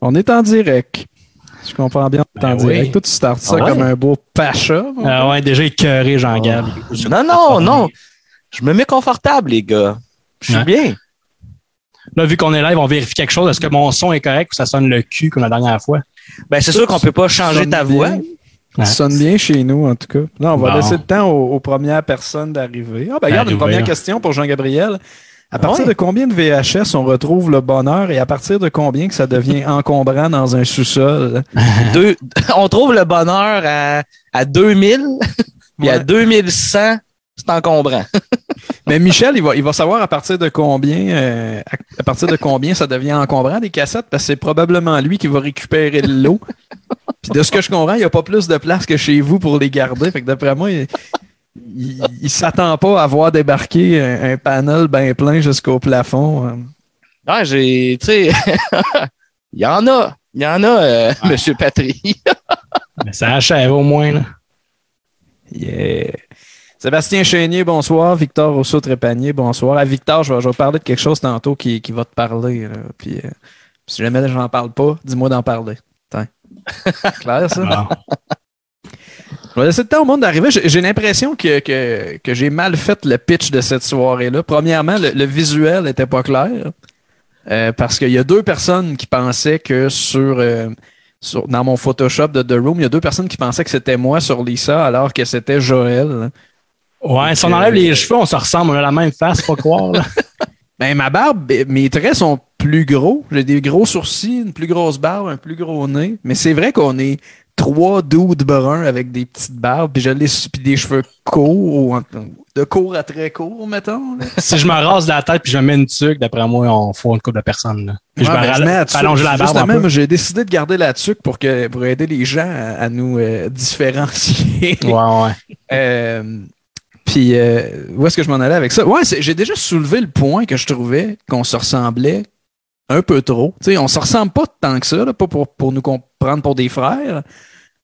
On est en direct. Je comprends bien, on est en Ben oui. direct. Toi, tu startes ça Ah ouais? comme un beau pacha. gars. Ah ouais, déjà écœuré, Jean-Gab. Non, non, non. Je me mets confortable, les gars. Je suis Ouais. bien. Là, vu qu'on est live, on vérifie quelque chose. Est-ce que mon son est correct ou ça sonne le cul comme la dernière fois? Ben, c'est sûr qu'on peut pas changer ta bien. voix. Ça sonne bien chez nous, en tout cas. Là, on va Bon. laisser le temps aux, aux premières personnes d'arriver. Ah, ben, regarde, une première question pour Jean-Gabriel. À partir Ouais. de combien de VHS on retrouve le bonheur et à partir de combien que ça devient encombrant dans un sous-sol? Deux, on trouve le bonheur à, à 2000, puis à Ouais. 2100, c'est encombrant. Mais Michel, il va, il va savoir à partir de combien, euh, à, à partir de combien ça devient encombrant des cassettes, parce que c'est probablement lui qui va récupérer de l'eau. Puis de ce que je comprends, il n'y a pas plus de place que chez vous pour les garder. Fait que d'après moi, il, il, il s'attend pas à voir débarquer un, un panel bien plein jusqu'au plafond. Ouais, j'ai, tu sais, il y en a. Il y en a, euh, Monsieur Patry. Mais ça achève au moins. Là. Yeah. Sébastien Chénier, bonsoir. Victor Rousseau-Trépanier, bonsoir. À Victor, je vais, je vais parler de quelque chose tantôt qui, qui va te parler. là. Puis, euh, si jamais j'en parle pas, dis-moi d'en parler. Tiens. Clair, ça? Vais laisser le temps au monde d'arriver. J'ai l'impression que, que, que j'ai mal fait le pitch de cette soirée-là. Premièrement, le, le visuel n'était pas clair. euh, parce qu'il y a deux personnes qui pensaient que sur, euh, sur- dans mon Photoshop de The Room, il y a deux personnes qui pensaient que c'était moi sur Lisa alors que c'était Joël. Ouais, si on euh, enlève les cheveux, on se ressemble. On a la même face, pas croire. Là. Ben, ma barbe, mes traits sont plus gros. J'ai des gros sourcils, une plus grosse barbe, un plus gros nez. Mais c'est vrai qu'on est trois dudes bruns avec des petites barbes, puis je laisse puis des cheveux courts, de court à très court, mettons. là. si je me rase la tête puis je me mets une tuque, d'après moi, on faut une couple de personnes. Là. Puis je Ouais, me ben, rale- mets la barbe Justement, j'ai décidé de garder la tuque pour, que, pour aider les gens à, à nous euh, différencier. Ouais, ouais. Euh, puis, euh, où est-ce que je m'en allais avec ça? Ouais, j'ai déjà soulevé le point que je trouvais qu'on se ressemblait un peu trop. Sais, on se ressemble pas tant que ça, là, pas pour, pour nous comprendre pour des frères,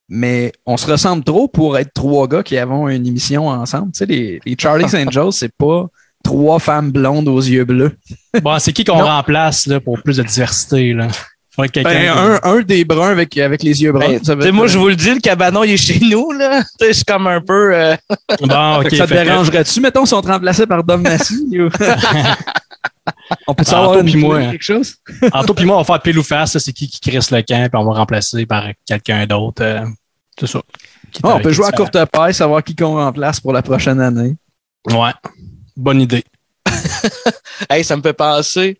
mais on se ressemble trop pour être trois gars qui avons une émission ensemble. Tu sais, les, les Charlie's Angels, c'est pas trois femmes blondes aux yeux bleus. Bon, c'est qui qu'on remplace là, pour plus de diversité? Là? Faudrait que quelqu'un. Ben, un, un des bruns avec, avec les yeux bruns. Ben, moi, je vous le dis, le cabanon, il est chez nous, là. Sais, c'est comme un peu, euh, Bon, ça te dérangerait-tu, mettons, si on te remplaçait par Dom Massy? ou- on peut Ah, savoir Anto une puis moi, hein. quelque chose? Anto puis moi, on va faire pile ou face. ça, C'est qui qui crisse le camp, puis on va remplacer par quelqu'un d'autre. euh, c'est ça. Ouais, on peut jouer à courte paille, savoir qui qu'on remplace pour la prochaine année. Ouais. Bonne idée. hey, ça me fait penser.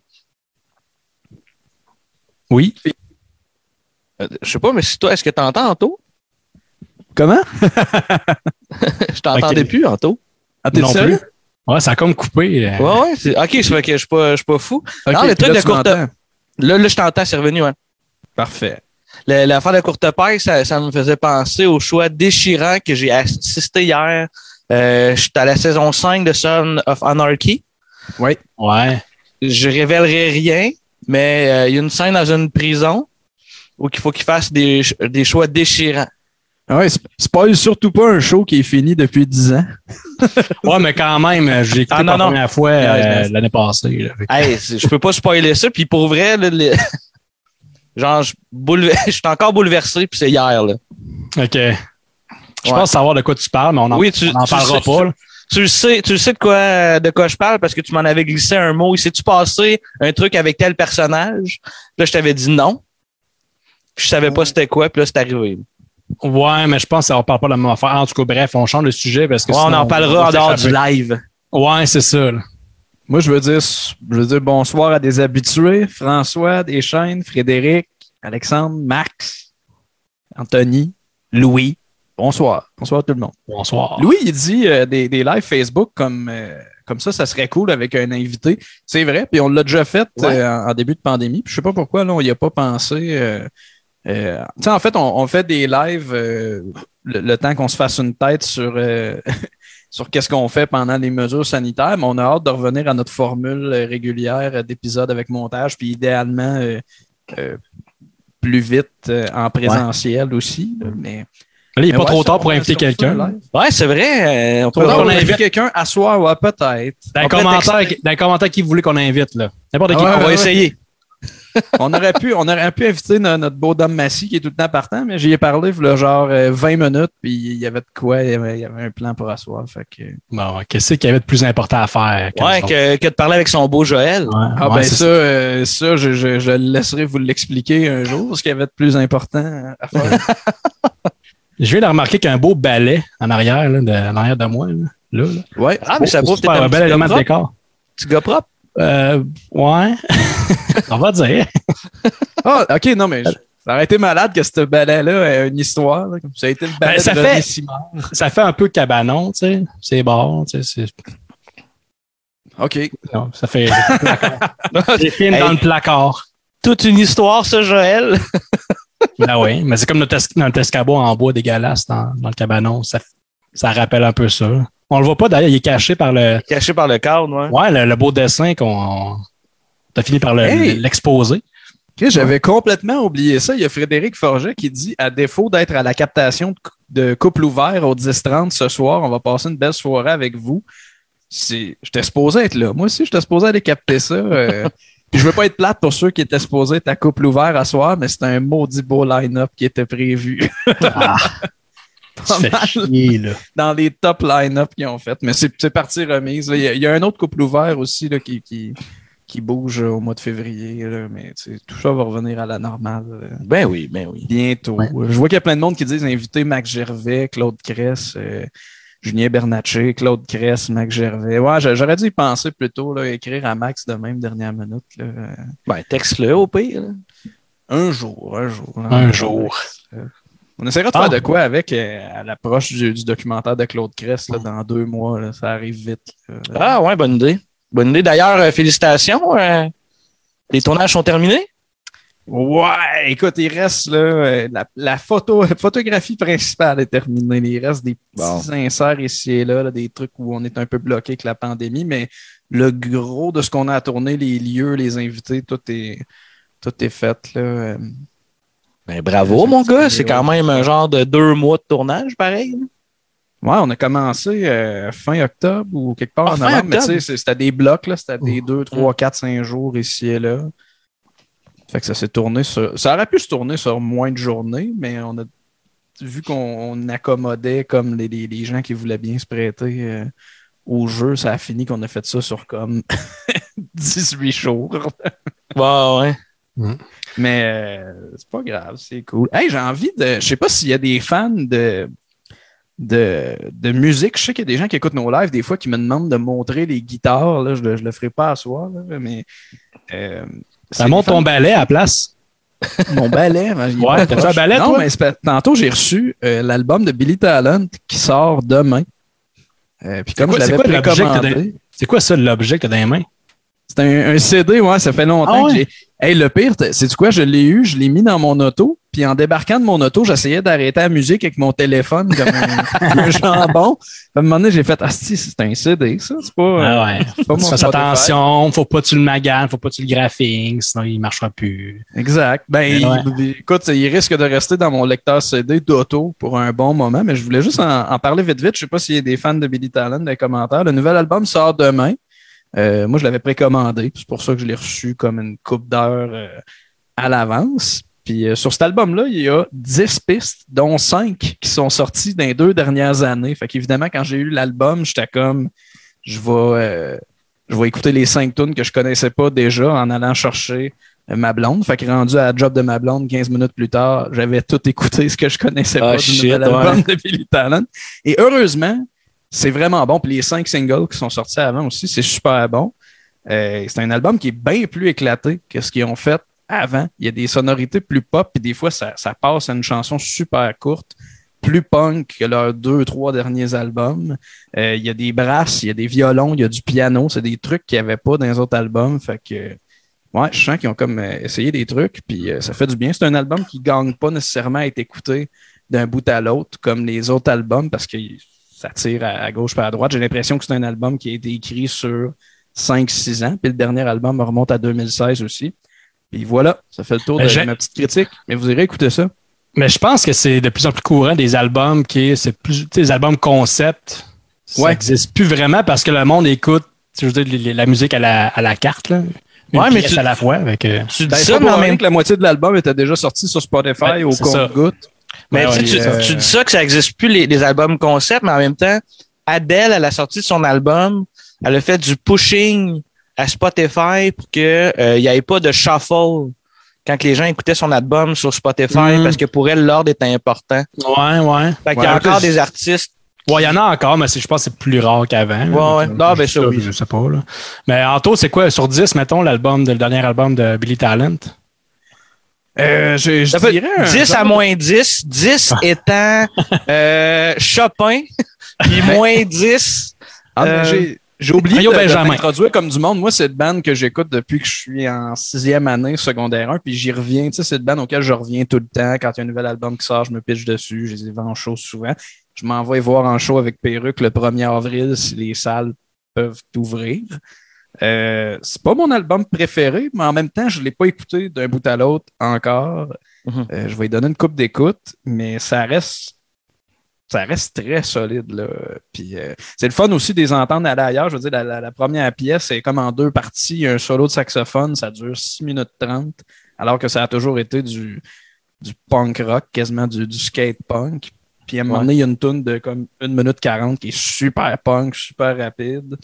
Oui. euh, Je sais pas, mais si toi, est-ce que t'entends, Anto? Comment? Je t'entendais plus, Anto. Ah, t'es Non sérieux? Ouais, ça a comme coupé. euh. Ouais, ouais. c'est- Ok, ça fait que je suis pas, je suis pas fou. Non, le truc là, de tu courte-. Là, là, je t'entends, c'est revenu, ouais. Parfait. Le- L'affaire de courte paille, ça, ça me faisait penser au choix déchirant que j'ai assisté hier. Euh, J'étais à la saison 5 de Son of Anarchy. Oui. Ouais. Je révélerai rien, mais euh, il y a une scène dans une prison où il faut qu'il fasse des, des choix déchirants. Ah ouais, sp- spoil surtout pas un show qui est fini depuis 10 ans. Ouais, mais quand même, euh, j'ai écouté Ah, non, la non. première fois euh, l'année passée. Hey, je peux pas spoiler ça. Puis pour vrai, là, genre, je suis encore bouleversé. Puis c'est hier. Là. OK. Je Ouais. pense savoir de quoi tu parles, mais on n'en Oui, parlera pas. là. Tu le sais, tu le sais de quoi, de quoi je parle parce que tu m'en avais glissé un mot. Il s'est-tu passé un truc avec tel personnage? Là, je t'avais dit non. Puis je savais pas c'était quoi. Puis là, c'est arrivé. Ouais, mais je pense qu'on parle pas de la même affaire. En tout cas, bref, on change de sujet parce que Ouais, on en parlera en dehors du live. Ouais, c'est ça. là. Moi, je veux dire, je veux dire bonsoir à des habitués. François, Deschaines, Frédéric, Alexandre, Max, Anthony, Louis. Bonsoir. Bonsoir à tout le monde. Bonsoir. Louis, il dit euh, des, des lives Facebook comme, euh, comme ça, ça serait cool avec un invité. C'est vrai, puis on l'a déjà fait Ouais. euh, en, en début de pandémie. Puis je sais pas pourquoi là, on y a pas pensé. euh, euh, tu sais, en fait, on, on fait des lives euh, le, le temps qu'on se fasse une tête sur euh, sur qu'est-ce qu'on fait pendant les mesures sanitaires, mais on a hâte de revenir à notre formule régulière d'épisodes avec montage, puis idéalement euh, euh, plus vite euh, en présentiel aussi. là, mais Là, il n'est pas ouais, trop tard pour inviter quelqu'un. Ouais, c'est vrai. euh, on peut on qu'on invite- quelqu'un à soir, ouais, peut-être. Dans les On peut commentaires, dans les commentaires qui voulait qu'on invite, là. N'importe Ah qui. ouais, on va essayer. on aurait pu, on aurait pu inviter no- notre beau Dom Massy qui est tout le temps partant, mais j'y ai parlé, il genre euh, 20 minutes, puis il y avait de quoi, il y avait, il y avait un plan pour asseoir. Fait que... Bon, qu'est-ce qu'il y avait de plus important à faire? Ouais, que, que de parler avec son beau Joël. Ouais, Ah ouais, ben c'est ça, euh, ça, je, je, je laisserai vous l'expliquer un jour, ce qu'il y avait de plus important à faire. Je viens de remarquer qu'il y a un beau balai en arrière, là, de, en arrière de moi. Là, là, là. ouais. Ah, mais ça Oh, prouve que t'es super, un un bel élément de décor. Petit gars propre. Euh, ouais. On va dire. Ah, ok, non, mais je- ça aurait été malade que ce balai-là ait une histoire. là. Ça a été le balai Ben, ça de fait-. Ça fait un peu cabanon, tu sais. C'est bon, tu sais. Ok. non, Ça fait des films Hey. dans le placard. Toute une histoire, ça, Joël. Ben oui, mais c'est comme notre, es- notre escabeau en bois dégueulasse dans, dans le cabanon. Ça, ça rappelle un peu ça. On le voit pas d'ailleurs, il est caché par le, Caché par le cadre, ouais. ouais, le, le beau dessin qu'on a fini par le- Hey! l'exposer. Ok, J'avais complètement oublié ça. Il y a Frédéric Forget qui dit à défaut d'être à la captation de, cou- de couple ouvert au 10-30 ce soir, on va passer une belle soirée avec vous. C'est- J'étais supposé être là. Moi aussi, j'étais supposé aller capter ça. euh. Puis je veux pas être plate pour ceux qui étaient supposés être à couple ouvert à soir, mais c'était un maudit beau line-up qui était prévu Ah, chier, là. dans les top line-up qu'ils ont fait. Mais c'est partie remise. Il y, a, il y a un autre couple ouvert aussi là, qui, qui, qui bouge au mois de février. là. Mais tout ça va revenir à la normale. Ben oui, ben oui. Bientôt. Ouais. Je vois qu'il y a plein de monde qui disent inviter Mac Gervais, Claude Cress, euh, Julien Bernatchez, Claude Cress, Mac Gervais. Ouais, j'a- j'aurais dû y penser plus tôt, là, écrire à Max de même dernière minute. là. Ben, texte-le au pire. là. Un jour, un jour. là. Un jour. On essaiera de Ah. faire de quoi avec euh, à l'approche du, du documentaire de Claude Cress là, dans deux mois. là. ça arrive vite. là. Ah ouais, bonne idée. Bonne idée. D'ailleurs, euh, félicitations. euh, les tournages sont terminés? Ouais, écoute, il reste là, euh, la, la photo, la photographie principale est terminée. Il reste des petits Bon. inserts ici et là, là, des trucs où on est un peu bloqué avec la pandémie, mais le gros de ce qu'on a à tourner, les lieux, les invités, tout est, tout est fait. Là. Euh, Ben, bravo, mon gars. C'est quand même un genre de deux mois de tournage, pareil. là. Ouais, on a commencé euh, fin octobre ou quelque part Ah, en novembre, mais tu sais, c'était des blocs, c'était des 2, 3, 4, 5 jours ici et là. Fait que ça s'est tourné sur. Ça aurait pu se tourner sur moins de journées, mais on a vu qu'on on accommodait comme les, les- les gens qui voulaient bien se prêter euh, au jeu, ça a fini qu'on a fait ça sur comme 18 jours. Ouais, ouais. Mais euh, c'est pas grave, c'est cool. Hey, j'ai envie de. Je sais pas s'il y a des fans de, de, de musique. Je sais qu'il y a des gens qui écoutent nos lives des fois qui me demandent de montrer les guitares. Là. Je, le- je le ferai pas à soir, là, mais. euh, Ça monte ton balai à la place? Mon balai. Ouais, proche. un balai, Non, toi? mais tantôt, j'ai reçu euh, l'album de Billy Talent qui sort demain. Euh, puis comme quoi- je c'est l'avais t'as précommandé. C'est quoi ça, l'objet que t'as dans les mains? C'est un, un CD, ouais, ça fait longtemps Ah ouais? que j'ai. Hey, le pire, c'est du quoi? Je l'ai eu, je l'ai mis dans mon auto, puis en débarquant de mon auto, j'essayais d'arrêter la musique avec mon téléphone comme un, un jambon. À un moment donné, j'ai fait Ah, si, c'est un CD, ça, c'est pas. euh, Ah ouais. c'est pas mon attention, faut pas que tu le maganes, faut pas que tu le graphiques, sinon il marchera plus. Exact. Ben, Ouais. il- écoute, il risque de rester dans mon lecteur CD d'auto pour un bon moment, mais je voulais juste en, en parler vite vite. Je sais pas s'il y a des fans de Billy Talent dans les commentaires. Le nouvel album sort demain. Euh, moi, je l'avais précommandé. C'est pour ça que je l'ai reçu comme une coupe d'heure euh, à l'avance. Puis euh, sur cet album-là, il y a 10 pistes, dont 5 qui sont sorties dans les deux dernières années. Fait qu'évidemment, quand j'ai eu l'album, j'étais comme je vais je vais écouter les 5 tunes que je connaissais pas déjà en allant chercher ma blonde. Fait que rendu à la job de ma blonde, 15 minutes plus tard, j'avais tout écouté ce que je connaissais Ah, pas du shit, nouvel album ouais. de Billy Talent. Et heureusement, c'est vraiment bon. Puis les cinq singles qui sont sortis avant aussi, c'est super bon. Euh, c'est un album qui est bien plus éclaté que ce qu'ils ont fait avant. Il y a des sonorités plus pop, puis des fois, ça, ça passe à une chanson super courte, plus punk que leurs deux, trois derniers albums. Euh, il y a des brasses, il y a des violons, il y a du piano. C'est des trucs qu'il n'y avait pas dans les autres albums. Fait que, ouais, je sens qu'ils ont comme euh, essayé des trucs, puis ça fait du bien. C'est un album qui gagne pas nécessairement à être écouté d'un bout à l'autre comme les autres albums parce que ça tire à, à gauche pas à droite. J'ai l'impression que c'est un album qui a été écrit sur 5-6 ans. Puis le dernier album remonte à 2016 aussi. Puis voilà, ça fait le tour de Ben, j'ai- ma petite critique. Mais vous irez écouter ça. Mais je pense que c'est de plus en plus courant des albums qui c'est plus tu sais, des albums concept. Ça Ouais. n'existe plus vraiment parce que le monde écoute, je veux dire, la musique à la, à la carte. Là. une Ouais, mais pièce tu- à la fois. Avec, euh, Tu dis Ben, ça, ça, mais en même que la moitié de l'album était déjà sorti sur Spotify Ouais, au c'est ça. compte-goutte. Mais Ouais, tu, euh, tu dis ça que ça n'existe plus les, les albums concept, mais en même temps, Adele, à la sortie de son album, elle a fait du pushing à Spotify pour que euh, il n'y ait pas de shuffle quand les gens écoutaient son album sur Spotify Mm. parce que pour elle, l'ordre est important. Ouais, ouais. Fait qu'il y a plus, encore des artistes. Ouais, il y en a encore, mais je pense que c'est plus rare qu'avant. Ouais, ouais. Non, ben ça, oui. Je sais pas. Là. Mais Anto, c'est quoi sur 10, mettons, l'album le dernier album de Billy Talent? Euh, je, je Ça fait dirais un 10 à moins 10, 10 Ah. étant euh, Chopin, puis moins 10. Ah, Euh, j'ai- oublié Mario de, comme du monde. Moi, c'est une band que j'écoute depuis que je suis en sixième année, secondaire 1, puis j'y reviens. Tu sais, c'est une band auquel je reviens tout le temps. Quand il y a un nouvel album qui sort, je me pitche dessus. Je les ai vus en show souvent. Je m'en vais voir en show avec Perruque le 1er avril si les salles peuvent ouvrir. Euh, c'est pas mon album préféré, mais en même temps, je l'ai pas écouté d'un bout à l'autre encore. Mhm. Euh, je vais lui donner une coupe d'écoute, mais ça reste ça reste très solide. Là. Puis, euh, c'est le fun aussi de les entendre aller ailleurs. Je veux dire, la, la- la première pièce est comme en deux parties. Il y a un solo de saxophone, ça dure 6 minutes 30, alors que ça a toujours été du, du punk rock, quasiment du, du skate punk. Puis à un moment donné, il y a une tune de comme 1 minute 40 qui est super punk, super rapide.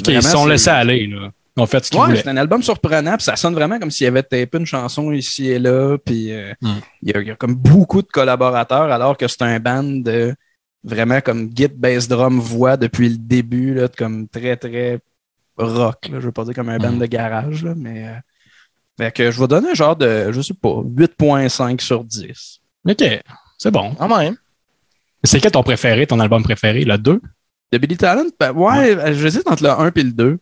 Ok, Vraiment, ils se sont laissés aller. Là. Ils ont fait ce qu'ils Ouais, voulaient. c'est un album surprenant, puis ça sonne vraiment comme s'il avait tapé une chanson ici et là, puis euh, Mm. il, y a, il y a comme beaucoup de collaborateurs, alors que c'est un band de vraiment comme git, bass, drum, voix depuis le début, là, comme très, très rock, là. je veux pas dire comme un band Mm. de garage, là, mais euh, fait que je vais donner un genre de, je sais pas, 8.5 sur 10. Ok, c'est bon. Quand même. C'est quel ton préféré, ton album préféré? Le 2? De Billy Talent, ben, ouais, j'hésite entre le 1 et le 2.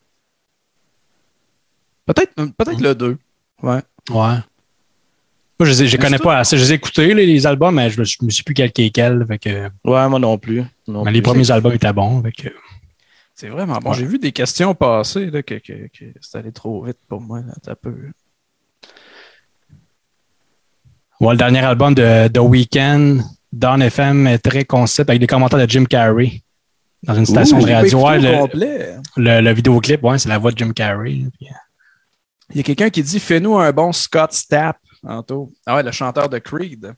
Peut-être peut-être Mm. le 2. Ouais. Ouais. Moi, je les connais pas assez. Je les ai écoutés, les, les albums, mais je me, je me suis plus est quel. Fait que, Ouais, moi non plus. Non mais les premiers albums étaient bons. Que, C'est vraiment bon. Ouais. J'ai vu des questions passer là, que, que, que c'est allé trop vite pour moi. Là, un peu. ouais, le dernier album de The Weeknd, Dawn FM, est très concept avec des commentaires de Jim Carrey dans une station Ouh, de radio. Ouais, le, le, le vidéoclip, ouais, c'est la voix de Jim Carrey. Puis, Il y a quelqu'un qui dit Fais-nous un bon Scott Stapp, tantôt. Ah ouais, le chanteur de Creed.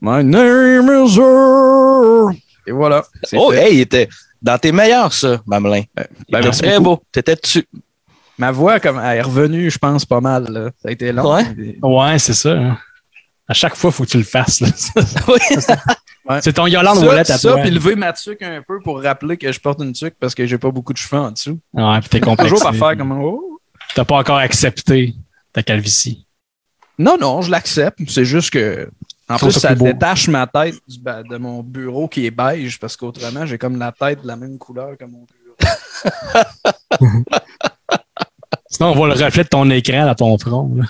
My name is Earl. Et voilà. Oh, fait. hey, il était dans tes meilleurs, ça, Mamelin. Ben, Ben, merci très beaucoup. beau. T'étais dessus. Ma voix comme, elle est revenue, je pense, pas mal. là. Ça a été long. Ouais. mais- Ouais, c'est ça. hein. À chaque fois, il faut que tu le fasses. là. Oui. c'est ton Yolande Ça, Ouellette à ça toi. puis lever ma tuque un peu pour rappeler que je porte une tuque parce que j'ai pas beaucoup de cheveux en dessous. Ouais, puis t'es Toujours pas faire comme oh. T'as pas encore accepté ta calvitie. Non, non, je l'accepte. C'est juste que. En plus, ça détache ma tête du de mon bureau qui est beige parce qu'autrement, j'ai comme la tête de la même couleur que mon bureau. Sinon, on voit le reflet de ton écran dans ton front. là.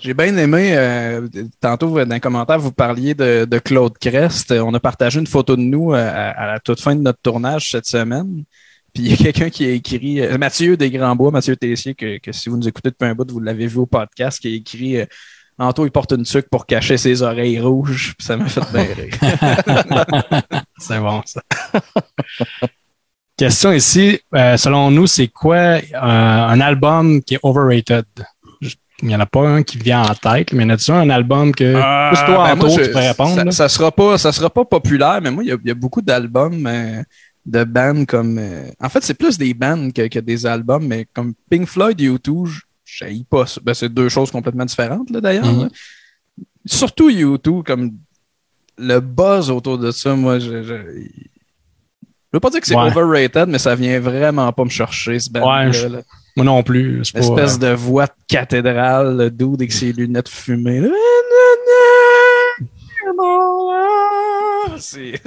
J'ai bien aimé, euh, tantôt dans un commentaire, vous parliez de, de Claude Crest. On a partagé une photo de nous euh, à, à la toute fin de notre tournage cette semaine. Puis il y a quelqu'un qui a écrit, euh, Mathieu Desgrands-Bois, Mathieu Tessier, que, que si vous nous écoutez depuis un bout, vous l'avez vu au podcast, qui a écrit euh, Anto, il porte une tuque pour cacher ses oreilles rouges. Ça m'a fait bien rire. C'est bon, ça. Question ici. euh, selon nous, c'est quoi euh, un album qui est overrated? Il n'y en a pas un qui vient en tête, mais y en a-tu un, un album que. Plus toi, ben Anto, moi, je- tu peux répondre. Ça, là? ça sera pas, ça sera pas populaire, mais moi, il y a, il y a beaucoup d'albums euh, de bands comme. euh, en fait, c'est plus des bands que, que des albums, mais comme Pink Floyd, U2, je pas. Ben, c'est deux choses complètement différentes, là, d'ailleurs. Mhm. Surtout U2, comme le buzz autour de ça, moi, je. je je veux pas dire que c'est Ouais. overrated, mais ça vient vraiment pas me chercher, ce band Ouais, je- Moi non plus. Espèce euh, de voix de cathédrale, le dude avec ses lunettes fumées. J'ai,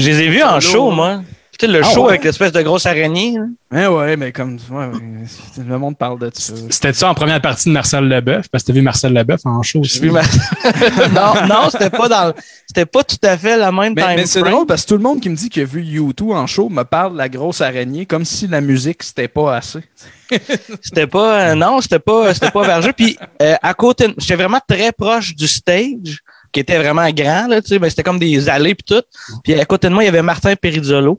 je les ai vus en show, moi. Tu sais, le Ah show ouais? avec l'espèce de grosse araignée. là. Ouais, ouais, mais comme. Ouais, ouais, le monde parle de ça. C'était ça en première partie de Marcel Leboeuf, parce que t'as vu Marcel Leboeuf en show aussi. Vu non, non, c'était pas dans, c'était pas tout à fait la même Mais, time mais c'est drôle parce que tout le monde qui me dit qu'il a vu U2 en show me parle de la grosse araignée comme si la musique c'était pas assez. C'était pas, euh, non, c'était pas, c'était pas vergeux. Puis euh, à côté, j'étais vraiment très proche du stage, qui était vraiment grand là, tu sais, ben, c'était comme des allées puis tout. Puis à côté de moi, il y avait Martin Perizzolo.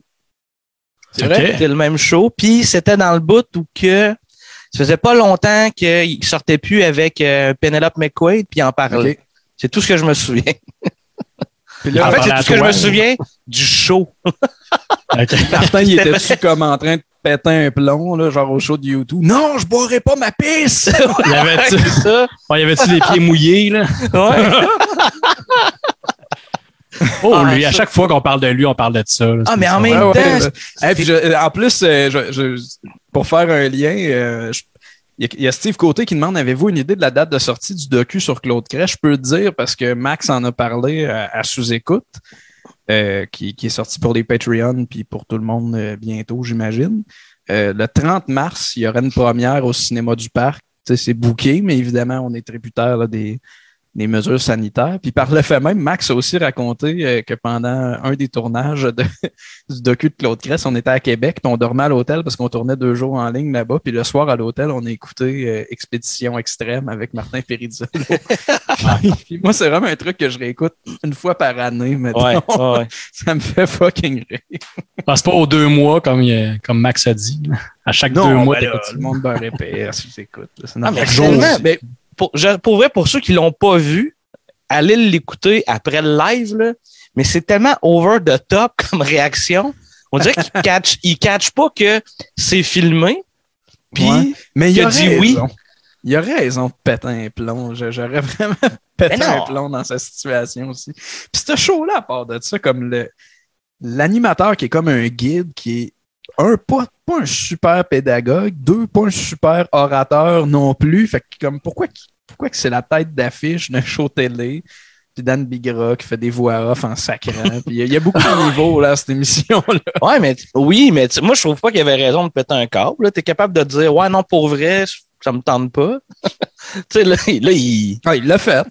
C'est vrai? C'était le même show. Puis c'était dans le bout où que Ça faisait pas longtemps qu'il sortait plus avec euh, Penelope McQuaid puis il en parlait. C'est tout ce que je me souviens. Là, en fait, c'est tout ce que je me ou- souviens du show. Martin, il était-tu comme en train de péter un plomb, là, genre au show de YouTube? Non, je boirai pas ma pisse! Y avait-tu ouais, y avait-tu les pieds mouillés, là? Ouais. Oh, Ah, lui, à chaque fois qu'on parle de lui, on parle de ça. là. Ah, mais en même temps, ouais, c'est- ouais. Hey, puis je- en plus, euh, je- je- pour faire un lien, euh, je- il y, a- Steve Côté qui demande avez-vous une idée de la date de sortie du docu sur Claude Crèche? Je peux le dire parce que Max en a parlé à, à sous-écoute, euh, qui, qui est sorti pour les Patreons puis pour tout le monde euh, bientôt, j'imagine. Euh, le 30 mars, il y aura une première au cinéma du parc. C'est booké, mais évidemment, on est tributaire là, des, des mesures sanitaires. Puis par le fait même, Max a aussi raconté euh, que pendant un des tournages de, du docu de Claude Cress, on était à Québec, puis on dormait à l'hôtel parce qu'on tournait deux jours en ligne là-bas. Puis le soir à l'hôtel, on a écouté euh, Expédition Extrême avec Martin Ferrizzolo. puis moi, c'est vraiment un truc que je réécoute une fois par année maintenant. Ouais, ouais, ouais. Ça me fait fucking rire. C'est pas aux deux mois, comme, il- comme Max a dit. À chaque deux mois, ben là, le monde beurre épais, si Ah, mais mais pour, je- pour vrai, pour ceux qui l'ont pas vu, allez l'écouter après le live, là. Mais c'est tellement over the top comme réaction. On dirait qu'il catch, il catch pas que c'est filmé. Puis, Ouais. Mais il a a dit raison. oui. Il a raison de péter un plomb. J'aurais vraiment pété un plomb dans sa situation aussi. Puis ce show-là, à part de ça, comme le l'animateur qui est comme un guide, qui est un, pas, pas un super pédagogue, deux, pas un super orateur non plus. Fait que comme pourquoi, pourquoi que c'est la tête d'affiche d'un show télé? Puis Dan Bigra qui fait des voix off en sacrant? Puis il y a- y, beaucoup de niveaux là, à cette émission-là. ouais, mais, oui, mais moi, je trouve pas qu'il avait raison de péter un câble. Tu es capable de dire, ouais, non, pour vrai, ça me tente pas. tu sais, là, il- là, il, Ah, il l'a fait.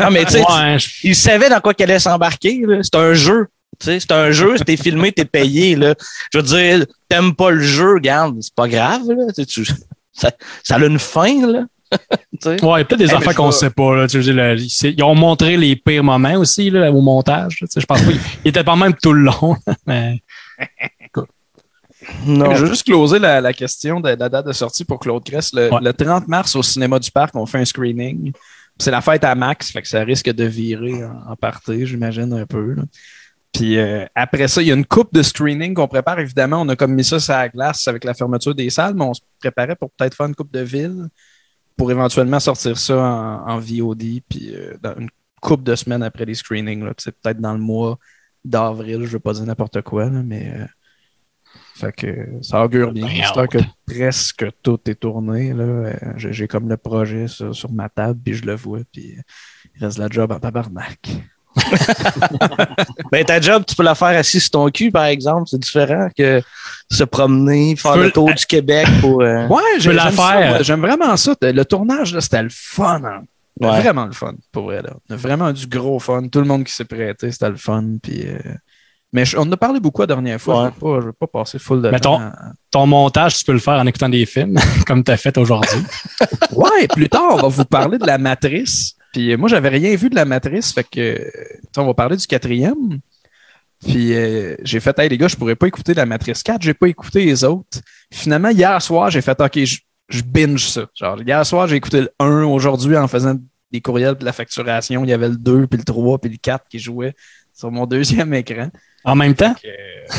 non, mais tu sais, Ouais, je- il savait dans quoi qu'il allait s'embarquer. C'est un jeu. C'est un jeu, t'es filmé, t'es payé. Là. Je veux dire, t'aimes pas le jeu, regarde, c'est pas grave. Là. Tu ça, ça a une fin. Là. Ouais, il y a peut-être des Eh, mais affaires qu'on vais- sait pas. Là, tu sais, le- ils ils ont montré les pires moments aussi là, au montage. là, tu sais, je pense pas. Il était pas même tout le long. Mais Non. Je veux juste closer la, la question de la date de sortie pour Claude Cress. Le, Ouais. le 30 mars au cinéma du parc, on fait un screening. C'est la fête à Max, fait que ça risque de virer en, en partie, j'imagine un peu. là. Puis euh, après ça, il y a une coupe de screening qu'on prépare. Évidemment, on a comme mis ça sur la glace avec la fermeture des salles, mais on se préparait pour peut-être faire une coupe de ville pour éventuellement sortir ça en, en VOD, puis euh, dans une coupe de semaines après les screenings. C'est peut-être dans le mois d'avril, je veux pas dire n'importe quoi, là, mais euh, fait que ça augure bien. J'espère que presque tout est tourné. Là. Euh, J'ai comme le projet sur, sur ma table, puis je le vois, puis il reste la job en tabarnak. Ben, ta job, tu peux la faire assis sur ton cul, par exemple. C'est différent que se promener, faire peux le tour du Québec pour. euh, Ouais, peux la j'aime ça, faire. J'aime vraiment ça. Le tournage, c'était le fun. hein. Ouais. Vraiment le fun, pour vrai. Là. On a vraiment du gros fun. Tout le monde qui s'est prêté, c'était le fun. Puis, euh, Mais je- on en a parlé beaucoup la dernière fois. Ouais. Je ne veux, pas passer full de temps. à- ton montage, tu peux le faire en écoutant des films, comme tu as fait aujourd'hui. Ouais, plus tard, on va vous parler de la matrice. Puis euh, moi, j'avais rien vu de la matrice, fait que euh, on va parler du quatrième. Puis euh, j'ai fait, hey les gars, je pourrais pas écouter la matrice 4, j'ai pas écouté les autres. Finalement, hier soir, j'ai fait, OK, je, je binge ça. Genre, hier soir, j'ai écouté le 1. Aujourd'hui, en faisant des courriels de la facturation, il y avait le 2, puis le 3, puis le 4 qui jouaient sur mon deuxième écran. En même temps?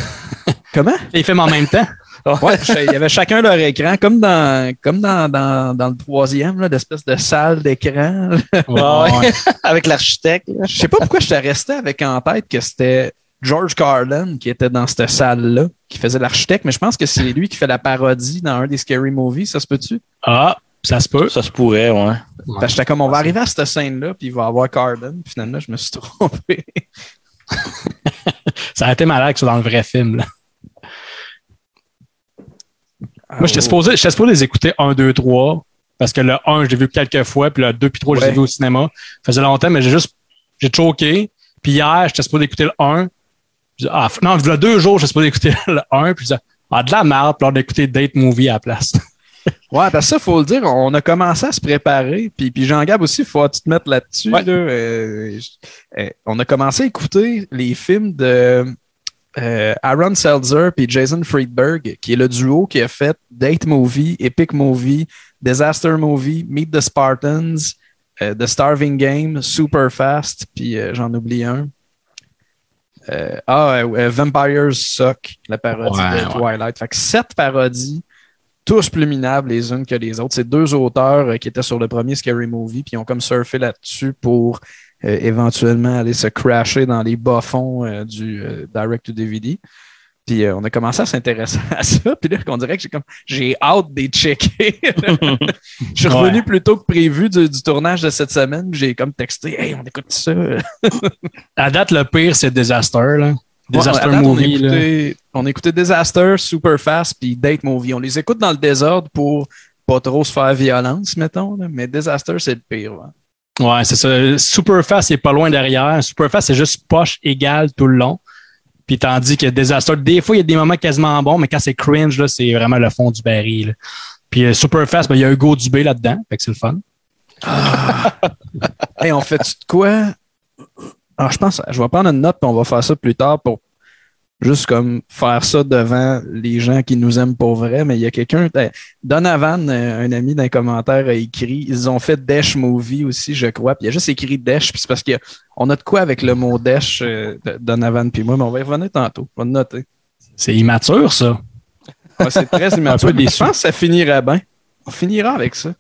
Comment? Les films en même temps? Ouais, il y avait chacun leur écran, comme dans, comme dans, dans, dans le troisième, là, d'espèce de salle d'écran. Ouais. Avec l'architecte. Je sais pas pourquoi je t'ai resté avec en tête que c'était George Carlin qui était dans cette salle-là, qui faisait l'architecte, mais je pense que c'est lui qui fait la parodie dans un des Scary Movies, ça se peut-tu? Ah, ça se peut. Ça se pourrait, ouais. Que j'étais comme, on va arriver à cette scène-là, puis il va y avoir Carlin. Puis Finalement, je me suis trompé. Ça a été malade que ce soit dans le vrai film. là. Moi, j'étais supposé, j'étais supposé les écouter 1, 2, 3, parce que le 1, je l'ai vu quelques fois, puis le 2 puis 3, je l'ai Ouais. vu au cinéma. Ça faisait longtemps, mais j'ai juste, j'ai choqué. Puis hier, j'étais supposé écouter le 1. Puis, ah, non, il y a deux jours, j'étais supposé écouter le 1, puis je disais, ah, de la merde, puis on a écouté Date Movie à la place. Ouais, parce que ça, faut le dire, on a commencé à se préparer. Puis, puis Jean-Gab aussi, il faut tu te mettre là-dessus. Ouais. là. Euh, euh, on a commencé à écouter les films de euh, Aaron Seltzer et Jason Friedberg, qui est le duo qui a fait Date Movie, Epic Movie, Disaster Movie, Meet the Spartans, euh, The Starving Game, Super Fast, puis euh, j'en oublie un. Ah, Vampires Suck, la parodie Ouais, de ouais. Twilight. Fait que sept parodies, tous plus minables les unes que les autres. C'est deux auteurs qui étaient sur le premier Scary Movie, puis ils ont comme surfé là-dessus pour euh, éventuellement aller se crasher dans les bas-fonds euh, du euh, direct to DVD. Puis on a commencé à s'intéresser à ça. Puis là, on dirait que j'ai comme j'ai hâte de les checker. Je suis revenu Ouais. plus tôt que prévu du, du tournage de cette semaine. J'ai comme texté Hey, on écoute ça. À date, le pire, c'est Disaster. Là. Disaster Ouais, à date, Movie. On écouté, on a écouté Disaster, Super Fast, puis Date Movie. On les écoute dans le désordre pour pas trop se faire violence, mettons. là. Mais Disaster, c'est le pire. Ouais, c'est ça. Superfast, est pas loin derrière. Superfast, c'est juste poche égale tout le long. Puis tandis que Disaster, des fois, il y a des moments quasiment bons, mais quand c'est cringe, là, c'est vraiment le fond du baril. là. Puis euh, Superfast, ben, il y a Hugo Dubé là-dedans. Fait que c'est le fun. Hey, on fait de quoi? Ah, je pense, je vais prendre une note, puis on va faire ça plus tard pour juste comme faire ça devant les gens qui nous aiment pour vrai. Mais il y a quelqu'un, eh, Donovan, euh, un ami d'un commentaire, a écrit, ils ont fait Dash Movie aussi, je crois. Puis il a juste écrit Dash, puis c'est parce qu'on a de quoi avec le mot Dash, euh, Donovan puis moi, mais on va y revenir tantôt. On va le noter. C'est immature, ça. Ouais, c'est très immature. Un peu Je pense que ça finirait bien. On finira avec ça.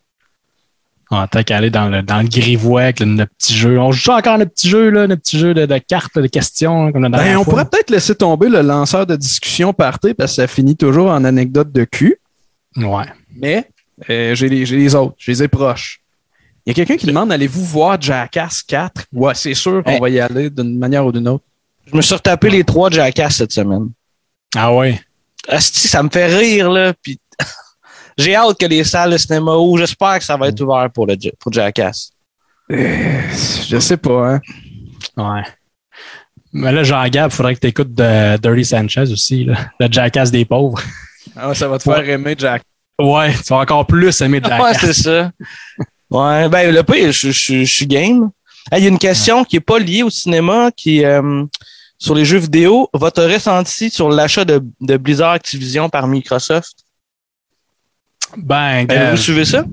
En tant qu'aller dans le, dans le grivois avec le, le petit jeu. On joue encore le petit jeu, là, le petit jeu de, de cartes, de questions, là, comme la Ben, on fois. pourrait peut-être laisser tomber le lanceur de discussion party parce que ça finit toujours en anecdote de cul. Ouais. Mais euh, j'ai les, j'ai les autres, j'ai les ai proches. Il y a quelqu'un qui demande allez-vous voir Jackass 4 Ouais, c'est sûr qu'on Hey. va y aller d'une manière ou d'une autre. Je me suis retapé les trois Jackass cette semaine. Ah ouais? Asti, ça me fait rire, là. Puis j'ai hâte que les salles de cinéma ouvrent. J'espère que ça va être ouvert pour, le, pour Jackass. Euh, je sais pas, hein. Ouais. Mais là, Jean-Gab, il faudrait que tu écoutes de Dirty Sanchez aussi, là, le Jackass des pauvres. Ah, ça va te faire aimer Jack. Ouais, tu vas encore plus aimer Ouais, Jackass. c'est ça. Ouais, ben le pire, je, je- je suis game. Hey, Il y a une question qui est pas liée au cinéma, qui est euh, sur les jeux vidéo. Votre ressenti sur l'achat de, de Blizzard Activision par Microsoft? Ben, Ben, vous suivez ça?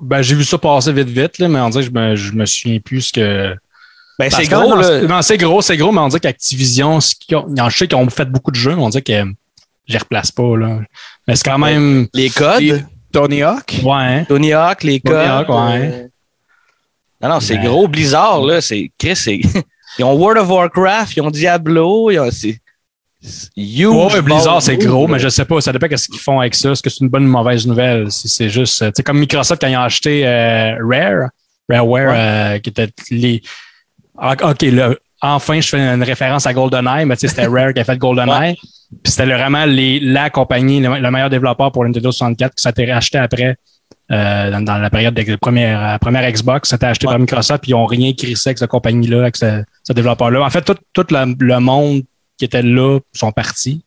ben, j'ai vu ça passer vite, vite, là, mais on dirait que je me, je me souviens plus ce que. Ben, c'est gros, non, là. c'est- Non, c'est gros, c'est gros, mais on dirait qu'Activision, je sais qu'ils ont fait beaucoup de jeux, mais on dirait que je les replace pas, là. Mais c'est quand même. Les codes, Tony Hawk? Ouais, hein? Tony Hawk, les Tony codes. Hawk, ouais. euh, Non, non, c'est Ben. gros. Blizzard, là, c'est. Chris, c'est. Ils ont World of Warcraft, ils ont Diablo, ils ont. C'est. Huge. Ouais, Blizzard, c'est gros, mais je sais pas, ça dépend de ce qu'ils font avec ça. Est-ce que c'est une bonne ou une mauvaise nouvelle? Si c'est juste, euh, tu sais, comme Microsoft quand ils ont acheté euh, Rare, Rareware, euh, qui était les. Ah, OK, là, enfin, je fais une référence à GoldenEye, mais tu sais, c'était Rare qui a fait GoldenEye. Puis c'était vraiment les, la compagnie, le, le meilleur développeur pour Nintendo 64 qui s'était racheté après. euh, dans, dans la période de la première, la première Xbox, c'était acheté par Microsoft, puis ils n'ont rien crissé avec cette compagnie-là, avec ce, ce développeur-là. En fait, tout, tout le, le monde qui était là sont partis.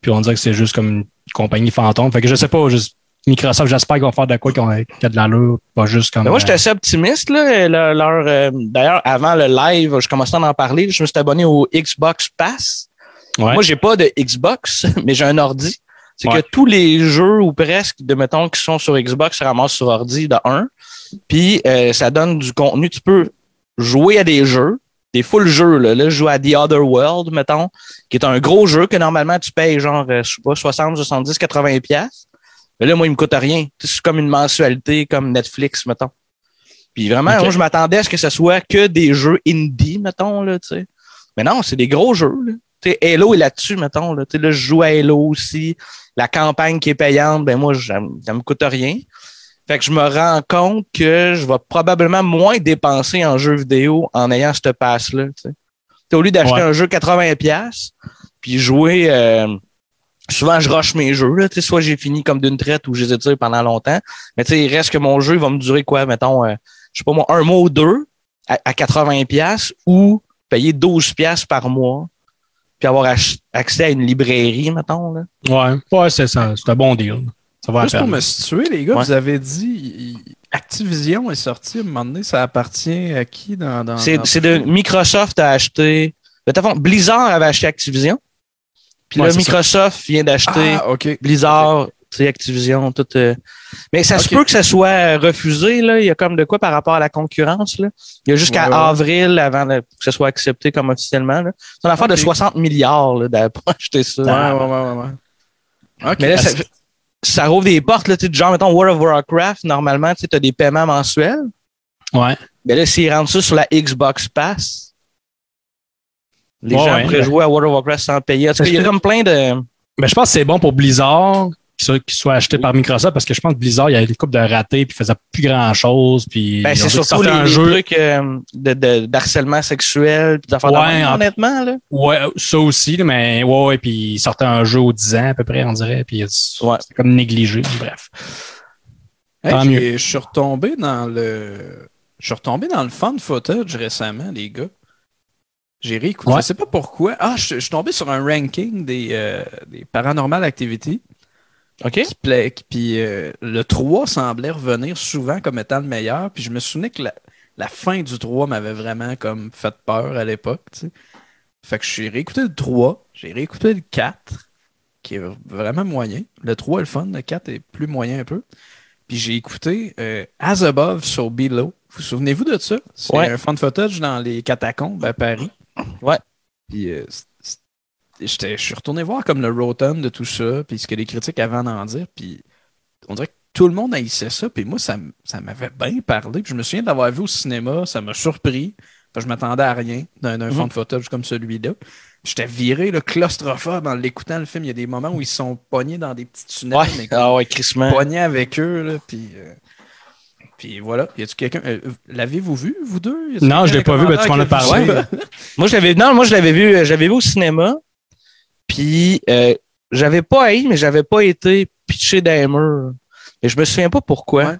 Puis on dirait que c'est juste comme une compagnie fantôme. Fait que je sais pas, juste Microsoft, j'espère qu'ils vont faire de quoi qui a de l'allure, pas juste comme. Mais moi, j'étais euh, assez optimiste. Là. Leur- leur, euh, D'ailleurs, avant le live, je commençais à en parler. Je me suis abonné au Xbox Pass. ouais. Moi, j'ai pas de Xbox, mais j'ai un ordi. C'est Ouais. que tous les jeux ou presque, de mettons, qui sont sur Xbox, se ramassent sur ordi de 1. Puis euh, ça donne du contenu. Tu peux jouer à des jeux, des full jeux. Là, là je joue à The Other World, mettons, qui est un gros jeu que normalement tu payes genre, euh, je sais pas, 60, 70, 80 pièces. Mais là, moi, il me coûte rien. C'est comme une mensualité, comme Netflix, mettons. Puis vraiment, moi, je m'attendais à ce que ce soit que des jeux indie, mettons, là, tu sais. Mais non, c'est des gros jeux, là. Tu sais, Halo est là-dessus, mettons, là. Là, je joue à Halo aussi. La campagne qui est payante, ben moi, ça me coûte rien. Fait que je me rends compte que je vais probablement moins dépenser en jeux vidéo en ayant cette passe-là, Au lieu d'acheter Ouais. un jeu 80$, pièces puis jouer... euh, souvent, je rush mes jeux. Là, Tu sais, soit j'ai fini comme d'une traite ou je les étire pendant longtemps. Mais tu sais, il reste que mon jeu il va me durer quoi, mettons, euh, je sais pas moi, un mois ou deux à, à 80$ pièces ou payer 12$ pièces par mois puis avoir accès à une librairie, mettons. Là. Ouais, ouais c'est ça. C'est un bon deal. Ça va à Juste pour me situer, les gars, Ouais. vous avez dit Activision est sorti à un moment donné, ça appartient à qui dans. dans C'est dans- de Microsoft a acheté. De toute façon, Blizzard avait acheté Activision. Puis Ouais, là, Microsoft vient d'acheter Ah. Blizzard, sais, Activision, tout. euh. Mais ça se peut que ça soit refusé, là. Il y a comme de quoi par rapport à la concurrence, là. Il y a jusqu'à Ouais, avril avant de- que ce soit accepté comme officiellement, là. C'est une affaire de Ok. 60 milliards, là, d'avoir acheté ça. Ouais, ouais, ouais, ouais. Mais là, ça, c'est- ça rouvre des portes, là, tu sais, genre, mettons, World of Warcraft, normalement, tu sais, t'as des paiements mensuels. Ouais. Mais là, s'ils rendent ça sur la Xbox Pass, les Ouais, gens ouais. pourraient jouer à World of Warcraft sans payer. Qu'il y a comme plein de... Mais je pense que c'est bon pour Blizzard qu'il soit, acheté par Microsoft parce que je pense que Blizzard, il y a des coupes de ratés puis il faisait plus grand chose. Puis Ben, c'est surtout les, un les jeu. trucs euh, de, de, d'harcèlement sexuel, d'affaires de Ouais, honnêtement, là. Ouais, ça aussi, mais ouais, ouais, puis ils sortaient un jeu aux 10 ans à peu près, on dirait, puis Ouais. c'est comme négligé, bref. Hey, Tant j'ai- mieux. Je suis retombé dans le. Je suis retombé dans le fun footage récemment, les gars. J'ai réécouté. Ouais. Je sais pas pourquoi. Ah, je, je suis tombé sur un ranking des, euh, des paranormal activities. OK? Puis euh, le 3 semblait revenir souvent comme étant le meilleur. Puis je me souvenais que la, la fin du 3 m'avait vraiment comme fait peur à l'époque. Fait que j'ai réécouté le 3, j'ai réécouté le 4, qui est vraiment moyen. Le 3 est le fun, le 4 est plus moyen un peu. Puis j'ai écouté euh, As Above, So Below. Vous souvenez-vous de ça? C'est Ouais. un fun footage dans les catacombes à Paris. Ouais. Puis euh, je suis retourné voir comme le Rotten de tout ça, puis ce que les critiques avaient à en dire. Puis on dirait que tout le monde haïssait ça. Puis moi, ça, ça m'avait bien parlé. Puis je me souviens de l'avoir vu au cinéma. Ça m'a surpris. Parce que je m'attendais à rien d'un d'un Mhm. fun footage comme celui-là. J'étais viré, le claustrophobe en l'écoutant le film. Il y a des moments où ils sont pognés dans des petits tunnels, Ouais. mais Ah ouais, pognés avec eux. Là, puis, euh, puis voilà. Y a-tu quelqu'un. euh, L'avez-vous vu, vous deux? Non, je l'ai pas vu, mais tu m'en as parlé. Moi, je l'avais, non, moi, je l'avais vu, euh, j'avais vu au cinéma. Puis, euh, j'avais pas haï, mais j'avais pas été pitché murs. Et je me souviens pas pourquoi. Ouais.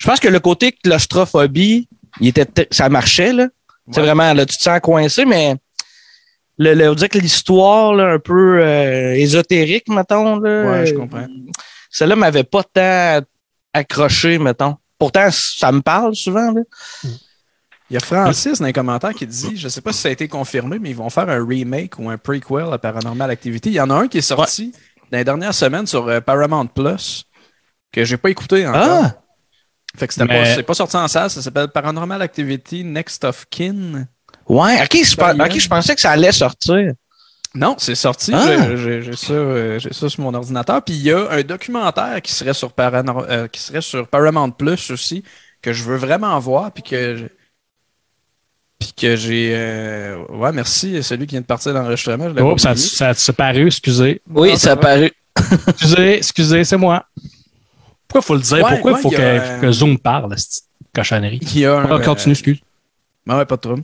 Je pense que le côté claustrophobie, il était, ça marchait, là. C'est vraiment, là, tu te sens coincé, mais le, le- on dirait que l'histoire, là, un peu euh, ésotérique, mettons, là. Ouais, je euh, comprends. Celle-là m'avait pas tant accroché, mettons. Pourtant, ça me parle souvent, là. Il y a Francis dans les commentaires qui dit, je sais pas si ça a été confirmé, mais ils vont faire un remake ou un prequel à Paranormal Activity. Il y en a un qui est sorti dans les dernières semaines sur euh, Paramount Plus que j'ai pas écouté encore. Ah! Fait que c'était Mais- pas, c'est pas sorti en salle, ça s'appelle Paranormal Activity Next of Kin. Ouais, ok, je, je pensais que ça allait sortir. Non, c'est sorti. Ah! J'ai- ça, euh, j'ai ça sur mon ordinateur. Puis il y a un documentaire qui serait sur Paranor- euh, qui serait sur Paramount Plus aussi que je veux vraiment voir puis que puis que j'ai euh, ouais merci celui qui vient de partir dans l'enregistrement. je l'avais Oh, ça, ça s'est paru, excusez. Oui, Non, ça ça a paru. Excusez, excusez, c'est moi. Pourquoi faut le dire? Ouais, Pourquoi ouais, il faut il que, que Zoom parle, cette cochonnerie? Il y a un, continue, euh, excuse? Ben ouais, pas de trouble.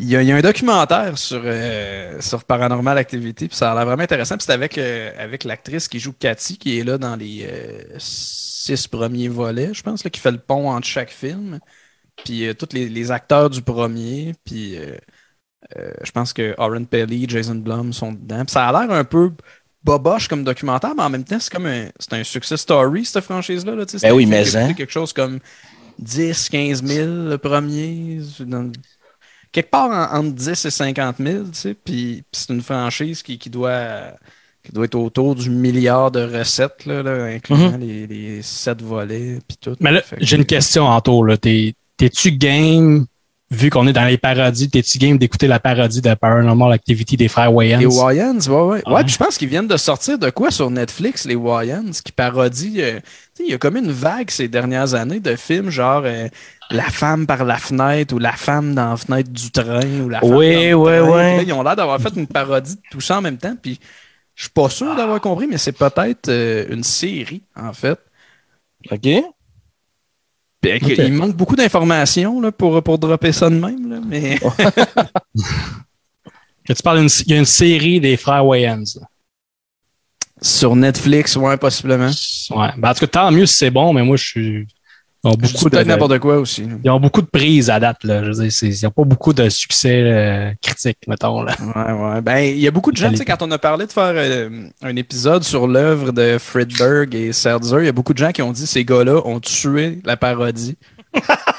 Il y, a, il y a un documentaire sur, euh, sur Paranormal Activity, puis ça a l'air vraiment intéressant. Puis c'est avec, euh, avec l'actrice qui joue Cathy, qui est là dans les euh, six premiers volets, je pense, là, qui fait le pont entre chaque film. Puis euh, tous les, les acteurs du premier, puis euh, euh, je pense que Oren Pelly, Jason Blum sont dedans. Puis ça a l'air un peu boboche comme documentaire, mais en même temps, c'est comme un, c'est un success story, cette franchise-là. Là, Ben oui, mais hein. quelque chose comme 10, 15 000 le premier. dans- quelque part en- entre 10 et 50 000, tu sais. Puis, puis c'est une franchise qui, qui doit, qui doit être autour du milliard de recettes, là, là, incluant les, les 7 volets, puis tout. Mhm. Mais là, j'ai une question en tour. là. T'es- T'es-tu game, vu qu'on est dans les parodies, t'es-tu game d'écouter la parodie de Paranormal Activity des frères Wayans? Les Wayans, ouais, ouais. Ah. Ouais, puis je pense qu'ils viennent de sortir de quoi sur Netflix, les Wayans, qui parodient. euh, tu sais, il y a comme une vague ces dernières années de films genre euh, La femme par la fenêtre ou La femme dans la fenêtre du train ou La femme Oui, dans le ouais, train. là, ils ont l'air d'avoir fait une parodie de tout ça en même temps. Puis je suis pas sûr d'avoir compris, mais c'est peut-être euh, une série, en fait. OK. Puis, Ok. Il manque beaucoup d'informations là, pour, pour dropper ça de même. Là, mais Que tu parles d'une, il y a une série des frères Wayans. sur Netflix, ouais, possiblement. Ouais. Ben, en tout cas, tant mieux si c'est bon, mais moi, je suis. Ils ont beaucoup de, n'importe quoi aussi. ils ont beaucoup de prises à date. Là. Je veux dire, ils n'ont pas beaucoup de succès euh, critique, mettons. Là. Ouais, ouais. Ben, il y a beaucoup de gens, tu sais, quand on a parlé de faire euh, un épisode sur l'œuvre de Friedberg et Serzer, il y a beaucoup de gens qui ont dit ces gars-là ont tué la parodie.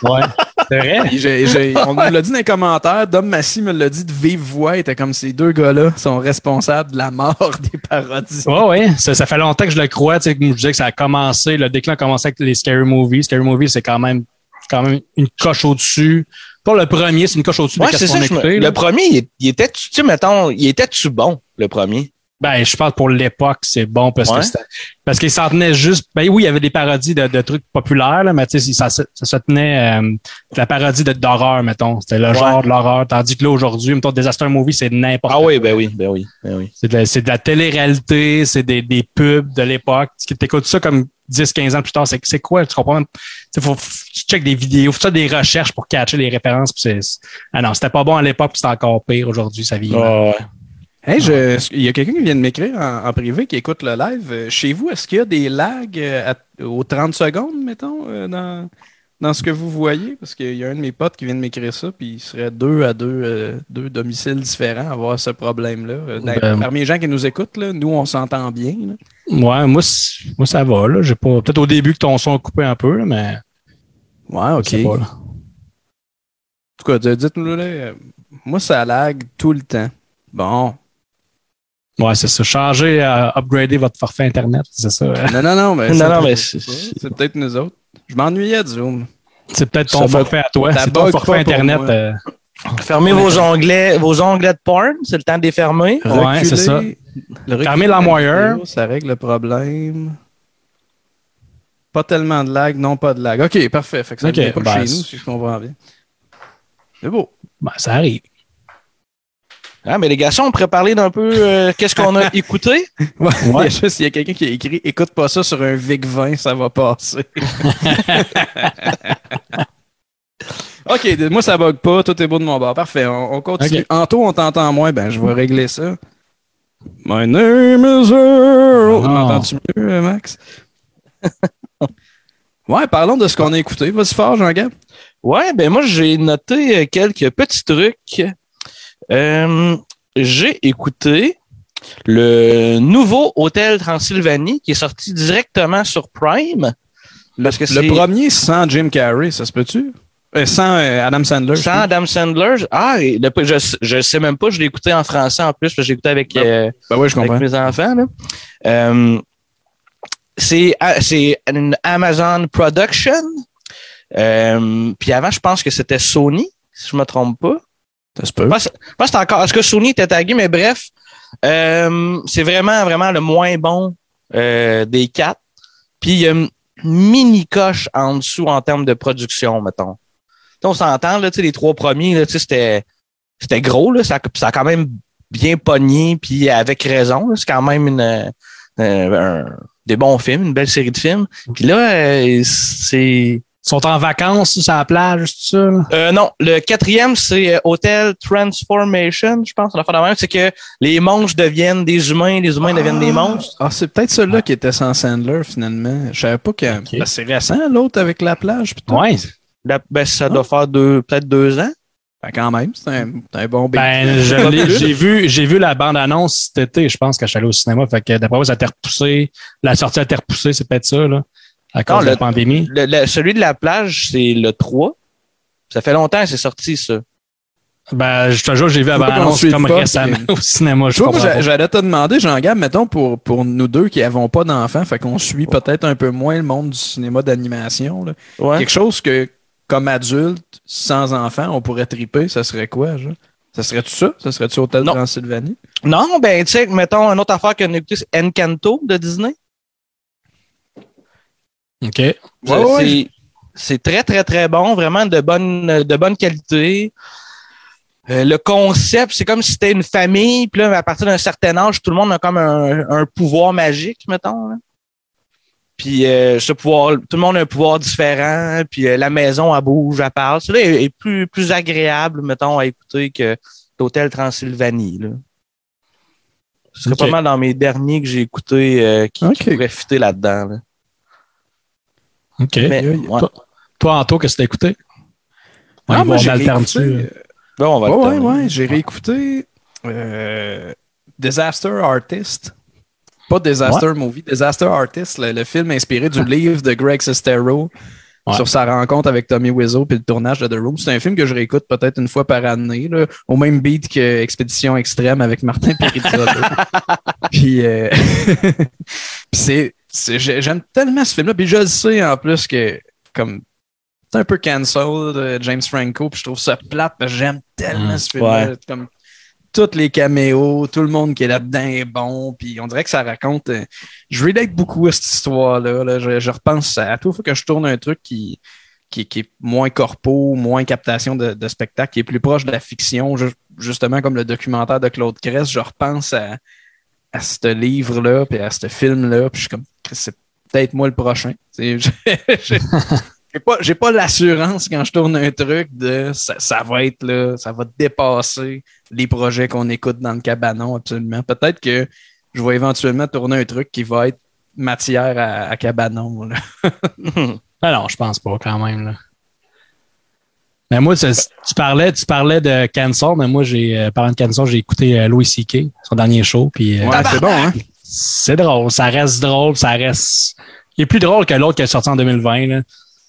Ouais. C'est vrai? J'ai- j'ai- on me l'a dit dans les commentaires. Dom Massy me l'a dit de vive voix. Il était comme ces deux gars-là sont responsables de la mort des parodies. Ouais, ouais. Ça, ça fait longtemps que je le crois. Tu sais, je disais que ça a commencé, le déclin a commencé avec les Scary Movies. Scary Movies, c'est quand même, quand même une coche au-dessus. Pas le premier, c'est une coche au-dessus Ouais, de c'est ça. me-. Le premier, il, il était, tu sais, mettons, il était-tu bon, le premier? Ben, je pense pour l'époque, c'est bon parce Ouais. que parce qu'il s'en tenait juste. Ben oui, il y avait des parodies de, de trucs populaires, là, mais tu sais, ça, ça, ça se tenait euh, la parodie d'horreur, mettons. C'était le Ouais. genre de l'horreur. Tandis que là, aujourd'hui, mettons, Disaster Movie, c'est n'importe Ah oui, ben oui, ben oui, ben oui. C'est de, la- c'est de la télé-réalité, c'est des, des pubs de l'époque. Tu écoutes ça comme 10, 15 ans plus tard, c'est c'est quoi? Tu comprends faut, tu check des vidéos, faut faire des recherches pour catcher les références. c'est- ah non, c'était pas bon à l'époque, c'est encore pire aujourd'hui, ça vit. Ouais. Hey, je- il y a quelqu'un qui vient de m'écrire en, en privé qui écoute le live. Euh, Chez vous, est-ce qu'il y a des lags euh, à- aux 30 secondes, mettons, euh, dans, dans ce que vous voyez? Parce qu'il y a un de mes potes qui vient de m'écrire ça, puis il serait deux à deux, euh, deux domiciles différents à avoir ce problème-là. Ben- parmi les gens qui nous écoutent, là, nous, on s'entend bien. là. Ouais, moi, moi, ça va, là. J'ai pas, peut-être au début que ton son a coupé un peu, là, mais. Ouais, OK. pas, là. En tout cas, dites-nous, là, moi, ça lag tout le temps. Bon. Ouais, c'est ça. Changer, euh, upgrader votre forfait Internet, c'est ça. Non, non, non, mais Non, mais peut-être c'est- peut-être nous autres. Je m'ennuyais de Zoom. C'est peut-être ton forfait à toi. C'est ton forfait Internet. euh, Fermez vos onglets, vos onglets de porn, c'est le temps de les fermer. Ouais, c'est ça. le reculer Fermer de la l'armoire. vidéo, Ça règle le problème. Pas tellement de lag, non pas de lag. OK, parfait. Fait que ça OK, vient pas de ben, chez nous, c'est- si je comprends bien. C'est beau. ben, ça arrive. Ah, mais les garçons, on pourrait parler d'un peu euh, qu'est-ce qu'on a écouté? Ouais. Il y Ouais. a juste, il y a quelqu'un qui a écrit Écoute pas ça sur un Vic 20, ça va passer. OK, moi ça bug pas, tout est beau de mon bord. Parfait, on, on continue. OK. Anto, on t'entend moins, ben je vais régler ça. My name is Earl. Ah. M'entends-tu mieux, euh, Max? ouais, parlons de ce qu'on a écouté. Vas-y fort, Jean-Gab. Ouais, ben moi, j'ai noté euh, quelques petits trucs. Euh, j'ai écouté le nouveau Hôtel Transylvanie qui est sorti directement sur Prime. Parce que Le premier sans Jim Carrey, ça se peut-tu? Euh, sans euh, Adam Sandler. sans Adam Sandler. Ah, le- je, je sais même pas, je l'ai écouté en français en plus, parce que j'ai écouté avec, euh, Ben oui, je avec comprends. mes enfants. c'est ah, c'est une Amazon Production. Puis avant, je pense que c'était Sony, si je me trompe pas. Que c'est encore. Est-ce que Sony était tagué, mais bref, euh, c'est vraiment, vraiment le moins bon euh, des quatre. Puis il y a une mini coche en dessous en termes de production, mettons. Tu sais, on s'entend, là, les trois premiers, là, c'était, c'était gros, là, ça, ça a quand même bien pogné, puis avec raison. là. C'est quand même une, euh, un- des bons films, une belle série de films. Puis là, euh, c'est sont en vacances sur la plage, tout ça. là? euh, non, le quatrième, c'est euh, Hotel Transformation, je pense. La fois de même, c'est que les monstres deviennent des humains, les humains deviennent des monstres. Ah, c'est peut-être celui-là qui était sans Sandler, finalement. Je savais pas que. Ok. Ben, c'est récent, l'autre avec la plage. pis tout. Ouais. La- ben, ça doit faire deux, peut-être deux ans. Ben, quand même, c'est un, un bon bébé. Ben, j'ai vu, j'ai vu la bande-annonce cet été, je pense, quand je suis allé au cinéma. Fait que d'après moi, ça a été repoussé. La sortie a été repoussée, c'est peut-être ça, là. À cause Non, de la le- pandémie? Le- le- celui de la plage, c'est le 3. Ça fait longtemps que c'est sorti, ça. Ben, je te jure, j'ai vu la Faut pas comme récemment au cinéma. Je Tu vois, moi, j'allais te demander, Jean-Gab, mettons, pour, pour nous deux qui n'avons pas d'enfants, fait qu'on suit peut-être un peu moins le monde du cinéma d'animation. là. Ouais. Quelque chose que, comme adulte, sans enfant, on pourrait triper, ça serait quoi, genre? Ça serait-tu ça? Ça serait-tu Hôtel Non. Transylvanie? Non, ben, tu sais, mettons, une autre affaire qu'on a écouté, c'est Encanto de Disney. OK. Ouais, C'est- ouais. c'est- C'est très, très, très bon, vraiment de bonne, de bonne qualité. Euh, le concept, c'est comme si c'était une famille, puis là, à partir d'un certain âge, tout le monde a comme un, un pouvoir magique, mettons. là. Puis euh, ce pouvoir, tout le monde a un pouvoir différent, puis euh, la maison, elle bouge, elle parle. Celui-là est, est plus, plus agréable, mettons, à écouter que l'Hôtel Transylvanie. Là. Ce serait pas mal dans mes derniers que j'ai écoutés euh, qui, qui Ok. pourraient fitter là-dedans. là. OK. Mais, ouais. Toi, toi, Anto, qu'est-ce que t'as écouté? On Ah, va moi, j'ai réécouté, d'alternative. euh, Bon, on va Ouais, ouais. J'ai réécouté euh, Disaster Artist. Pas Disaster Movie, Disaster Artist, le, le film inspiré du livre de Greg Sestero. Ouais. sur sa rencontre avec Tommy Wiseau puis le tournage de The Room. C'est un film que je réécoute peut-être une fois par année, là, au même beat que Expédition Extrême avec Martin Perizza. puis euh, puis c'est, j'aime tellement ce film-là. Puis je le sais en plus que comme c'est un peu cancel euh, James Franco, puis je trouve ça plate, mais j'aime tellement Mm. ce film-là. Ouais. Comme tous les caméos, tout le monde qui est là-dedans est bon, puis on dirait que ça raconte. euh, je relate beaucoup à cette histoire-là. là. Je, je repense à, à toute fois que je tourne un truc qui, qui, qui est moins corpo, moins captation de, de spectacle, qui est plus proche de la fiction, ju- justement comme le documentaire de Claude Cress, je repense à, à ce livre-là, puis à ce film-là, puis je suis comme, c'est peut-être moi le prochain. J'ai pas, j'ai pas l'assurance quand je tourne un truc de ça, ça va être là, ça va dépasser les projets qu'on écoute dans le cabanon, absolument. Peut-être que je vais éventuellement tourner un truc qui va être matière à, à cabanon. là. Ben non, je pense pas quand même. Là. Mais moi, tu parlais, tu parlais de Cancel, mais moi, j'ai euh, parlant de Cancel, j'ai écouté euh, Louis C.K., son dernier show, puis euh, Ouais, c'est bon, hein? C'est drôle, ça reste drôle, ça reste. Il est plus drôle que l'autre qui est sorti en 2020. Là.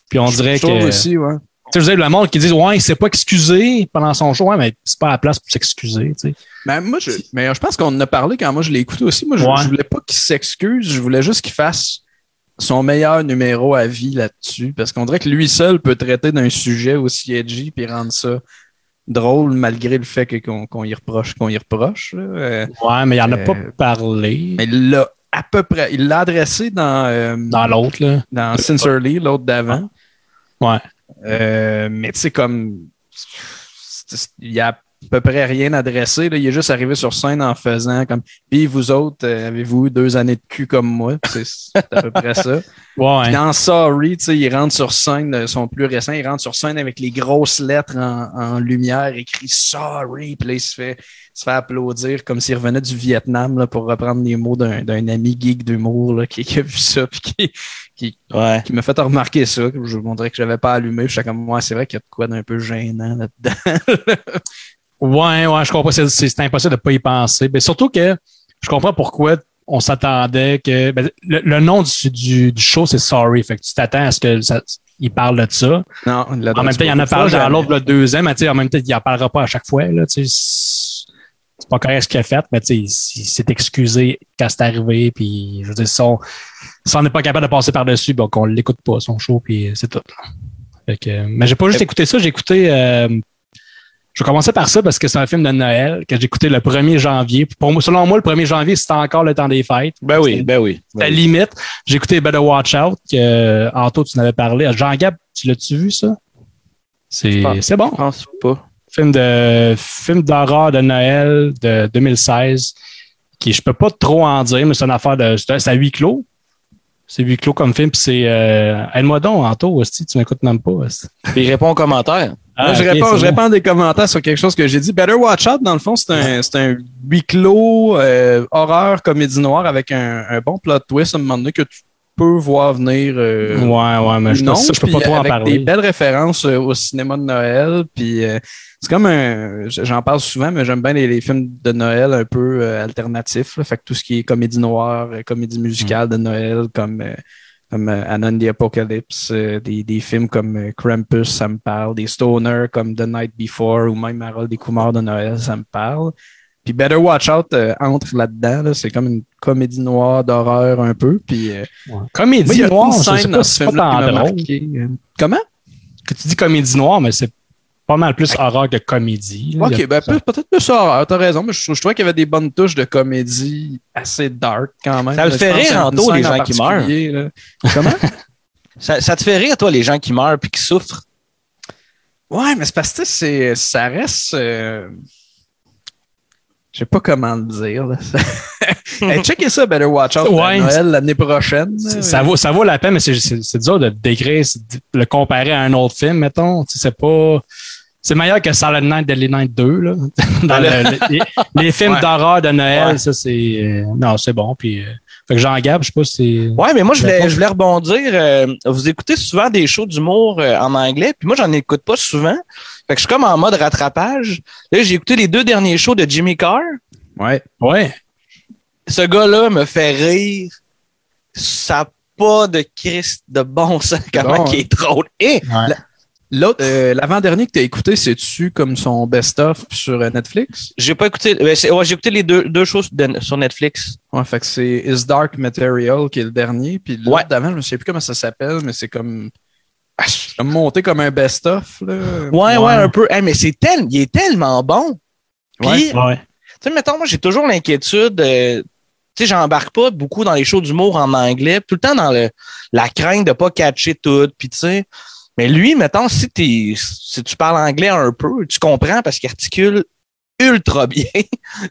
Puis on dirait Je que. aussi, ouais. Tu sais, vous avez le monde qui dit Ouais, il s'est pas excusé pendant son show. Ouais, mais c'est pas la place pour s'excuser. tu sais. Mais moi, je, mais je pense qu'on en a parlé quand moi je l'ai écouté aussi. Moi, je, Ouais. je voulais pas qu'il s'excuse, je voulais juste qu'il fasse son meilleur numéro à vie là-dessus. Parce qu'on dirait que lui seul peut traiter d'un sujet aussi edgy puis rendre ça drôle malgré le fait que- qu'on y reproche, qu'on y reproche. Euh, Ouais, mais il en a Euh, pas parlé mais il l'a à peu près. Il l'a adressé dans, euh, dans l'autre. là. dans Sincerely, l'autre d'avant. Ouais. Mais tu sais, comme. Il y a à peu près rien adressé. Là. Il est juste arrivé sur scène en faisant comme. Puis vous autres, euh, avez-vous eu deux années de cul comme moi? C'est à peu près ça. Ouais. Puis dans Sorry, il rentre sur scène, son plus récent, il rentre sur scène avec les grosses lettres en, en lumière, écrit Sorry. Puis là, il se fait, se fait applaudir comme s'il revenait du Vietnam là, pour reprendre les mots d'un ami geek d'humour qui, qui a vu ça puis qui, Ouais. qui m'a fait remarquer ça. Je vous montrais que j'avais pas allumé. Puis J'étais comme, ouais, c'est vrai qu'il y a de quoi d'un peu gênant là-dedans. Ouais, ouais, je comprends. C'est, impossible de pas y penser. Mais surtout que je comprends pourquoi on s'attendait que. ben, le, le nom du, du, du show, c'est Sorry. Fait que tu t'attends à ce que ça, il parle de ça. non, En même temps, il y en a parlé dans l'autre le deuxième, mais tu sais, en même temps, il en parlera pas à chaque fois. Là, tu sais, c'est pas correct ce qu'il a fait, mais tu sais, il s'est excusé quand c'est arrivé. Puis, je veux dire, si on si n'est pas capable de passer par-dessus, donc on l'écoute pas, son show, puis c'est tout. Fait que, mais j'ai pas juste écouté ça, j'ai écouté. euh, je vais commencer par ça parce que c'est un film de Noël que j'ai écouté le 1er janvier. Puis Pour moi, selon moi, le 1er janvier, c'était encore le temps des fêtes. Ben oui, ben oui. C'était Ben oui. limite. J'ai écouté Better Watch Out, que euh, Anto, tu n'avais parlé. Jean-Gab, tu l'as-tu vu, ça? C'est bon. Je pense pas. Film de film d'horreur de Noël de 2016 qui je peux pas trop en dire mais c'est une affaire de c'est c'est à huis clos c'est huis clos comme film puis c'est euh, aide-moi donc Anto si tu m'écoutes même pas. Puis il répond en commentaire. Ah, Moi, je, réponds, je réponds des commentaires sur quelque chose que j'ai dit. Better Watch Out, dans le fond, c'est un, c'est un huis clos, euh, horreur, comédie noire avec un, un bon plot twist à un moment donné que tu voir venir. euh, ouais ouais mais je, non, ça, je peux puis pas trop en avec parler des belles références euh, au cinéma de Noël. Puis euh, c'est comme un. J'en parle souvent, mais j'aime bien les, les films de Noël un peu euh, alternatifs. là. Fait que tout ce qui est comédie noire, comédie musicale Mm. de Noël, comme. comme Anon the Apocalypse, des, des films comme Krampus, ça me parle, des stoners comme The Night Before ou même Harold des Coumars de Noël, ça me parle. Puis Better Watch Out euh, entre là-dedans, là, c'est comme une comédie noire d'horreur un peu. Puis euh, Ouais. comédie noire je sais pas si ce c'est pas film-là qui tant m'a drôle marqué. Euh, Comment? que tu dis comédie noire mais c'est pas mal plus horreur que comédie là. Ok, ben, peut- peut-être plus horreur, t'as raison, mais je, je trouvais qu'il y avait des bonnes touches de comédie assez dark quand même. Ça le fait rire en scène les en gens qui là. Comment? Ça, ça te fait rire, toi, les gens qui meurent puis qui souffrent? ouais, mais c'est parce que c'est, ça reste. euh, Je sais pas comment le dire. Là. hey, checkez ça, Better Watch Out Ouais. Noël l'année prochaine. Là. ça vaut ça vaut la peine mais c'est dur de décrire de le comparer à un autre film mettons Tu sais, c'est pas c'est meilleur que Silent Night Deadly Night 2 là dans le- le- les, les films Ouais. d'horreur de Noël Ouais. ça c'est euh, non c'est bon puis euh, fait que Jean Gab je sais pas si Ouais, mais moi, je voulais, je voulais rebondir. euh, vous écoutez souvent des shows d'humour euh, en anglais, puis moi, j'en écoute pas souvent. Fait que je suis comme en mode rattrapage. Là, j'ai écouté les deux derniers shows de Jimmy Carr. Ouais. ouais Ce gars-là me fait rire. Ça, pas de Christ de bon sens comment Bon, il est drôle. Et Ouais. L'autre, euh, l'avant-dernier que tu as écouté, c'est-tu comme son best-of sur euh, Netflix? j'ai pas écouté. c'est- ouais, j'ai écouté les deux, deux choses de- sur Netflix. Ouais, fait que c'est Is Dark Material qui est le dernier. Puis l'autre Ouais. d'avant, je ne sais plus comment ça s'appelle, mais c'est comme. Ah, c'est comme monté comme un best-of. Là. Ouais, ouais, un peu. Hey, mais c'est tel, il est tellement bon. Puis, Ouais. Ouais. tu sais, mettons, moi, j'ai toujours l'inquiétude. euh, tu sais, j'embarque pas beaucoup dans les shows d'humour en anglais, tout le temps dans le, la crainte de pas catcher tout. Puis, tu sais, mais lui, mettons, si, t'es, si tu parles anglais un peu, tu comprends parce qu'il articule ultra bien.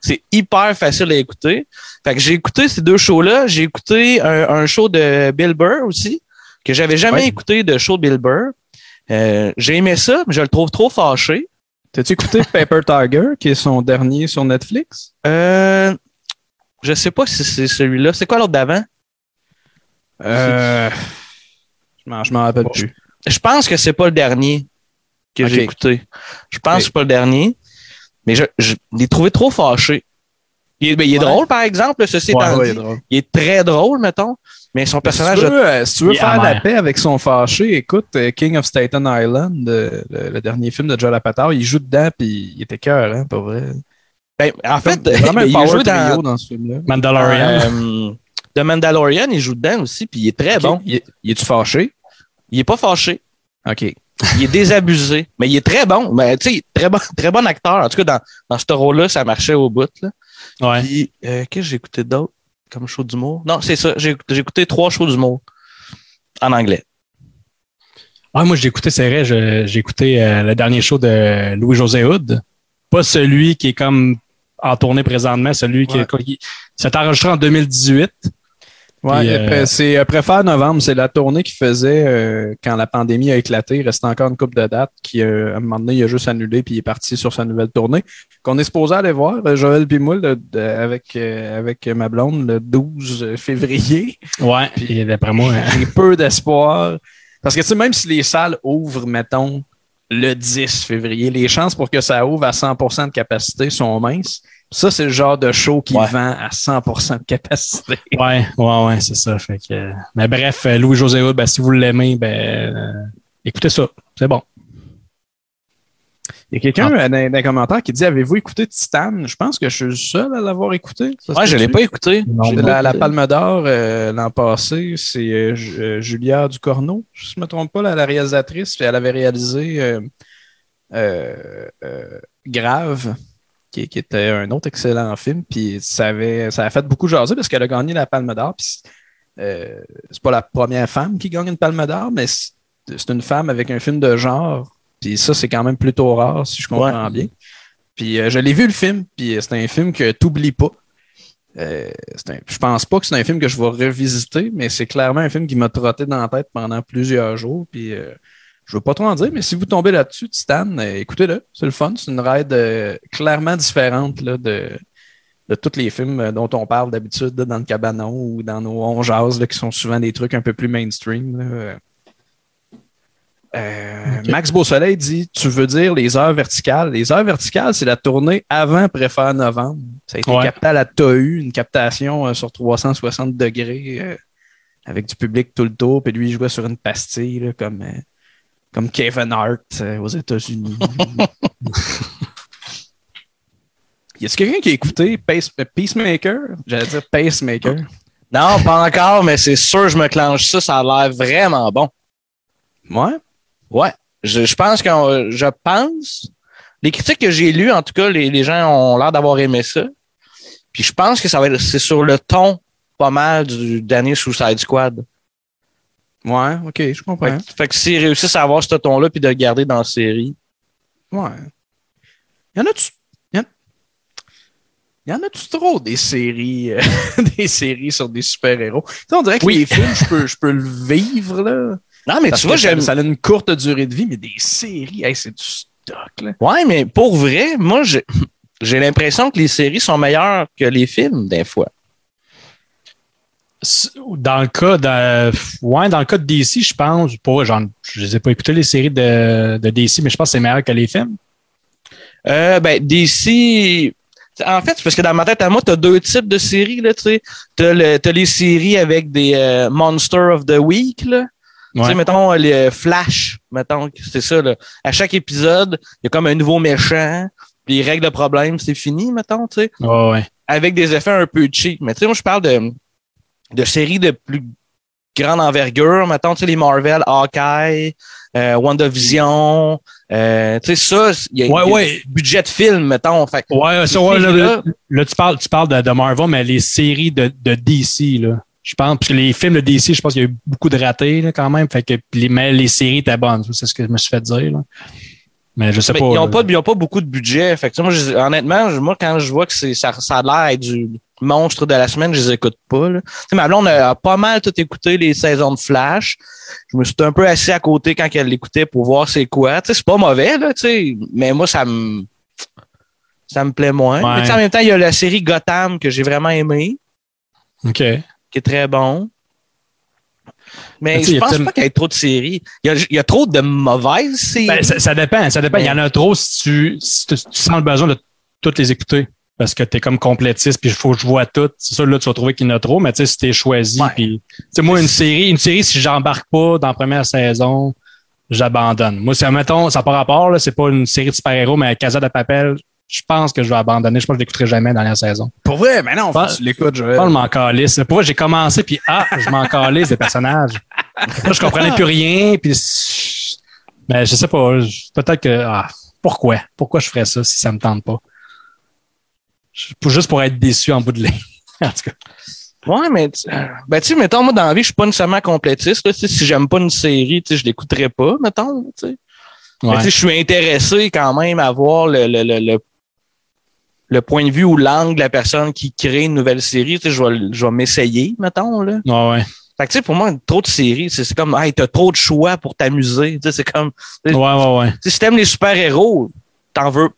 c'est hyper facile à écouter. Fait que j'ai écouté ces deux shows-là. J'ai écouté un, un show de Bill Burr aussi, que j'avais jamais Ouais. écouté de show de Bill Burr. Euh, j'ai aimé ça, mais je le trouve trop fâché. T'as-tu écouté Paper Tiger, qui est son dernier sur Netflix? Euh, je sais pas si c'est celui-là. C'est quoi l'autre d'avant? Euh, je m'en- rappelle Bon. plus. Je pense que c'est pas le dernier que j'ai écouté. Je pense Ok. que c'est pas le dernier. Mais je, je l'ai trouvé trop fâché. Il est, ben, il est Ouais. drôle, par exemple, ceci Ouais, étant Ouais, dit. il est drôle. Il est très drôle, mettons. Mais son Si personnage tu veux, euh, si tu veux faire la paix avec son fâché, écoute euh, King of Staten Island, euh, le, le dernier film de Joe Apatow, il joue dedans puis il était cœur, hein, pas vrai. Ben, en fait, Il vraiment joue dans, dans ce film-là. Mandalorian. euh, The Mandalorian, il joue dedans aussi, puis il est très bon. Il, est- il est-tu fâché? Il est pas fâché. OK. Il est désabusé. mais il est très bon. Mais tu sais, très bon, très bon acteur. En tout cas, dans, dans ce rôle-là, ça marchait au bout. Là. Ouais. Puis, euh, qu'est-ce que j'ai écouté d'autre? Comme show d'humour? Non, c'est ça. J'ai j'ai écouté trois shows d'humour en anglais. Ah, moi, j'ai écouté, c'est vrai, j'ai écouté euh, le dernier show de Louis-José Hood. Pas celui qui est comme en tournée présentement, celui qui, Ouais. qui s'est enregistré en 2018. Ouais, euh, euh, c'est euh, Préfère Novembre, c'est la tournée qu'il faisait euh, quand la pandémie a éclaté. Il restait encore une coupe de dates qui, euh, à un moment donné, il a juste annulé puis il est parti sur sa nouvelle tournée. Qu'on est supposé aller voir, Joël Pimoul, avec, euh, avec ma blonde, le 12 février. Ouais. Puis d'après moi, hein, J'ai peu d'espoir. Parce que, tu sais, même si les salles ouvrent, mettons, le 10 février, les chances pour que ça ouvre à 100% de capacité sont minces. Ça, c'est le genre de show qui Ouais. vend à 100% de capacité. ouais, ouais, ouais, c'est ça. Fait que, euh, mais bref, euh, Louis-José Hood, ben, si vous l'aimez, ben, euh, écoutez ça. C'est bon. Il y a quelqu'un euh, dans, dans les commentaires qui dit Avez-vous écouté Titan Je pense que je suis le seul à l'avoir écouté. Ça Ouais, je l'ai peut-tu? pas écouté. Non, la, la. Palme d'Or euh, l'an passé, c'est euh, Ju- Julia Ducorneau, si je ne me trompe pas, la, la réalisatrice, elle avait réalisé euh, euh, euh, Grave, qui, qui était un autre excellent film, puis ça avait, ça a fait beaucoup jaser parce qu'elle a gagné la Palme d'Or, puis euh, c'est pas la première femme qui gagne une Palme d'Or, mais c'est une femme avec un film de genre, puis ça, c'est quand même plutôt rare, si je comprends Ouais. bien. Puis euh, je l'ai vu le film, puis c'est un film que t'oublies pas. Euh, un- je pense pas que c'est un film que je vais revisiter, mais c'est clairement un film qui m'a trotté dans la tête pendant plusieurs jours. Puis euh, je veux pas trop en dire, mais si vous tombez là-dessus, Titan, euh, écoutez-le, c'est le fun. C'est une ride euh, clairement différente là, de, de tous les films euh, dont on parle d'habitude dans le cabanon ou dans nos on là, qui sont souvent des trucs un peu plus mainstream. là. Euh. Max Beausoleil dit Tu veux dire les heures verticales? Les heures verticales, c'est la tournée avant Préfère Novembre. Ça a été Ouais. capté à la TAU, une captation euh, sur 360 degrés euh, avec du public tout le tour. Puis lui, il jouait sur une pastille là, comme, comme Kevin Hart euh, aux États-Unis. y a-t-il quelqu'un qui a écouté Pace- euh, Peacemaker? J'allais dire Pacemaker. Non, pas encore, mais c'est sûr je me clenche ça. Ça a l'air vraiment bon. Ouais? Ouais. Je, je pense que je pense. Les critiques que j'ai lues, en tout cas, les, les gens ont l'air d'avoir aimé ça. Puis je pense que ça va être c'est sur le ton pas mal du dernier Suicide Squad. Ouais, ok, je comprends. Fait, que- fait que s'ils réussissent à avoir ce ton-là puis de le garder dans la série. Ouais. Y en a-tu. Y en, y en a-tu trop des séries, euh, des séries sur des super-héros? On dirait que Oui. les films, je peux, je peux le vivre, là. Non, mais Parce tu vois, ça, j'aime. ça a une courte durée de vie, mais des séries, hey, c'est du stock, là. Ouais, mais pour vrai, moi, j'ai l'impression que les séries sont meilleures que les films, des fois. Dans le cas de, ouais, dans le cas de DC, je pense, pas, genre, je les ai pas écouté les séries de, de DC, mais je pense que c'est meilleur que les films. Euh, ben, DC, En fait, parce que dans ma tête, à moi, t'as deux types de séries, là, tu sais. T'as, le, les séries avec des euh, Monsters of the Week, là. Tu sais, mettons, les Flash, mettons, c'est ça, là. À chaque épisode, il y a comme un nouveau méchant, puis il règle le problème, c'est fini, mettons, tu sais. Ouais. Avec des effets un peu cheap. Mais tu sais, moi, je parle de, de séries de plus grande envergure, mettons, tu sais, les Marvel, Hawkeye, euh, WandaVision, euh, tu sais, ça, il y a, Ouais, il y a ouais. budget de film, mettons. Fait Ouais, ça, ouais, là, là, là, tu parles, tu parles de, de Marvel, mais les séries de, de DC, là. Je pense, parce que les films de DC, je pense qu'il y a eu beaucoup de ratés, là, quand même. Fait que, mais les séries étaient bonnes. C'est ce que je me suis fait dire, là. Mais je sais Mais pas. ils n'ont pas, ils ont pas beaucoup de budget. Fait que, moi, je- honnêtement, moi, quand je vois que ça, ça a l'air du monstre de la semaine, je les écoute pas. Là. Ma blonde a pas mal tout écouté les saisons de Flash. Je me suis un peu assis à côté quand elle l'écoutait pour voir c'est quoi. C'est pas mauvais, là. Mais moi, ça me ça me plaît moins. Ouais. Mais en même temps, il y a la série Gotham que j'ai vraiment aimé, OK. qui est très bon. Mais je pense pas qu'il y ait trop de séries. Il y a, il y a trop de mauvaises séries. Ben, ça, ça dépend, ça dépend. Il y en a trop si tu, si tu, tu sens le besoin de toutes les écouter. Parce que t'es comme complétiste, puis il faut que je vois toutes. C'est ça, là, tu vas trouver qu'il y en a trop, mais tu sais, si t'es choisi, Ouais. puis... Tu moi, une série, une série, si j'embarque pas dans la première saison, j'abandonne. Moi, c'est, mettons, ça n'a pas rapport, là, c'est pas une série de super-héros, mais Casa de Papel, je pense que je vais abandonner. Je pense que je l'écouterai jamais dans la dernière saison. Pour vrai, mais non, faut Pas- que tu l'écoutes, Je je m'en calisse. Pour vrai, j'ai commencé, puis ah, je m'en calisse des personnages. Là, je comprenais plus rien, puis... Mais je sais pas, peut-être que... Ah, pourquoi? Pourquoi je ferais ça si ça me tente pas? Juste pour être déçu en bout de ligne. en tout cas. Ouais, mais tu- euh, ben, tu sais, mettons, moi, dans la vie, je suis pas nécessairement complétiste. Là, si j'aime pas une série, je l'écouterai pas, mettons. Mais Ouais. je suis intéressé quand même à voir le, le, le, le, le point de vue ou l'angle de la personne qui crée une nouvelle série. Je vais, je vais m'essayer, mettons. Là. Ouais, ouais. Fait que, tu sais, pour moi, trop de séries, c'est comme, hey, t'as trop de choix pour t'amuser. C'est comme, Ouais, ouais, ouais. si t'aimes les super-héros, t'en veux,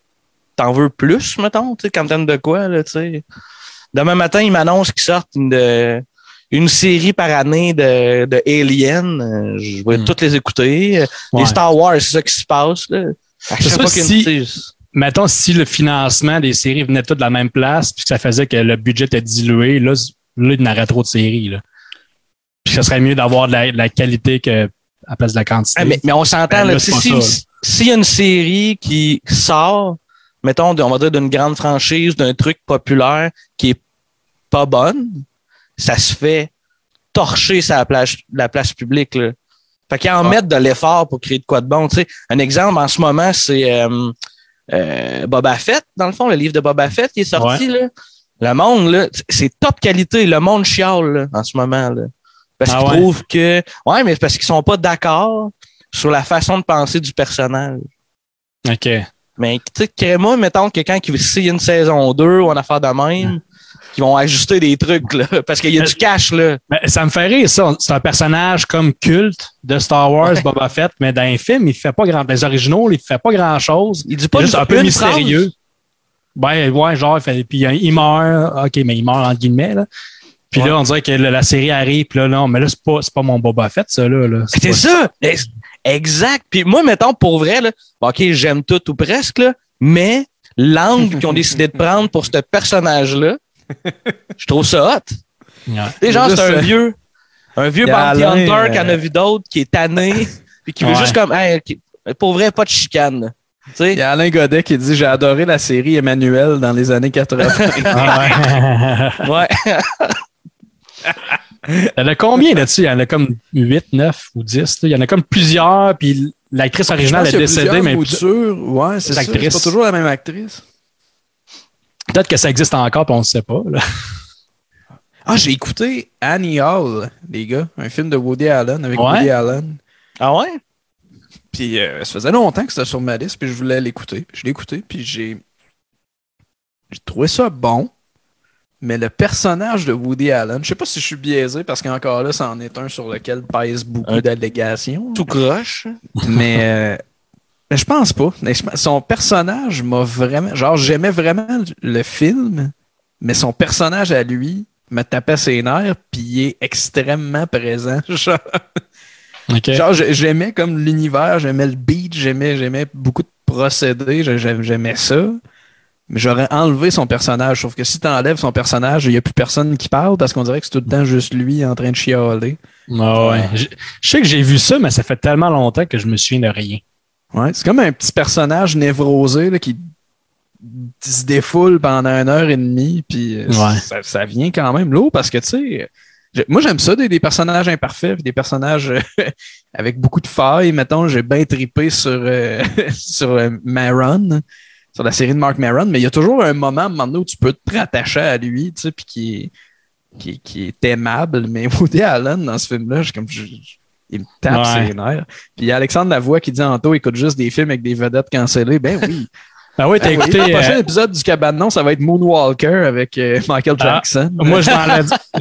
t'en veux plus, mettons, tu sais, quand t'aimes de quoi, là, tu sais. Demain matin, ils m'annoncent qu'ils sortent une, de- une série par année de, de Alien. Euh, Je vais Hmm. toutes les écouter. Euh, Ouais. Les Star Wars, c'est ça qui se passe, là. Qu'il y a si- sais, Mettons, si le financement des séries venait tout de la même place, puis que ça faisait que le budget était dilué, là, là il y en aurait trop de séries, là. Puis ça serait mieux d'avoir de la, de la qualité que à la place de la quantité. Ah, mais, mais on s'entend, Ben là, sais, pas si- s'il y a une série qui sort, mettons, on va dire d'une grande franchise, d'un truc populaire qui est pas bonne, ça se fait torcher sur la place, la place publique, là. Fait qu'ils en Ouais. mettent de l'effort pour créer de quoi de bon, tu sais. Un exemple, en ce moment, c'est euh, euh, Boba Fett, dans le fond, le livre de Boba Fett qui est sorti, là. Le monde, là, c'est top qualité. Le monde chiale, là, en ce moment, là. Parce Ah qu'ils ouais? trouvent que, ouais, mais parce qu'ils sont pas d'accord sur la façon de penser du personnage. OK. Mais tu sais, crée-moi, mettons, quelqu'un qui veut s'il y a une saison 2 ou une affaire de même, qui vont ajuster des trucs, là, parce qu'il y a du cash, là. Ben, ça me fait rire, ça. C'est un personnage comme culte de Star Wars, Ouais. Boba Fett, mais dans les films, il fait pas grand, les originaux, il fait pas grand chose. Il dit Il pas est juste un peu mystérieux. Ouais, ouais, genre, il fait, puis il meurt. OK, mais il meurt entre guillemets, là. Puis Ouais. là, on dirait que la, la série arrive, puis là, non, mais là, c'est pas, pas mon Boba Fett, ça, là. là. C'est ça! Ex- Exact. Puis moi, mettons, pour vrai, là, OK, j'aime tout ou presque, là, mais l'angle qu'ils ont décidé de prendre pour ce personnage-là, je trouve ça hot. Ouais. Tu sais, genre, Juste, c'est un euh, vieux, un vieux a bounty hunter qui en a euh, vu d'autres, qui est tanné, puis qui veut Ouais. juste comme, hey, pour vrai, pas de chicane. là. Tu sais? Il y a Alain Godet qui dit J'ai adoré la série Emmanuel dans les années 80. Ah ouais. Ouais. Il y en a combien là-dessus? Il y en a comme 8, 9 ou 10. là. Il y en a comme plusieurs, puis l'actrice originale est décédée, mais moutures. Ouais, c'est ça. C'est L'actrice. pas toujours la même actrice. peut-être que ça existe encore, puis on ne sait pas. là. Ah, j'ai écouté Annie Hall, les gars, un film de Woody Allen avec Ouais? Woody Allen. Ah ouais? Puis euh, ça faisait longtemps que c'était sur ma liste, puis je voulais l'écouter. Je l'ai écouté, puis j'ai j'ai trouvé ça bon. Mais le personnage de Woody Allen, je sais pas si je suis biaisé parce qu'encore là, c'en est un sur lequel pèse beaucoup d'allégations. Tout croche. mais euh, mais je pense pas. Son personnage m'a vraiment. Genre, j'aimais vraiment le film, mais son personnage à lui me tapait ses nerfs, puis il est extrêmement présent. Genre, genre, j'ai- j'aimais comme l'univers, j'aimais le beat, j'aimais, beaucoup de procédés, j'ai- j'ai- j'aimais ça. Mais j'aurais enlevé son personnage. Sauf que si tu enlèves son personnage, il n'y a plus personne qui parle parce qu'on dirait que c'est tout le temps juste lui en train de chialer. Ah ouais. Je, je sais que j'ai vu ça, mais ça fait tellement longtemps que je me souviens de rien. Ouais, c'est comme un petit personnage névrosé là, qui se défoule pendant une heure et demie, puis euh, Ouais. ça, ça vient quand même lourd parce que, tu sais, moi j'aime ça, des, des personnages imparfaits, des personnages euh, avec beaucoup de failles. Mettons, j'ai bien tripé sur, euh, sur euh, Maron, sur la série de Mark Maron, mais il y a toujours un moment, un moment donné, où tu peux te rattacher à lui, tu sais, puis qui est, qui, est- qui est aimable. Mais Woody Allen, dans ce film-là, j'ai comme... je- je- il me tape Ouais. ses nerfs. Puis il y a Alexandre Lavoie qui dit en tôt, écoute juste des films avec des vedettes cancellées. Ben oui. Ah ouais, t'as Ah oui, écouté. le prochain euh, épisode du Cabanon, ça va être Moonwalker avec euh, Michael Ah, Jackson. moi, je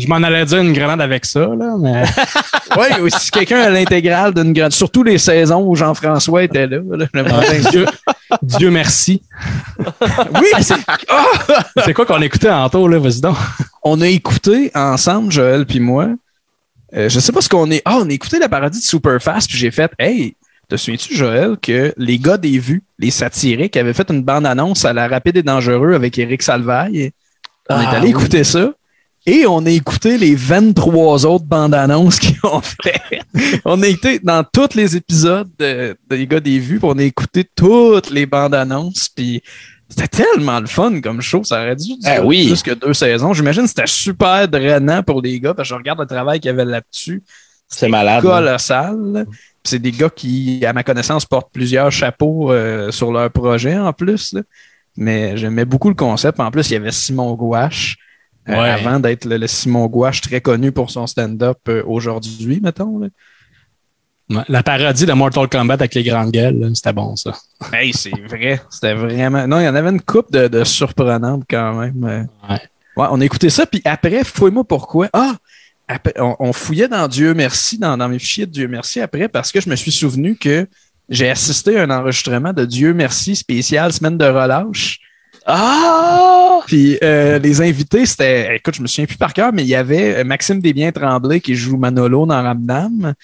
m'en allais, dire une grenade avec ça, là, mais. oui, ou si quelqu'un a l'intégrale d'une grande. Surtout les saisons où Jean-François était là. bien- Dieu, Dieu merci. oui, c'est- C'est quoi qu'on écoutait en tôt, là, vas-y donc. on a écouté ensemble, Joël puis moi. euh, je sais pas ce qu'on est. Ah, on a écouté la parodie de Superfast, puis j'ai fait Hey, te souviens-tu, Joël, que les gars des vues, les satiriques, avaient fait une bande-annonce à la rapide et dangereux avec Eric Salvaille? On est Ah, allé oui. écouter ça. Et on a écouté les 23 autres bandes annonces qu'ils ont fait. on a été dans tous les épisodes de- des gars des vues, puis on a écouté toutes les bandes annonces, puis c'était tellement le fun comme show, ça aurait dû durer oui. plus que deux saisons. J'imagine que c'était super drainant pour les gars, parce que je regarde le travail qu'il y avait là-dessus. C'est malade. là. Colossal. C'est des gars qui, à ma connaissance, portent plusieurs chapeaux euh, sur leur projet en plus. là. Mais j'aimais beaucoup le concept. En plus, il y avait Simon Gouache. euh, Ouais. avant d'être le, le Simon Gouache très connu pour son stand-up euh, aujourd'hui, mettons. là. La parodie de Mortal Kombat avec les grandes gueules, c'était bon, ça. Hey, c'est vrai. C'était vraiment. Non, il y en avait une coupe de, de surprenantes quand même. Ouais. Ouais, on a écouté ça, puis après, fouille-moi pourquoi. Ah! On, on fouillait dans Dieu merci, dans, dans mes fichiers de Dieu merci après, parce que je me suis souvenu que j'ai assisté à un enregistrement de Dieu merci spécial semaine de relâche. Ah! Puis euh, les invités, c'était, écoute, je me souviens plus par cœur, mais il y avait euh, Maxime Desbiens-Tremblay qui joue Manolo dans Ramdam,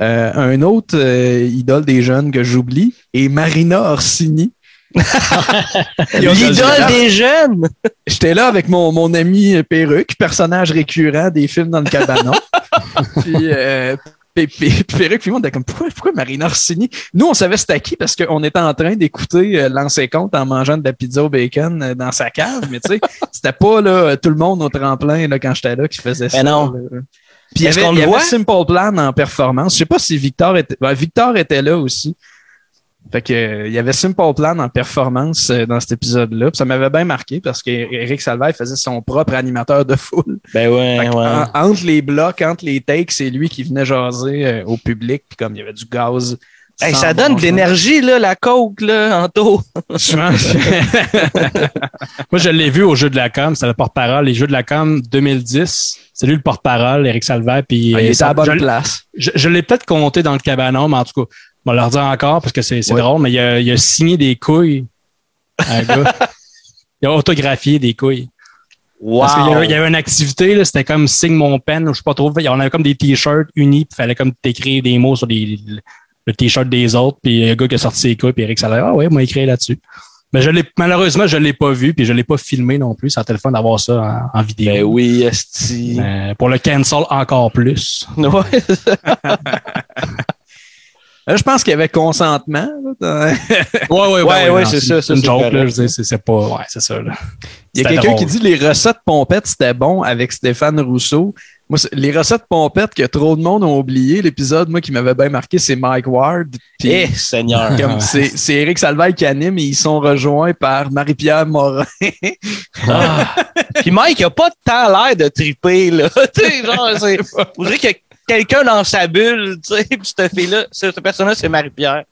euh, un autre euh, idole des jeunes que j'oublie, et Marina Orsini. L'idole des jeunes! J'étais là avec mon, mon ami Perruque, personnage récurrent des films dans le cabanon. puis, euh, Perruque, puis moi, on était comme, pourquoi, pourquoi Marina Orsini? Nous, on savait c'était qui parce qu'on était en train d'écouter euh, Lancer compte en mangeant de la pizza au bacon euh, dans sa cave, mais tu sais, c'était pas là, tout le monde au tremplin là, quand j'étais là qui faisait ça. non. là. Puis il y avait, il y avait? Simple Plan en performance. Je sais pas si Victor était. ben, Victor était là aussi. Fait que euh, il y avait Simple Plan en performance euh, dans cet épisode-là. Puis Ça m'avait bien marqué parce qu'Éric Salvaille faisait son propre animateur de foule. Ben ouais, ouais. en- entre les blocs, entre les takes, c'est lui qui venait jaser euh, au public. Puis comme il y avait du gaz. Hey, ça donne bon de l'énergie, là, la coke, là, en taux. Moi, je l'ai vu au jeu de la com, c'était le porte-parole. Les jeux de la com 2010, c'est lui le porte-parole, Eric Salvaire. Puis, Ah, il était à la bonne je, place. je, je l'ai peut-être compté dans le cabanon, mais en tout cas, on va leur dire encore parce que c'est Ouais. drôle, mais il a, il a signé des couilles. Un gars. Il a autographié des couilles. Wow! Parce qu'il y, y avait une activité, c'était comme signe mon pen, ou je sais pas trop. On avait comme des t-shirts unis, puis il fallait comme t'écrire des mots sur les- le t-shirt des autres, puis il y a un gars qui a sorti ses couilles, puis Eric Salvaire, ah ouais, m'a écrit là-dessus. Mais je l'ai, malheureusement, je l'ai pas vu, puis je l'ai pas filmé non plus. C'est un téléphone d'avoir ça en, en vidéo. Ben oui, esti. Euh, pour le cancel encore plus. Ouais. Là, je pense qu'il y avait consentement. là, Ouais, ouais, Ouais, ouais, c'est ça, ça, une c'est joke, là. Je dis, c'est, c'est pas, ouais, c'est ça, là. Il y a quelqu'un qui dit les recettes pompettes, c'était bon avec Stéphane Rousseau. Moi, c'est- les recettes pompettes que trop de monde ont oublié, l'épisode, moi, qui m'avait bien marqué, c'est Mike Ward. Eh, Seigneur. c'est, c'est Eric Salvaille qui anime et ils sont rejoints par Marie-Pierre Morin. Ah. Puis Mike, il a pas tant l'air de triper, là. tu sais, genre, c'est. On dirait a quelqu'un dans sa bulle, tu sais, puis cette fille-là, cette personne-là, c'est Marie-Pierre.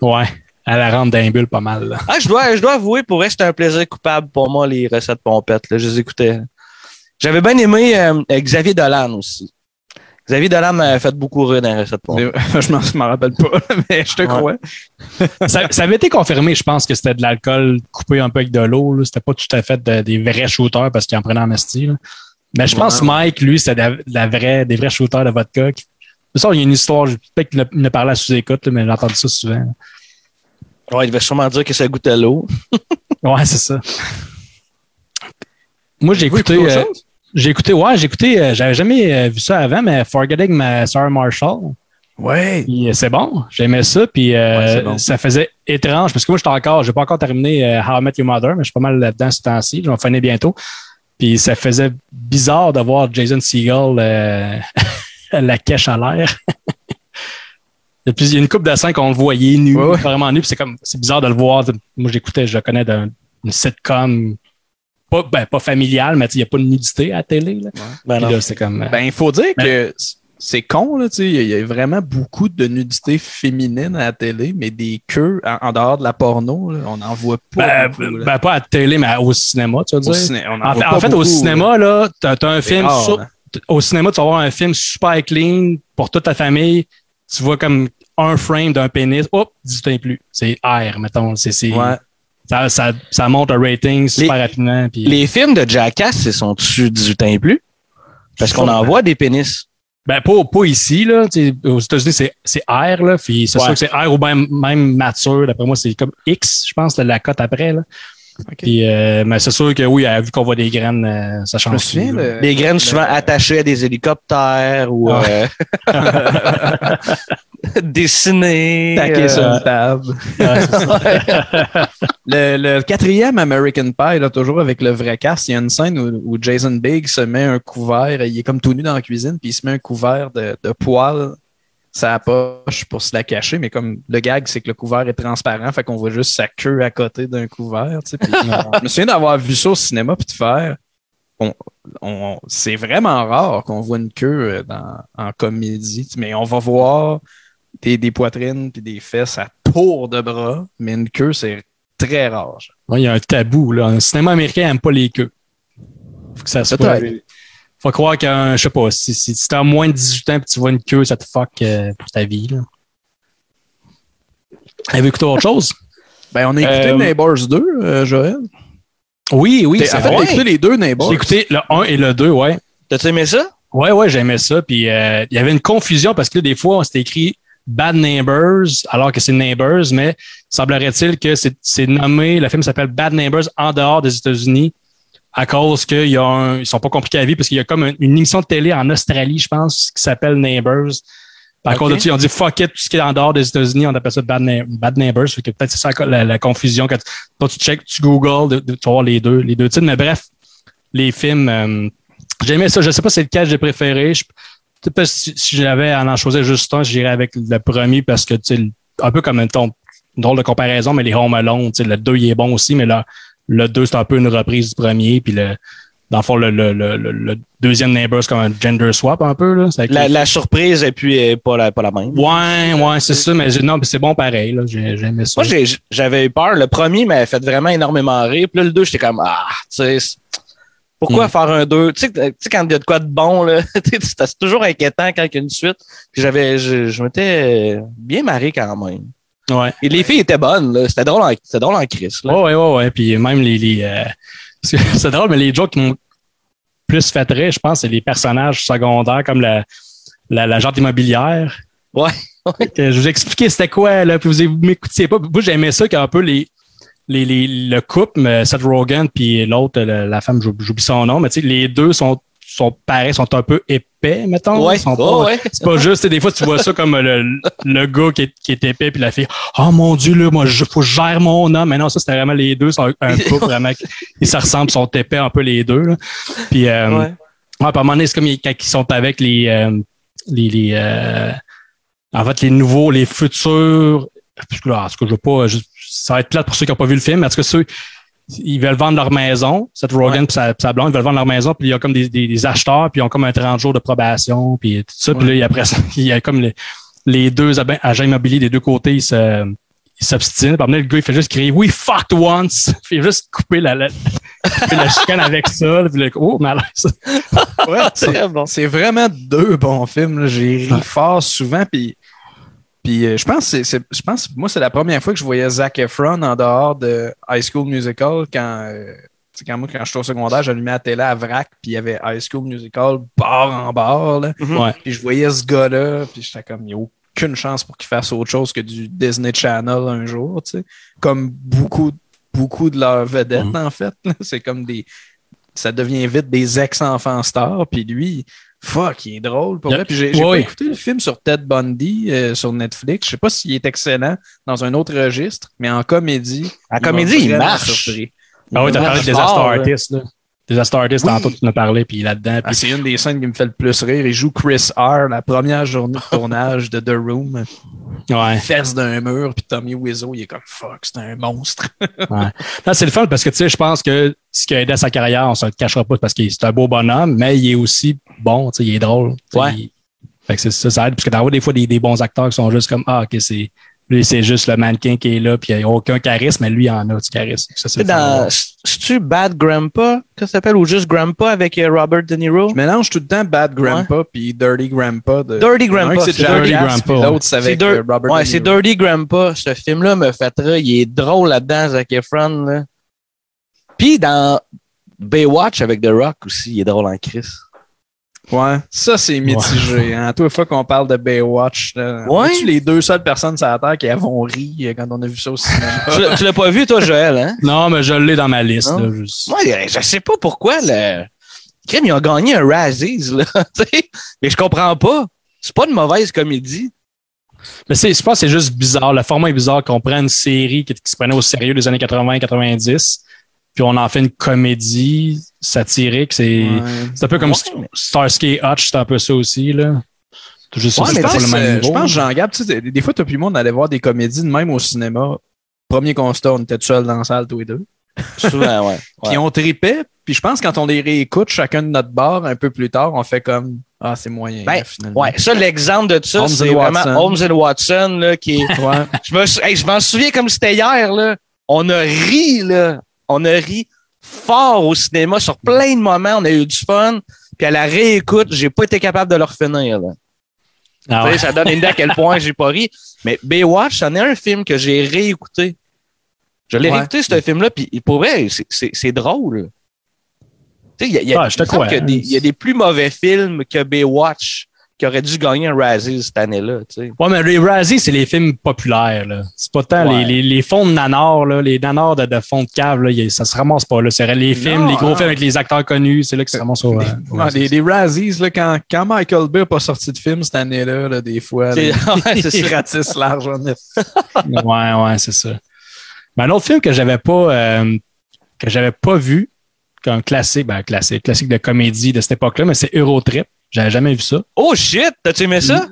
Ouais. Elle la rentre d'un bulle pas mal, là. Ah, je dois, je dois avouer, pour elle, c'était un plaisir coupable pour moi, les recettes pompettes, là. Je les écoutais. J'avais bien aimé euh, Xavier Dolan aussi. Xavier Dolan m'a fait beaucoup rire dans les recettes pompettes. je m'en, je m'en rappelle pas, mais je te Ouais. crois. ça, ça avait été confirmé, je pense, que c'était de l'alcool coupé un peu avec de l'eau. C'était pas tout à fait de- des vrais shooters parce qu'il en prenait en esti. Mais je pense que Mike, lui, de la, de vraie, des vrais shooters de vodka. qui- Ça, il y a une histoire, je- peut-être qu'il ne- parlait à sous-écoute, mais j'ai entendu ça souvent. Ouais, il devait sûrement dire que ça goûtait l'eau. Ouais, c'est ça. Moi, j'ai écouté. euh, j'ai écouté, ouais, j'ai écouté, euh, j'avais jamais euh, vu ça avant, mais Forgetting ma Sarah Marshall. Ouais. Euh, c'est bon, j'aimais ça, puis Ouais, c'est bon. ça faisait étrange, parce que moi, j'étais encore, j'ai pas encore terminé How I Met Your Mother, mais je suis pas mal là-dedans ce temps-ci, je vais en finir bientôt. Puis ça faisait bizarre de voir Jason Segel euh, la cache à l'air. Et puis, il y a une coupe de scènes qu'on le voyait nu, Ouais, ouais. vraiment nu, puis c'est comme, c'est bizarre de le voir. Moi, j'écoutais, je le connais d'une sitcom, pas, ben, pas familiale, mais il n'y a pas de nudité à la télé, là. Ben Puis non. là, c'est comme, euh, Ben, il faut dire que c'est con, là, tu sais. Il y a- vraiment beaucoup de nudité féminine à la télé, mais des queues en, en dehors de la porno, là, on n'en voit pas. Ben, beaucoup, là. ben, pas à la télé, mais au cinéma, tu veux dire? Au ciné- on en fait- au cinéma, là, t'as as un film rare, sur- là. au cinéma, tu vas voir un film super clean pour toute ta famille. Tu vois comme un frame d'un pénis. Hop, 18 ans plus. C'est R, mettons. C'est, Ouais. ça, ça, ça monte un rating super rapidement. Les films de Jackass, ils sont dessus 18 ans et plus? Parce qu'on en voit des pénis. Ben, pas, pas ici, là. Aux États-Unis, c'est, c'est R, là. Puis c'est Ouais. sûr que c'est R ou même, même mature. D'après moi, c'est comme X, je pense, la, la cote après, là. Puis, euh, mais c'est sûr que oui, vu qu'on voit des graines, euh, ça Je change. me souviens, tout, le- Des graines le- souvent attachées à des hélicoptères ou Ah. euh, dessinées. taqué euh, sur une table. Ça. Le, le quatrième American Pie, là, toujours avec le vrai cast, il y a une scène où, où Jason Biggs se met un couvert, il est comme tout nu dans la cuisine, puis il se met un couvert de, de poils sa poche pour se la cacher, mais comme le gag, c'est que le couvert est transparent, fait qu'on voit juste sa queue à côté d'un couvert. tu sais, puis je me souviens d'avoir vu ça au cinéma puis de faire. on- on- c'est vraiment rare qu'on voit une queue euh, dans, en comédie, mais on va voir des, des poitrines puis des fesses à tour de bras, mais une queue, c'est très rare. Ouais, il y a un tabou. Là. Un cinéma américain n'aime pas les queues. Faut que ça soit. Faut croire qu'un, je sais pas, si, si, si t'as moins de 18 ans et tu vois une queue, ça te fuck euh, pour ta vie. Là. Avez-vous écouté autre chose? Ben, on a écouté Euh, Neighbors 2, euh, Joël. Oui, oui, T'es- c'est en fait, vrai. t'as écouté les deux Neighbors? J'ai écouté le 1 et le 2, ouais. T'as-tu aimé ça? Ouais, ouais, j'aimais ça. Puis euh, il y avait une confusion parce que là, des fois, c'était écrit Bad Neighbors alors que c'est Neighbors, mais semblerait-il que c'est c'est nommé, le film s'appelle Bad Neighbors en dehors des États-Unis à cause qu'ils y a un, ils sont pas compliqués à vivre parce qu'il y a comme une, une émission de télé en Australie, je pense, qui s'appelle Neighbors. À Ok. cause de ça, ils ont dit fuck it, tout ce qui est en dehors des États-Unis, on appelle ça Bad, Bad Neighbors. Fait que peut-être c'est ça la, la confusion quand tu- toi tu check, tu de- tu vas voir les deux, les deux titres. Mais bref, les films, euh, j'aimais ça. Je sais pas c'est lequel j'ai préféré. Je, si, si j'avais à en choisir juste un, j'irais avec le premier parce que, tu sais, un peu comme un ton, une drôle de comparaison, mais les Home Alone, tu sais, le 2, il est bon aussi, mais là, le 2, c'est un peu une reprise du premier, puis le, dans le fond, le, le, le, le- deuxième Neighbor, c'est comme un gender swap un peu, là. La, les- la surprise et puis est pas la, pas la même. Ouais, ouais, c'est ça, mais non, mais c'est bon pareil, là. J'ai, j'aimais ça. Moi, j'avais eu peur. Le premier m'avait fait vraiment énormément rire. Puis là, le 2, j'étais comme, ah, tu sais, pourquoi Mm. faire un 2? Tu sais, quand il y a de quoi de bon, là, c'est toujours inquiétant quand il y a une suite. Puis j'avais, je, je m'étais bien marré quand même. Ouais. Et les filles étaient bonnes, là. C'était drôle en, c'était drôle en crise, là. Ouais, ouais, ouais. Puis même les. les euh, c'est drôle, mais les jokes qui m'ont plus fait rire, je pense, c'est les personnages secondaires comme la, la, l'agente immobilière. Ouais. Que je vous ai expliqué c'était quoi, là, puis vous m'écoutiez pas. Moi, j'aimais ça qu'un peu les. Les, les, le couple, mais Seth Rogen puis l'autre, la, la femme, j'oublie son nom, mais tu sais, les deux sont, sont pareils, sont un peu épais, mettons. Ouais, Ils sont oh, pas- ouais. c'est pas juste, des fois, tu vois ça comme le, le gars qui est, qui est épais, puis la fille, oh mon Dieu, là, moi, je, faut que je gère mon homme. Mais non, ça, c'était vraiment les deux, c'est un, couple vraiment, ils se ressemblent, sont épais un peu les deux. Là. Puis, euh, ouais. À un moment donné, c'est comme quand ils sont avec les, euh, les, les euh, en fait, les nouveaux, les futurs, parce que là, en tout cas, je veux pas, je- ça va être plate pour ceux qui n'ont pas vu le film, mais en tout cas, ceux, ils veulent vendre leur maison, cette Rogan Ouais. puis sa, blonde, ils veulent vendre leur maison, puis il y a comme des, des, des acheteurs, puis ils ont comme un 30 jours de probation, puis tout ça, puis là, il y a après ça, il y a comme les, les deux agents immobiliers des deux côtés, ils se. Puis après, le gars, il fait juste crier « We fucked once! » Puis il fait juste couper la, la, couper la chicane avec ça. Puis le, oh, malaise. Ouais, c'est- Très bon. C'est vraiment deux bons films. là. J'ai ri fort souvent. Puis, puis euh, je pense, que c'est- c'est- je pense, moi, c'est la première fois que je voyais Zac Efron en dehors de High School Musical quand, euh, quand moi, quand j'étais au secondaire, j'allumais la télé à vrac, puis il y avait High School Musical bord en bord. Là. Mhm. Ouais. Puis je voyais ce gars-là, puis j'étais comme, yo, aucune chance pour qu'il fasse autre chose que du Disney Channel un jour, tu sais. Comme beaucoup, beaucoup de leurs vedettes, Mhm. en fait. C'est comme des. Ça devient vite des ex-enfants stars. Puis lui, fuck, il est drôle. Pour Yep. vrai. Puis j'ai pas écouté le film sur Ted Bundy euh, sur Netflix. Je sais pas s'il est excellent dans un autre registre, mais en comédie. En comédie, il marche. surpris. Ah oui, t'as parlé des fort, Disaster Artists, Oui. tantôt, tu as parlé, puis là-dedans. Ah, c'est une des scènes qui me fait le plus rire. Il joue Chris R, la première journée de tournage de The Room. ouais. Fesse d'un mur, puis Tommy Wiseau, il est comme fuck, c'est un monstre. Non, c'est le fun parce que, tu sais, je pense que ce qui a aidé à sa carrière, on se le cachera pas parce que c'est un beau bonhomme, mais il est aussi bon, tu sais, il est drôle. Ouais. il- Fait que c'est ça, ça aide. Parce que t'en vois des fois des, des bons acteurs qui sont juste comme, ah, ok, c'est, lui, c'est juste le mannequin qui est là, puis il n'y a aucun charisme, mais lui, il en a du charisme. C'est C'est dans, c'est-tu Bad Grandpa, que ça s'appelle, ou juste Grandpa avec euh, Robert De Niro? Je mélange tout le temps Bad Grandpa puis Dirty Grandpa. De... Dirty Grandpa. c'est c'est Dirty Grandpa, L'autre, c'est avec C'est euh, Robert Ouais, De c'est Niro. Dirty Grandpa. Ce film-là me fêtera. Il est drôle là-dedans, Zac Efron. Là. Puis dans Baywatch avec The Rock aussi, il est drôle en Chris. Ouais, ça, c'est mitigé. Hein. Toute fois qu'on parle de Baywatch, là, Ouais. es-tu les deux seules personnes sur la Terre qui avons ri euh, quand on a vu ça au cinéma? tu l'as- tu l'as pas vu, toi, Joël, hein? Non, mais je l'ai dans ma liste. Là, juste- Moi, je sais pas pourquoi le. Crime, ils ont gagné un Razzies, là. tu sais. Mais je comprends pas. C'est pas une mauvaise comédie. Mais c'est, je pense que c'est juste bizarre. Le format est bizarre qu'on prend une série qui, qui se prenait au sérieux des années 80-90, puis on en fait une comédie satirique. C'est, Ouais. c'est un peu comme Ouais, Starsky Hutch, c'est un peu ça aussi. Là. C'est juste Ouais, ça, mais je pas le même je pense, Jean-Gab, tu sais, des, des fois, t'as plus le monde allait voir des comédies de même au cinéma. Premier constat, on était tout seul dans la salle, tous les deux. Souvent, ouais. Puis on tripait. Puis je pense quand on les réécoute chacun de notre bar un peu plus tard, on fait comme Ah, c'est moyen, Ben, finalement. Ouais, ça, l'exemple de ça, c'est vraiment Watson. Holmes and Watson, là, qui est. Ouais. Je me hey, je m'en souviens comme c'était hier, là. On a ri, là. On a ri fort au cinéma sur plein de moments. On a eu du fun. Puis à la réécoute, j'ai pas été capable de le refinir, là. Ah ouais. Ça donne une idée à quel point j'ai pas ri. Mais Baywatch, c'en est un film que j'ai réécouté. Je l'ai Ouais. réécouté, ce film-là, puis pour vrai, c'est- drôle. Tu sais, il y a, il y a- Ah, je te crois. y a des- il y a des plus mauvais films que Baywatch qui auraient dû gagner un Razzie cette année-là. tu sais. Ouais, mais les Razzie, c'est les films populaires. Là. C'est pas tant Ouais. les, les, les fonds de nanars, là, les nanars de, de fonds de cave, là, y- ça se ramasse pas. Là. C'est les films, Non, les gros films avec les acteurs connus, c'est là que ça se ramasse au. Des, euh, des Razzies, là, quand, quand Michael Bay n'a pas sorti de film cette année-là, là, des fois, C'est- là, ouais, c'est il ratisse large en effet. ouais, ouais, c'est ça. Mais un autre film que j'avais pas euh, que j'avais pas vu, qu'un classique, ben classique, classique de comédie de cette époque-là, mais c'est Eurotrip. J'avais jamais vu ça. Oh shit! T'as-tu aimé ça?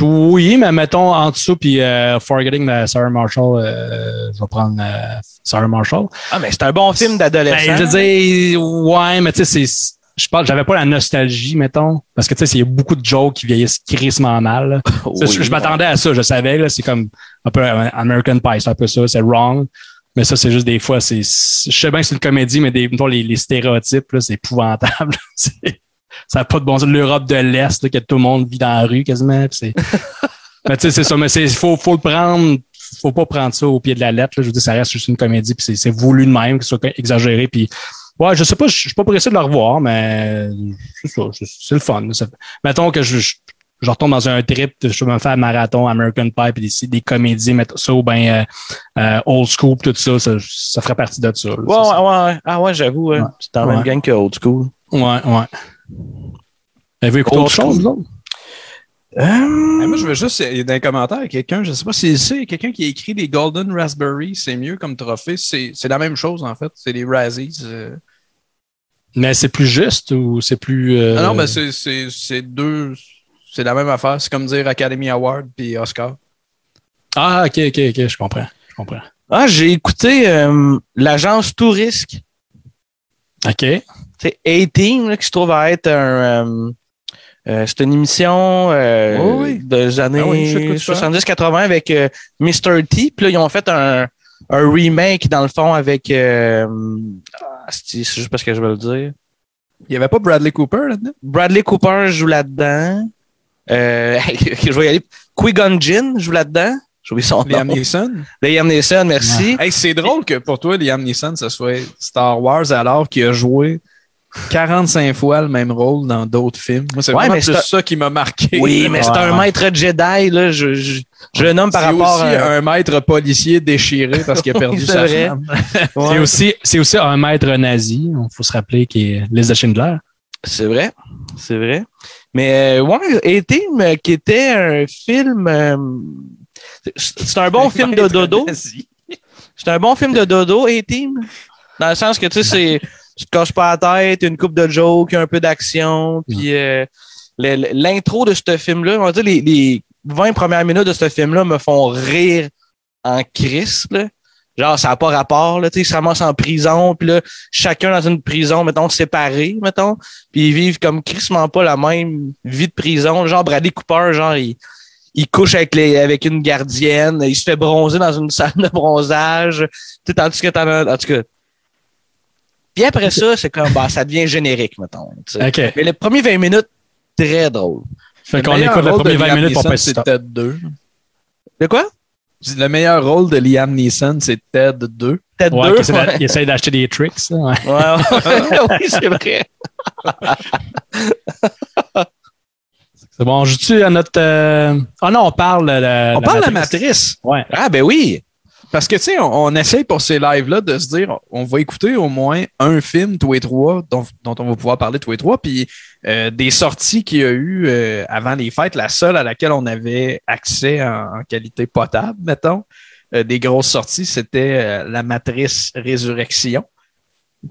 Oui, mais mettons en dessous, puis euh, Forgetting de Sarah Marshall, euh, je vais prendre euh, Sarah Marshall. Ah, mais c'est un bon film d'adolescent. Ben, je veux dire, ouais, mais tu sais, c'est. Je parle, j'avais pas la nostalgie, mettons. Parce que tu sais, il y a beaucoup de jokes qui vieillissent crissement mal. Oui, je je m'attendais à ça, je savais, là, c'est comme un peu American Pie, c'est un peu ça, c'est wrong. Mais ça, c'est juste des fois, c'est. Je sais bien que c'est une comédie, mais des, mettons, les, les stéréotypes, là, c'est épouvantable. C'est- ça n'a pas de bon sens. L'Europe de l'Est, que tout le monde vit dans la rue quasiment. c'est- mais tu sais, c'est ça, mais c'est faut, faut le prendre. Faut pas prendre ça au pied de la lettre. Là. Je veux dire, ça reste juste une comédie, puis c'est- voulu de même, que ce soit exagéré. Puis ouais, je sais pas, je je suis pas pressé de le revoir, mais c'est ça, c'est le fun. Ça- mettons que je, je, je retombe dans un trip, je vais me faire un marathon American Pie, puis des, des comédies, mettre ça ou ben euh, euh, old school, tout ça, ça, ça ferait partie de ça. là. Ouais, ouais. Ah ouais, j'avoue, ouais. Ouais. c'est dans la même gang que Old School. ouais, ouais. Avez-vous écouté autre chose? Eh, moi, je veux juste, il y a dans les commentaires, quelqu'un, je sais pas si c'est quelqu'un qui a écrit des Golden Raspberry, c'est mieux comme trophée. C'est c'est la même chose, en fait. C'est des Razzies. euh. Mais c'est plus juste ou c'est plus. euh, Ah non, mais c'est- c'est c'est deux. C'est la même affaire. C'est comme dire Academy Award puis Oscar. Ah, ok, ok, ok, je comprends. Je comprends. Ah, j'ai écouté euh, l'agence Tourisque. OK. C'est A-Team, qui se trouve à être un. euh, euh, c'est une émission euh, Oui, oui. des années Ah oui, je sais de quoi tu parles. 70-80 avec Mr. T. Puis là, ils ont fait un, un remake, dans le fond, avec. Ah, c'est juste parce que je veux le dire. Il y avait pas Bradley Cooper là-dedans? Bradley Cooper joue là-dedans. Je vais y aller. Qui-Gon Jinn joue là-dedans. J'ai oublié son Liam nom. Neeson? Liam Neeson, merci. Hey, c'est drôle que pour toi, Liam Neeson, ce soit Star Wars alors qu'il a joué 45 fois le même rôle dans d'autres films. Moi, c'est Ouais, vraiment mais plus c'est un- ça qui m'a marqué. Oui, mais c'est un ouais. maître Jedi, là. Je, je, je le nomme par C'est rapport aussi à. un maître policier déchiré parce qu'il a perdu sa femme. C'est aussi, c'est aussi un maître nazi. Il faut se rappeler qui est Lise de Schindler. C'est vrai. C'est vrai. Mais, euh, ouais, A-Team, euh, qui était un film. euh, c'est c'est un bon film de dodo. C'est un bon film de dodo, A-Team. Dans le sens que, tu sais, c'est, tu te casses pas la tête, une coupe de jokes, un peu d'action, puis euh, l'intro de ce film-là, on va dire, les, les 20 premières minutes de ce film-là me font rire en crise, là. Genre, ça n'a pas rapport, là, tu sais, ils se ramassent en prison, puis là, chacun dans une prison, mettons, séparé, mettons, puis ils vivent comme crissement pas la même vie de prison. Genre, Bradley Cooper, genre, il, il couche avec, les, avec une gardienne, il se fait bronzer dans une salle de bronzage, tu sais, tandis que t'en as, en tout cas. Puis après ça, c'est comme, bah, ça devient générique, mettons. tu sais. OK. Mais les premiers 20 minutes, très drôle. Fait qu'on écoute le rôle de premier 20 Liam minutes pour Neeson, pas c'est. Ted 2. De quoi? Je Le meilleur rôle de Liam Neeson, c'est Ted 2. Peut-être Ouais, deux. qu'il essaie ouais. il essaie d'acheter des tricks. ouais. Ouais, ouais. oui, c'est vrai. C'est bon, on joue-tu à notre. euh, Ah non, on parle de la. On parle de la matrice. Ouais. Ah, ben oui. Parce que, tu sais, on, on essaye pour ces lives-là de se dire, on va écouter au moins un film, tous les trois, dont, dont on va pouvoir parler tous les trois, puis euh, des sorties qu'il y a eu euh, avant les fêtes, la seule à laquelle on avait accès en, en qualité potable, mettons, euh, des grosses sorties, c'était la Matrice Résurrection,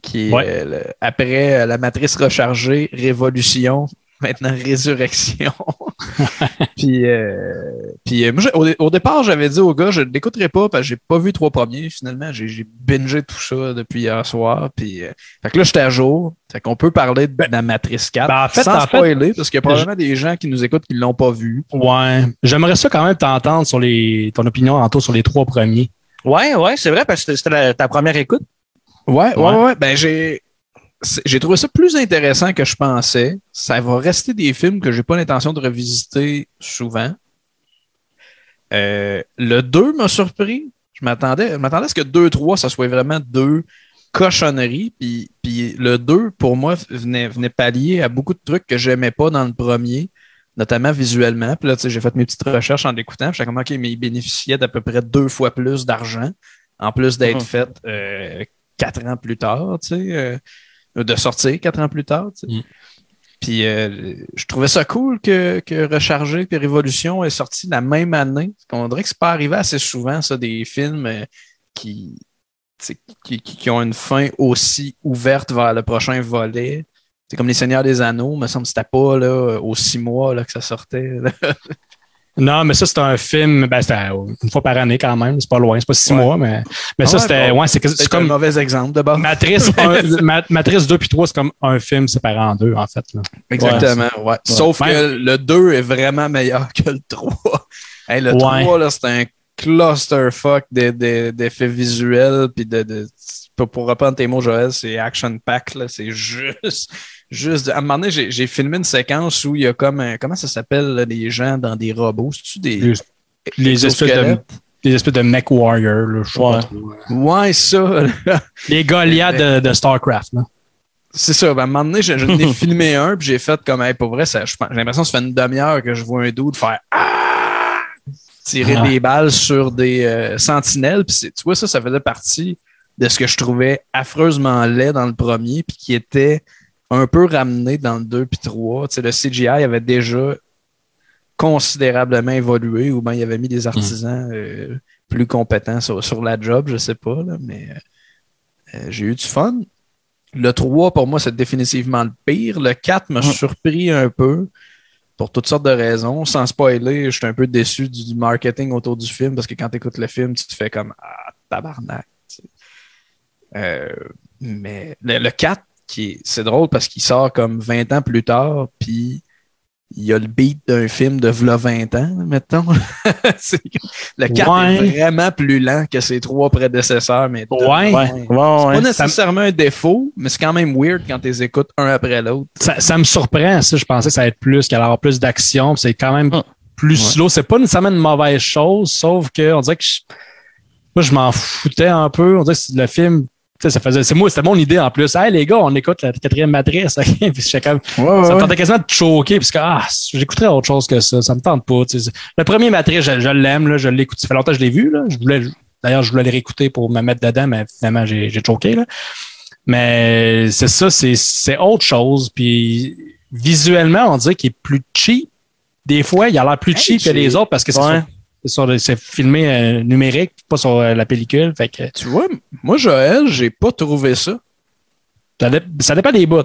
qui est Ouais. le- après la Matrice Rechargée, Révolution, maintenant Résurrection. puis, euh, puis euh, moi, au, dé- au départ, j'avais dit au gars, je ne l'écouterai pas parce que j'ai pas vu trois premiers. Finalement, j'ai j'ai bingé tout ça depuis hier soir. Puis, euh, fait que là, j'étais à jour. Fait qu'on peut parler de la Matrice 4 Ben, en fait, sans en fait, spoiler parce qu'il y a probablement des gens qui nous écoutent qui l'ont pas vu. Ouais. J'aimerais ça quand même t'entendre sur les, ton opinion, Anto, sur les trois premiers. Ouais, ouais, c'est vrai, parce que c'était la- ta première écoute. Ouais, ouais, Ouais. ouais. Ben, j'ai. J'ai trouvé ça plus intéressant que je pensais. Ça va rester des films que j'ai pas l'intention de revisiter souvent. Euh, le 2 m'a surpris. Je m'attendais, je m'attendais à ce que 2-3, ça soit vraiment deux cochonneries. Puis, puis le 2, pour moi, venait, venait pallier à beaucoup de trucs que j'aimais pas dans le premier, notamment visuellement. Puis là, tu sais, j'ai fait mes petites recherches en l'écoutant. J'étais comme, OK, mais il bénéficiait d'à peu près deux fois plus d'argent, en plus d'être Mhm. fait euh, quatre ans plus tard, tu sais, euh, de sortir quatre ans plus tard. tu sais. Mm. Puis euh, je trouvais ça cool que, que Rechargé puis Révolution est sorti la même année. On dirait que c'est pas arrivé assez souvent, ça, des films euh, qui, qui, qui, qui ont une fin aussi ouverte vers le prochain volet. C'est comme Les Seigneurs des Anneaux, me semble que c'était pas là, aux six mois là, que ça sortait. Non, mais ça, c'est un film, ben, c'était une fois par année quand même. C'est pas loin, c'est pas six Ouais. mois, mais, mais Ah ça, c'était, ouais, c'est, C'est un comme mauvais exemple de base. Matrice, Matrice 2 puis 3, c'est comme un film séparé en deux, en fait. Là. Exactement, ouais. Sauf Ouais. que le 2 est vraiment meilleur que le 3. Hey, le Ouais. 3, là, c'est un clusterfuck de- de- d'effets visuels. Puis de, de, pour, pour reprendre tes mots, Joël, c'est action pack. là. C'est juste. Juste à un moment donné, j'ai filmé une séquence où il y a comme un. Comment ça s'appelle, là, des gens dans des robots? C'est-tu des. Les, les espèces de, les espèces de mech warrior, là, je Ouais. trop. Ouais, ça. Les Goliaths de, de StarCraft, là. C'est ça. Ben, à un moment donné, je- j'en ai filmé un, puis j'ai fait comme, hey, pour vrai, j'ai l'impression que ça fait une demi-heure que je vois un dude faire Ah! tirer Ah. des balles sur des euh, sentinelles. Puis tu vois, ça, ça faisait partie de ce que je trouvais affreusement laid dans le premier, puis qui était un peu ramené dans le 2 puis 3. Tu sais, le CGI avait déjà considérablement évolué, ou bien il avait mis des artisans euh, plus compétents sur, sur la job, je sais pas, là, mais euh, euh, j'ai eu du fun. Le 3, pour moi, c'est définitivement le pire. Le 4 m'a Mm. surpris un peu pour toutes sortes de raisons. Sans spoiler, je suis un peu déçu du, marketing autour du film parce que quand tu écoutes le film, tu te fais comme Ah, tabarnak. Euh, mais le, le 4, qui est- c'est drôle parce qu'il sort comme 20 ans plus tard, puis il y a le beat d'un film de v'là 20 ans, mettons. C'est- le 4 Ouais. est vraiment plus lent que ses trois prédécesseurs. Mais Ouais. C'est pas nécessairement un défaut, mais c'est quand même weird quand tu les écoutes un après l'autre. Ça, ça me surprend, ça. Je pensais que ça allait être plus, qu'il allait avoir plus d'action. C'est quand même Hum. plus Ouais. slow. C'est pas nécessairement une mauvaise chose, sauf que on dirait que je, moi, je m'en foutais un peu. On dirait que le film sais, ça faisait, c'est moi, c'était mon idée en plus. Hey, les gars, on écoute la quatrième matrice. puis comme, Ouais, ça me ouais. tentait quasiment de choquer, parce que, ah, j'écouterais autre chose que ça. Ça me tente pas, tu sais. Le premier matrice, je, je l'aime, là, je l'écoute. Ça fait longtemps que je l'ai vu, là. Je voulais, d'ailleurs, je voulais le réécouter pour me mettre dedans, mais finalement, j'ai, j'ai choqué, là. Mais c'est ça, c'est, c'est autre chose. Puis visuellement, on dirait qu'il est plus cheap. Des fois, il a l'air plus Hey, cheap que les autres parce que c'est, Ouais. C'est, filmé euh, numérique, pas sur euh, la pellicule. Fait que Tu vois, moi, Joël, j'ai pas trouvé ça. ça, ça dépend des bouts.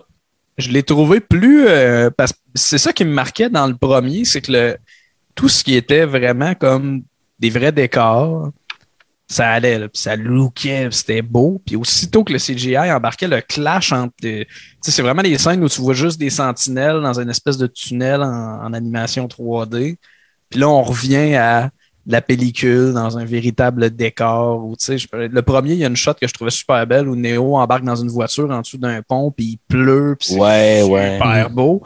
Je l'ai trouvé plus. euh, parce c'est ça qui me marquait dans le premier, c'est que le, tout ce qui était vraiment comme des vrais décors, ça allait, là, ça lookait, c'était beau. Puis aussitôt que le CGI embarquait le clash entre. sais, c'est vraiment des scènes où tu vois juste des sentinelles dans une espèce de tunnel en, en animation 3D. Puis là, on revient à la pellicule dans un véritable décor. Où, je- le premier, il y a une shot que je trouvais super belle où Neo embarque dans une voiture en dessous d'un pont, puis il pleut, puis c'est Ouais, ouais. super beau.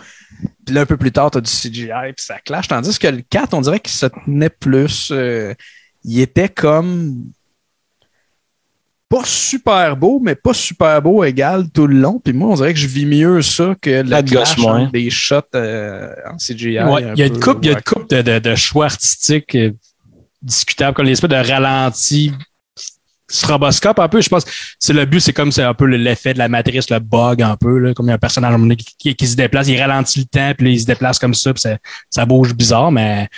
Puis là, un peu plus tard, tu as du CGI, puis ça clash. Tandis que le 4, on dirait qu'il se tenait plus. euh, il était comme. Pas super beau, mais pas super beau égal tout le long. Puis moi, on dirait que je vis mieux ça que gosse clash des shots euh, en CGI. Ouais, il y a une peu, coupe, il y a une coupe de, de, de choix artistiques discutables, comme l'espèce de ralenti stroboscope un peu. Je pense c'est le but, c'est comme c'est un peu l'effet de la matrice, le bug un peu, là, comme il y a un personnage qui, qui, qui se déplace, il ralentit le temps, puis là, il se déplace comme ça, puis ça, ça bouge bizarre, mais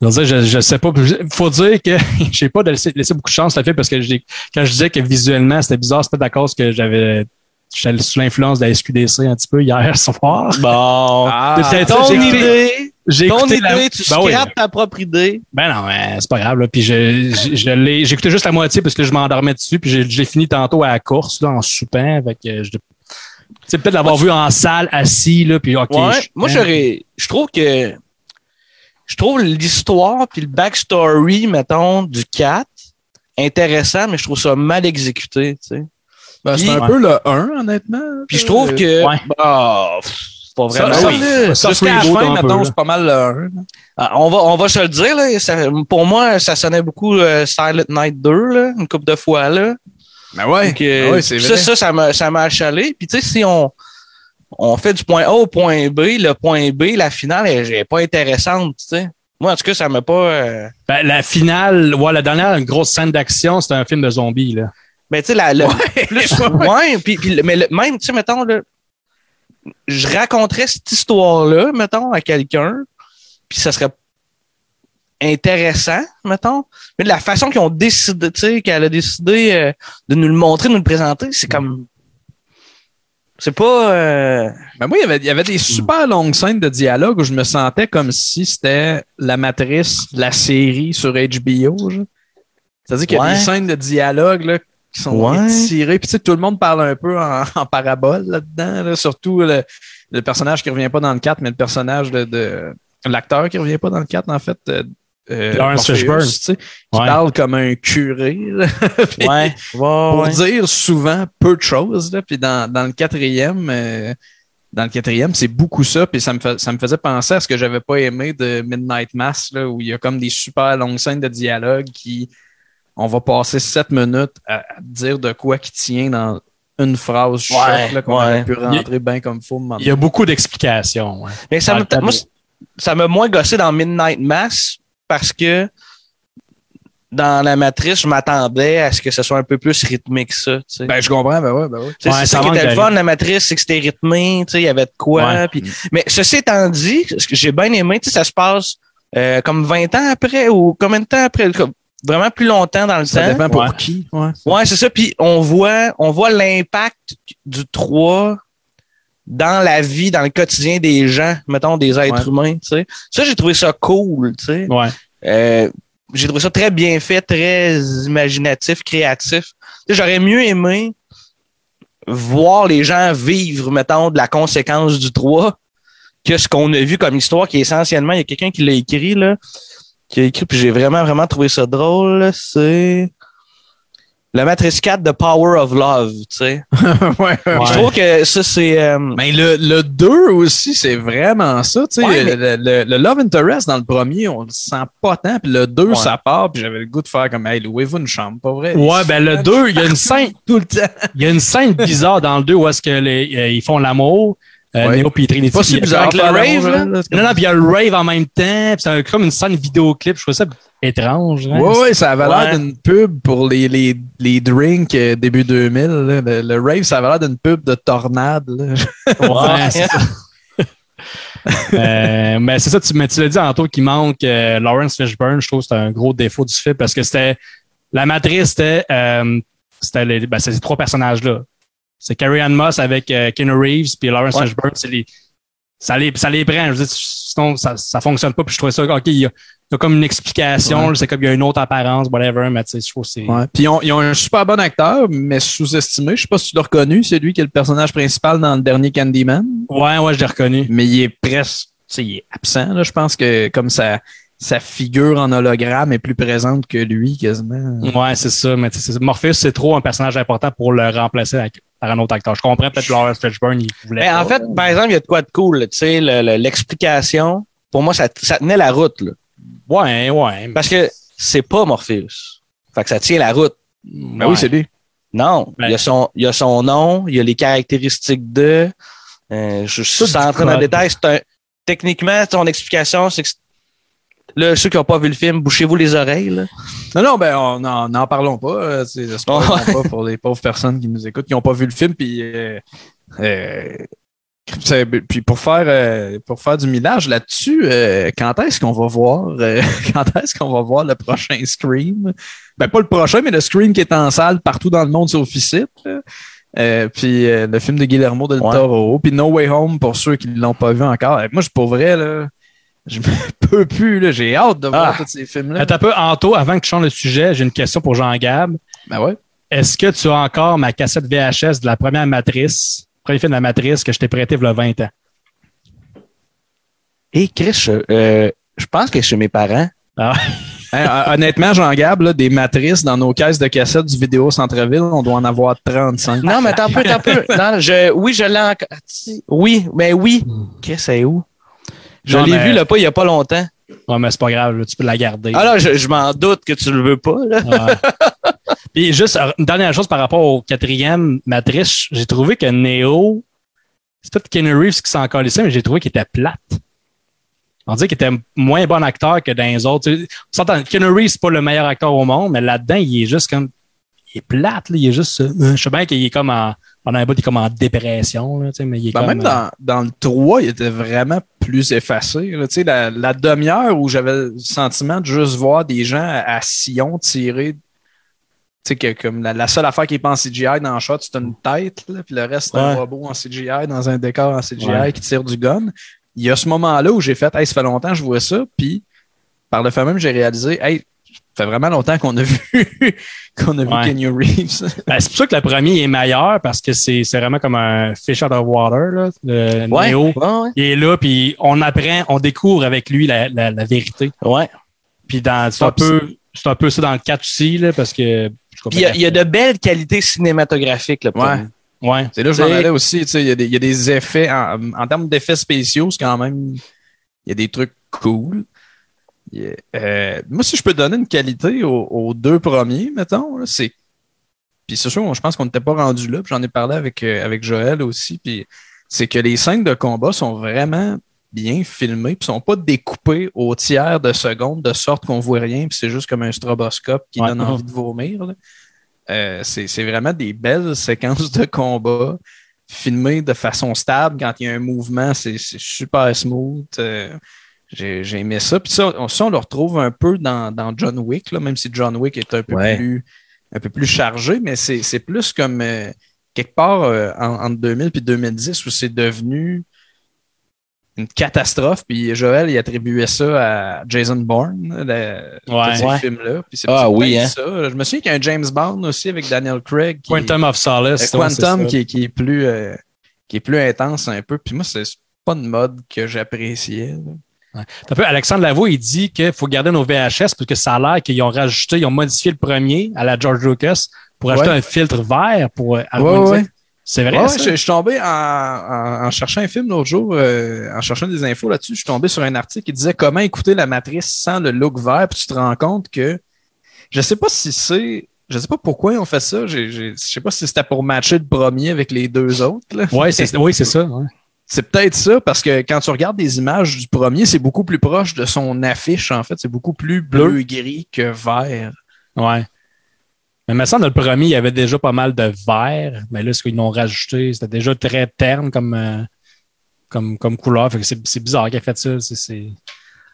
je, je, je sais pas. Il faut dire que j'ai pas de laisser, laisser beaucoup de chance à fait parce que j'ai- quand je disais que visuellement c'était bizarre, c'était à cause que j'avais j'étais sous l'influence de la SQDC un petit peu hier soir. Bon. Ah, Peut-être ton idée, J'ai ton écouté idée, la- tu Ben oui. ta propre idée. Ben non, mais c'est pas grave. Là. Puis je, je, je l'ai, j'écoutais juste la moitié parce que je m'endormais dessus. Puis j'ai, j'ai fini tantôt à la course là, en soupant. Je, c'est peut-être l'avoir vu en salle assis là. Puis ok. Ouais, je- moi j'aurais je trouve que je trouve l'histoire puis le backstory mettons du 4 intéressant mais je trouve ça mal exécuté, tu sais. Ben, c'est un peu le 1, honnêtement. Puis je trouve que Ouais. bah, pff, pas Ça, vraiment ça, oui. là, Ça, jusqu'à la fin, là. c'est pas mal le 1. là. Ah, on va on va se le dire là, ça- pour moi ça sonnait beaucoup euh, Silent Night 2 là, une couple de fois là. Ben ouais, Donc, euh, ouais, c'est ça, vrai. ça, ça m'a, ça m'a achalé. Puis, tu sais, si on, on fait du point A au point B, le point B, la finale, elle est pas intéressante, tu sais. Moi, en tout cas, ça m'a pas. euh, Ben, la finale, ouais, la dernière une grosse scène d'action, c'était un film de zombies là. Ben, tu sais, la, le, plus, ouais, puis, puis le- mais le- même, tu sais, mettons, là, je raconterais cette histoire-là, mettons, à quelqu'un, puis ça serait intéressant, mettons. Mais de la façon qu'ils ont décidé, tu sais, qu'elle a décidé euh, de nous le montrer, de nous le présenter, c'est comme. C'est pas. euh, Ben moi, il y avait, il y avait des super longues scènes de dialogue où je me sentais comme si c'était la matrice de la série sur HBO. C'est-à-dire qu'il y a Ouais. des scènes de dialogue là, qui sont Ouais. étirées. Puis tu sais, tout le monde parle un peu en, en parabole là-dedans. là. Surtout le, le personnage qui revient pas dans le 4, mais le personnage de, de l'acteur qui revient pas dans le 4, en fait. euh, euh, Lawrence Fishburne. tu sais, qui parle comme un curé. là. Puis- ouais. pour dire souvent peu de choses. Là. Puis dans, dans le quatrième, euh, dans le quatrième, c'est beaucoup ça. Puis ça me, ça me faisait penser à ce que j'avais pas aimé de Midnight Mass, là, où il y a comme des super longues scènes de dialogue qui on va passer sept minutes à, à dire de quoi qui tient dans une phrase Ouais, qu'on ouais. aurait pu rentrer bien comme faut. Il y a beaucoup d'explications. Ouais. Mais ça moi, ça m'a moins gossé dans Midnight Mass parce que dans la matrice, je m'attendais à ce que ce soit un peu plus rythmé que ça. tu sais. Ben, je comprends, ben ouais, ben ouais. C'est ça ça qui était le fun, la matrice, c'est que c'était rythmé, tu sais, il y avait de quoi. Ouais. mais ceci étant dit, ce que j'ai bien aimé, tu sais, ça se passe euh, comme 20 ans après ou combien de temps après? Comme Vraiment plus longtemps dans le Ça temps. dépend pour Ouais. qui. Ouais. Ouais, c'est ça. Puis on voit, on voit l'impact du 3 dans la vie, dans le quotidien des gens, mettons des êtres Ouais. humains. Tu sais. Ça, j'ai trouvé ça cool. Tu sais. Ouais. Euh, j'ai trouvé ça très bien fait, très imaginatif, créatif. Tu sais, J'aurais mieux aimé voir les gens vivre, mettons, de la conséquence du 3 que ce qu'on a vu comme histoire, qui est essentiellement, il y a quelqu'un qui l'a écrit, là, qui a écrit, puis j'ai vraiment, vraiment trouvé ça drôle, là, c'est... Le Matrix 4 The Power of Love, tu sais. ouais, Je trouve que ça, c'est... euh, Mais le, le 2 aussi, c'est vraiment ça. Tu sais, Ouais, mais- le, le- le Love Interest dans le premier, on le sent pas tant. Puis le 2, Ouais. ça part. Puis j'avais le goût de faire comme, hey, louez-vous une chambre, pas vrai? Ouais, ben le 2, il y a une scène, Tout le temps. il y a une scène bizarre dans le 2 où est-ce que les, euh, ils font l'amour. Euh, Ouais. Neo puis Trinity. Pas si Puis- bizarre. avec le rave, là. Non, non, puis il y a le rave en même temps. Puis c'est un- comme une scène vidéoclip. Je trouve ça étrange. hein. Ouais, ouais, ça avait l'air Ouais. d'une pub pour les, les, les drinks euh, début 2000. là. Le, le rave, ça avait l'air d'une pub de tornade. là. Ouais, c'est ça. Euh, mais c'est ça, tu, mais tu l'as dit tantôt qu'il manque euh, Lawrence Fishburne. Je trouve que c'est un gros défaut du film parce que c'était la matrice, c'était euh, c'était les, ben, c'est ces trois personnages-là. C'est Carrie Ann Moss avec euh, Keanu Reeves puis Lawrence Ouais. Fishburne. C'est les, ça les, ça les prend. Je veux dire, sinon, ça, ça fonctionne pas. Puis je trouvais ça, OK, il y a, il y a comme une explication. Ouais. C'est comme il y a une autre apparence, whatever. Mais tu sais, je trouve que c'est. Ouais. Puis ils ont, ils ont un super bon acteur, mais sous-estimé. Je sais pas si tu l'as reconnu. C'est lui qui est le personnage principal dans le dernier Candyman. Ouais, ouais, je l'ai reconnu. mais il est presque, tu sais, il est absent. Là. Je pense que comme sa, sa figure en hologramme est plus présente que lui quasiment. Ouais, c'est ça. Mais Morpheus, c'est trop un personnage important pour le remplacer avec- par un autre acteur. Je comprends peut-être Lawrence Fishburne, il voulait. Mais en pas. fait, par exemple, il y a de quoi de cool, là, tu sais, le- le- l'explication. Pour moi, ça, ça tenait la route, là. ouais, ouais. Parce que c'est pas Morpheus. Fait que ça tient la route. Ben oui, c'est lui. Non, Ben- il, y a son, il y a son nom, il y a les caractéristiques de. Euh, je suis du entrer dans le détail. Un, techniquement, ton explication, c'est que. Là, ceux qui n'ont pas vu le film, bouchez-vous les oreilles. Là. Non, non, ben on n'en parlons pas. euh, c'est- spoilons pas pour les pauvres personnes qui nous écoutent, qui n'ont pas vu le film. Puis, euh, euh, puis pour faire euh, pour faire du millage là-dessus, euh, quand est-ce qu'on va voir euh, quand est-ce qu'on va voir le prochain Scream? Ben pas le prochain, mais le Scream qui est en salle partout dans le monde là. Euh, puis euh, le film de Guillermo del. Toro, puis No Way Home pour ceux qui ne l'ont pas vu encore. Euh, Moi, je pour vrai là, je me peux plus là, j'ai hâte de voir Ah. tous ces films-là. Attends un peu, Anto, avant que tu changes le sujet, j'ai une question pour Jean-Gab. Ben ouais. Est-ce que tu as encore ma cassette VHS de la première Matrice, premier film de la Matrice que je t'ai prêté il y a 20 ans? Et Chris, je, euh, je pense que chez mes parents. Hein, hon- honnêtement, Jean-Gab, des matrices dans nos caisses de cassettes du vidéo Centre-Ville, on doit en avoir 35. Non, mais attends un peu, attends un peu. Non, je, oui, je l'ai encore. Oui, mais oui. Chris, c'est où? Je l'ai mais- vu là, pas il y a pas longtemps. Ouais, mais c'est pas grave, là, tu peux la garder. Alors, je, je m'en doute que tu le veux pas. Là. Ouais. Puis juste euh, une dernière chose par rapport au quatrième Matrice, j'ai trouvé que Neo, c'est peut-être Keanu Reeves qui s'en calissait, mais j'ai trouvé qu'il était plate. On dirait qu'il était moins bon acteur que dans les autres. On s'entend, Keanu Reeves, c'est pas le meilleur acteur au monde, mais là-dedans, il est juste comme. Il est plate, là, il est juste. euh, je sais bien qu'il est comme en. Pendant un bout, il est comme en dépression, là, tu sais, mais il est Ben, comme. même dans, dans le 3, il était vraiment plus effacé. là. Tu sais, la, la demi-heure où j'avais le sentiment de juste voir des gens à, à sillon tirer. Tu sais, que comme la, la seule affaire qui est pas en CGI dans le shot, c'est une tête, puis le reste, c'est un robot en CGI dans un décor en CGI Ouais. qui tire du gun. Il y a ce moment-là où j'ai fait, hey, ça fait longtemps que je vois ça, puis par le fait même, j'ai réalisé, hey, fait vraiment longtemps qu'on a vu qu'on a vu Ouais. Kenny Reeves. Ben, c'est pour ça que le premier est meilleur parce que c'est c'est vraiment comme un fish out of water, là. Le Neo. ouais, Il est là, puis on apprend, on découvre avec lui la, la, la vérité. ouais. Puis dans, c'est un peu, c'est un peu ça dans le 4 aussi, là, parce que. il y, a- il y a de belles qualités cinématographiques. Là, Ouais. Ouais. C'est là que je m'en T'sais- allais aussi. Il y, a des- il y a des effets, en, en termes d'effets spéciaux, c'est quand même. Il y a des trucs cool. Euh, moi, si je peux donner une qualité aux, aux deux premiers, mettons, c'est. Puis c'est sûr, je pense qu'on n'était pas rendu là. puis J'en ai parlé avec, euh, avec Joël aussi. Puis c'est que les scènes de combat sont vraiment bien filmées, puis sont pas découpées au tiers de seconde de sorte qu'on voit rien, puis c'est juste comme un stroboscope qui Ouais. donne envie de vomir. Euh, c'est vraiment des belles séquences de combat filmées de façon stable. Quand il y a un mouvement, c'est super smooth. Euh, J'ai j'ai aimé ça. Puis ça, on, ça, on le retrouve un peu dans, dans John Wick, là, même si John Wick est un peu Ouais. plus un peu plus chargé, mais c'est c'est plus comme euh, quelque part euh, en- entre 2000 et 2010 où c'est devenu une catastrophe. Puis Joël, il attribuait ça à Jason Bourne, le, Ouais. tous ces Ouais. films-là. Puis c'est Ah oui, hein. ça. Je me souviens qu'il y a un James Bond aussi avec Daniel Craig. Qui Quantum of euh, Solace. c'est Quantum qui, est, qui est plus euh, qui est plus intense un peu. Puis moi, c'est pas une mode que j'appréciais. Un peu, Alexandre Lavoie, il dit qu'il faut garder nos VHS parce que ça a l'air qu'ils ont rajouté, ils ont modifié le premier à la George Lucas pour Ouais. un filtre vert pour euh, Ouais. C'est vrai, ça? je, je suis tombé en, en- en cherchant un film l'autre jour, euh, en cherchant des infos là-dessus, je suis tombé sur un article qui disait comment écouter la matrice sans le look vert, puis tu te rends compte que je sais pas si c'est. Je sais pas pourquoi ils ont fait ça. Je sais pas si c'était pour matcher le premier avec les deux autres. là. Ouais, c'est oui, c'est ça. ouais. C'est peut-être ça, parce que quand tu regardes des images du premier, c'est beaucoup plus proche de son affiche, en fait. C'est beaucoup plus bleu-gris que vert. Ouais. Mais me semble, dans le premier, il y avait déjà pas mal de vert. Mais là, ce qu'ils ont rajouté, c'était déjà très terne comme, euh, comme, comme couleur. Fait que c'est, bizarre qu'il ait fait ça.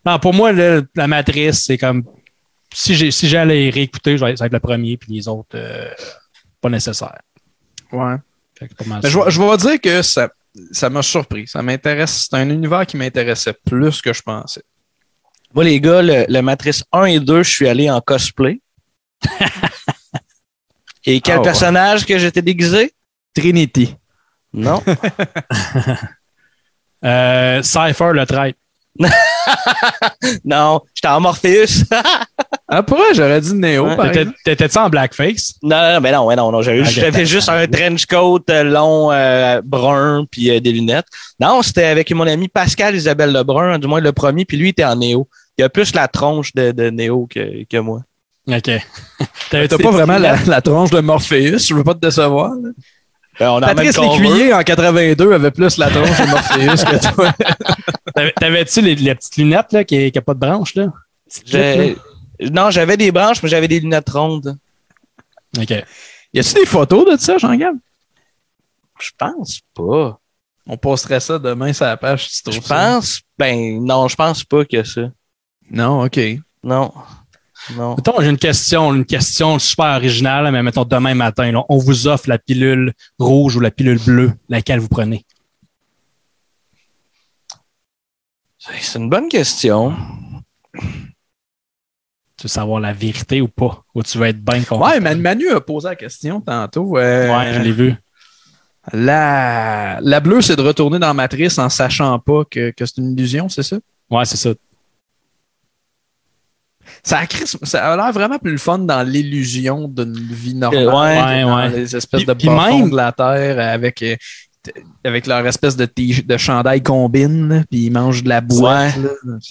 Non, pour moi, la matrice, c'est comme. Si, j'allais réécouter, ça va être le premier, puis les autres, euh, pas nécessaire. Ouais. Fait que pas mal Mais ça. je, vais- je vais dire que ça, ça m'a surpris. Ça m'intéresse. C'est un univers qui m'intéressait plus que je pensais. Moi, les gars, le, le Matrice 1 et 2, je suis allé en cosplay. et quel Ah ouais. personnage que j'étais déguisé? Trinity. Non. Euh, Cypher, le traître. non, j'étais en Morpheus. Ah, pourquoi j'aurais dit Néo, t'étais-tu en blackface? non, non, mais non, non, non, j'avais j'avais juste un trench coat euh, long, euh, brun, puis euh, des lunettes. Non, c'était avec mon ami Pascal Isabelle Lebrun, du moins le premier, puis lui il était en Néo. Il a plus la tronche de, de Néo que, que moi. OK. T'as pas vraiment la, la tronche de Morpheus, je veux pas te décevoir. là. Ben, on a Patrice. Lécuyer, en 82, avait plus la tronche de Morpheus que toi. T'avais- T'avais-tu les, les petites lunettes là, qui n'ont pas de branches? Là? Non, j'avais des branches, mais j'avais des lunettes rondes. OK. Y a-tu des photos de ça, Jean-Gab? Je pense pas. On posterait ça demain sur la page si tu Je trouves ça. pense, ben non, je pense pas que ça. Non, OK. Non. Non. Mettons, j'ai une question, une question super originale, mais mettons demain matin, là, on vous offre la pilule rouge ou la pilule bleue, laquelle vous prenez? C'est une bonne question. Tu veux savoir la vérité ou pas? Ou tu veux être bien content? Ouais, Manu a posé la question tantôt. euh, Ouais, je l'ai vu. La, la bleue, c'est de retourner dans Matrice en sachant pas que, que c'est une illusion, c'est ça? Ouais, c'est ça. Ça a, cris- ça a l'air vraiment plus le fun dans l'illusion d'une vie normale. Euh, ouais, dans ouais. Les espèces Puis- de puis bas même- de la Terre avec, euh, avec leur espèce de, t- de chandail combine, puis ils mangent de la boîte. là.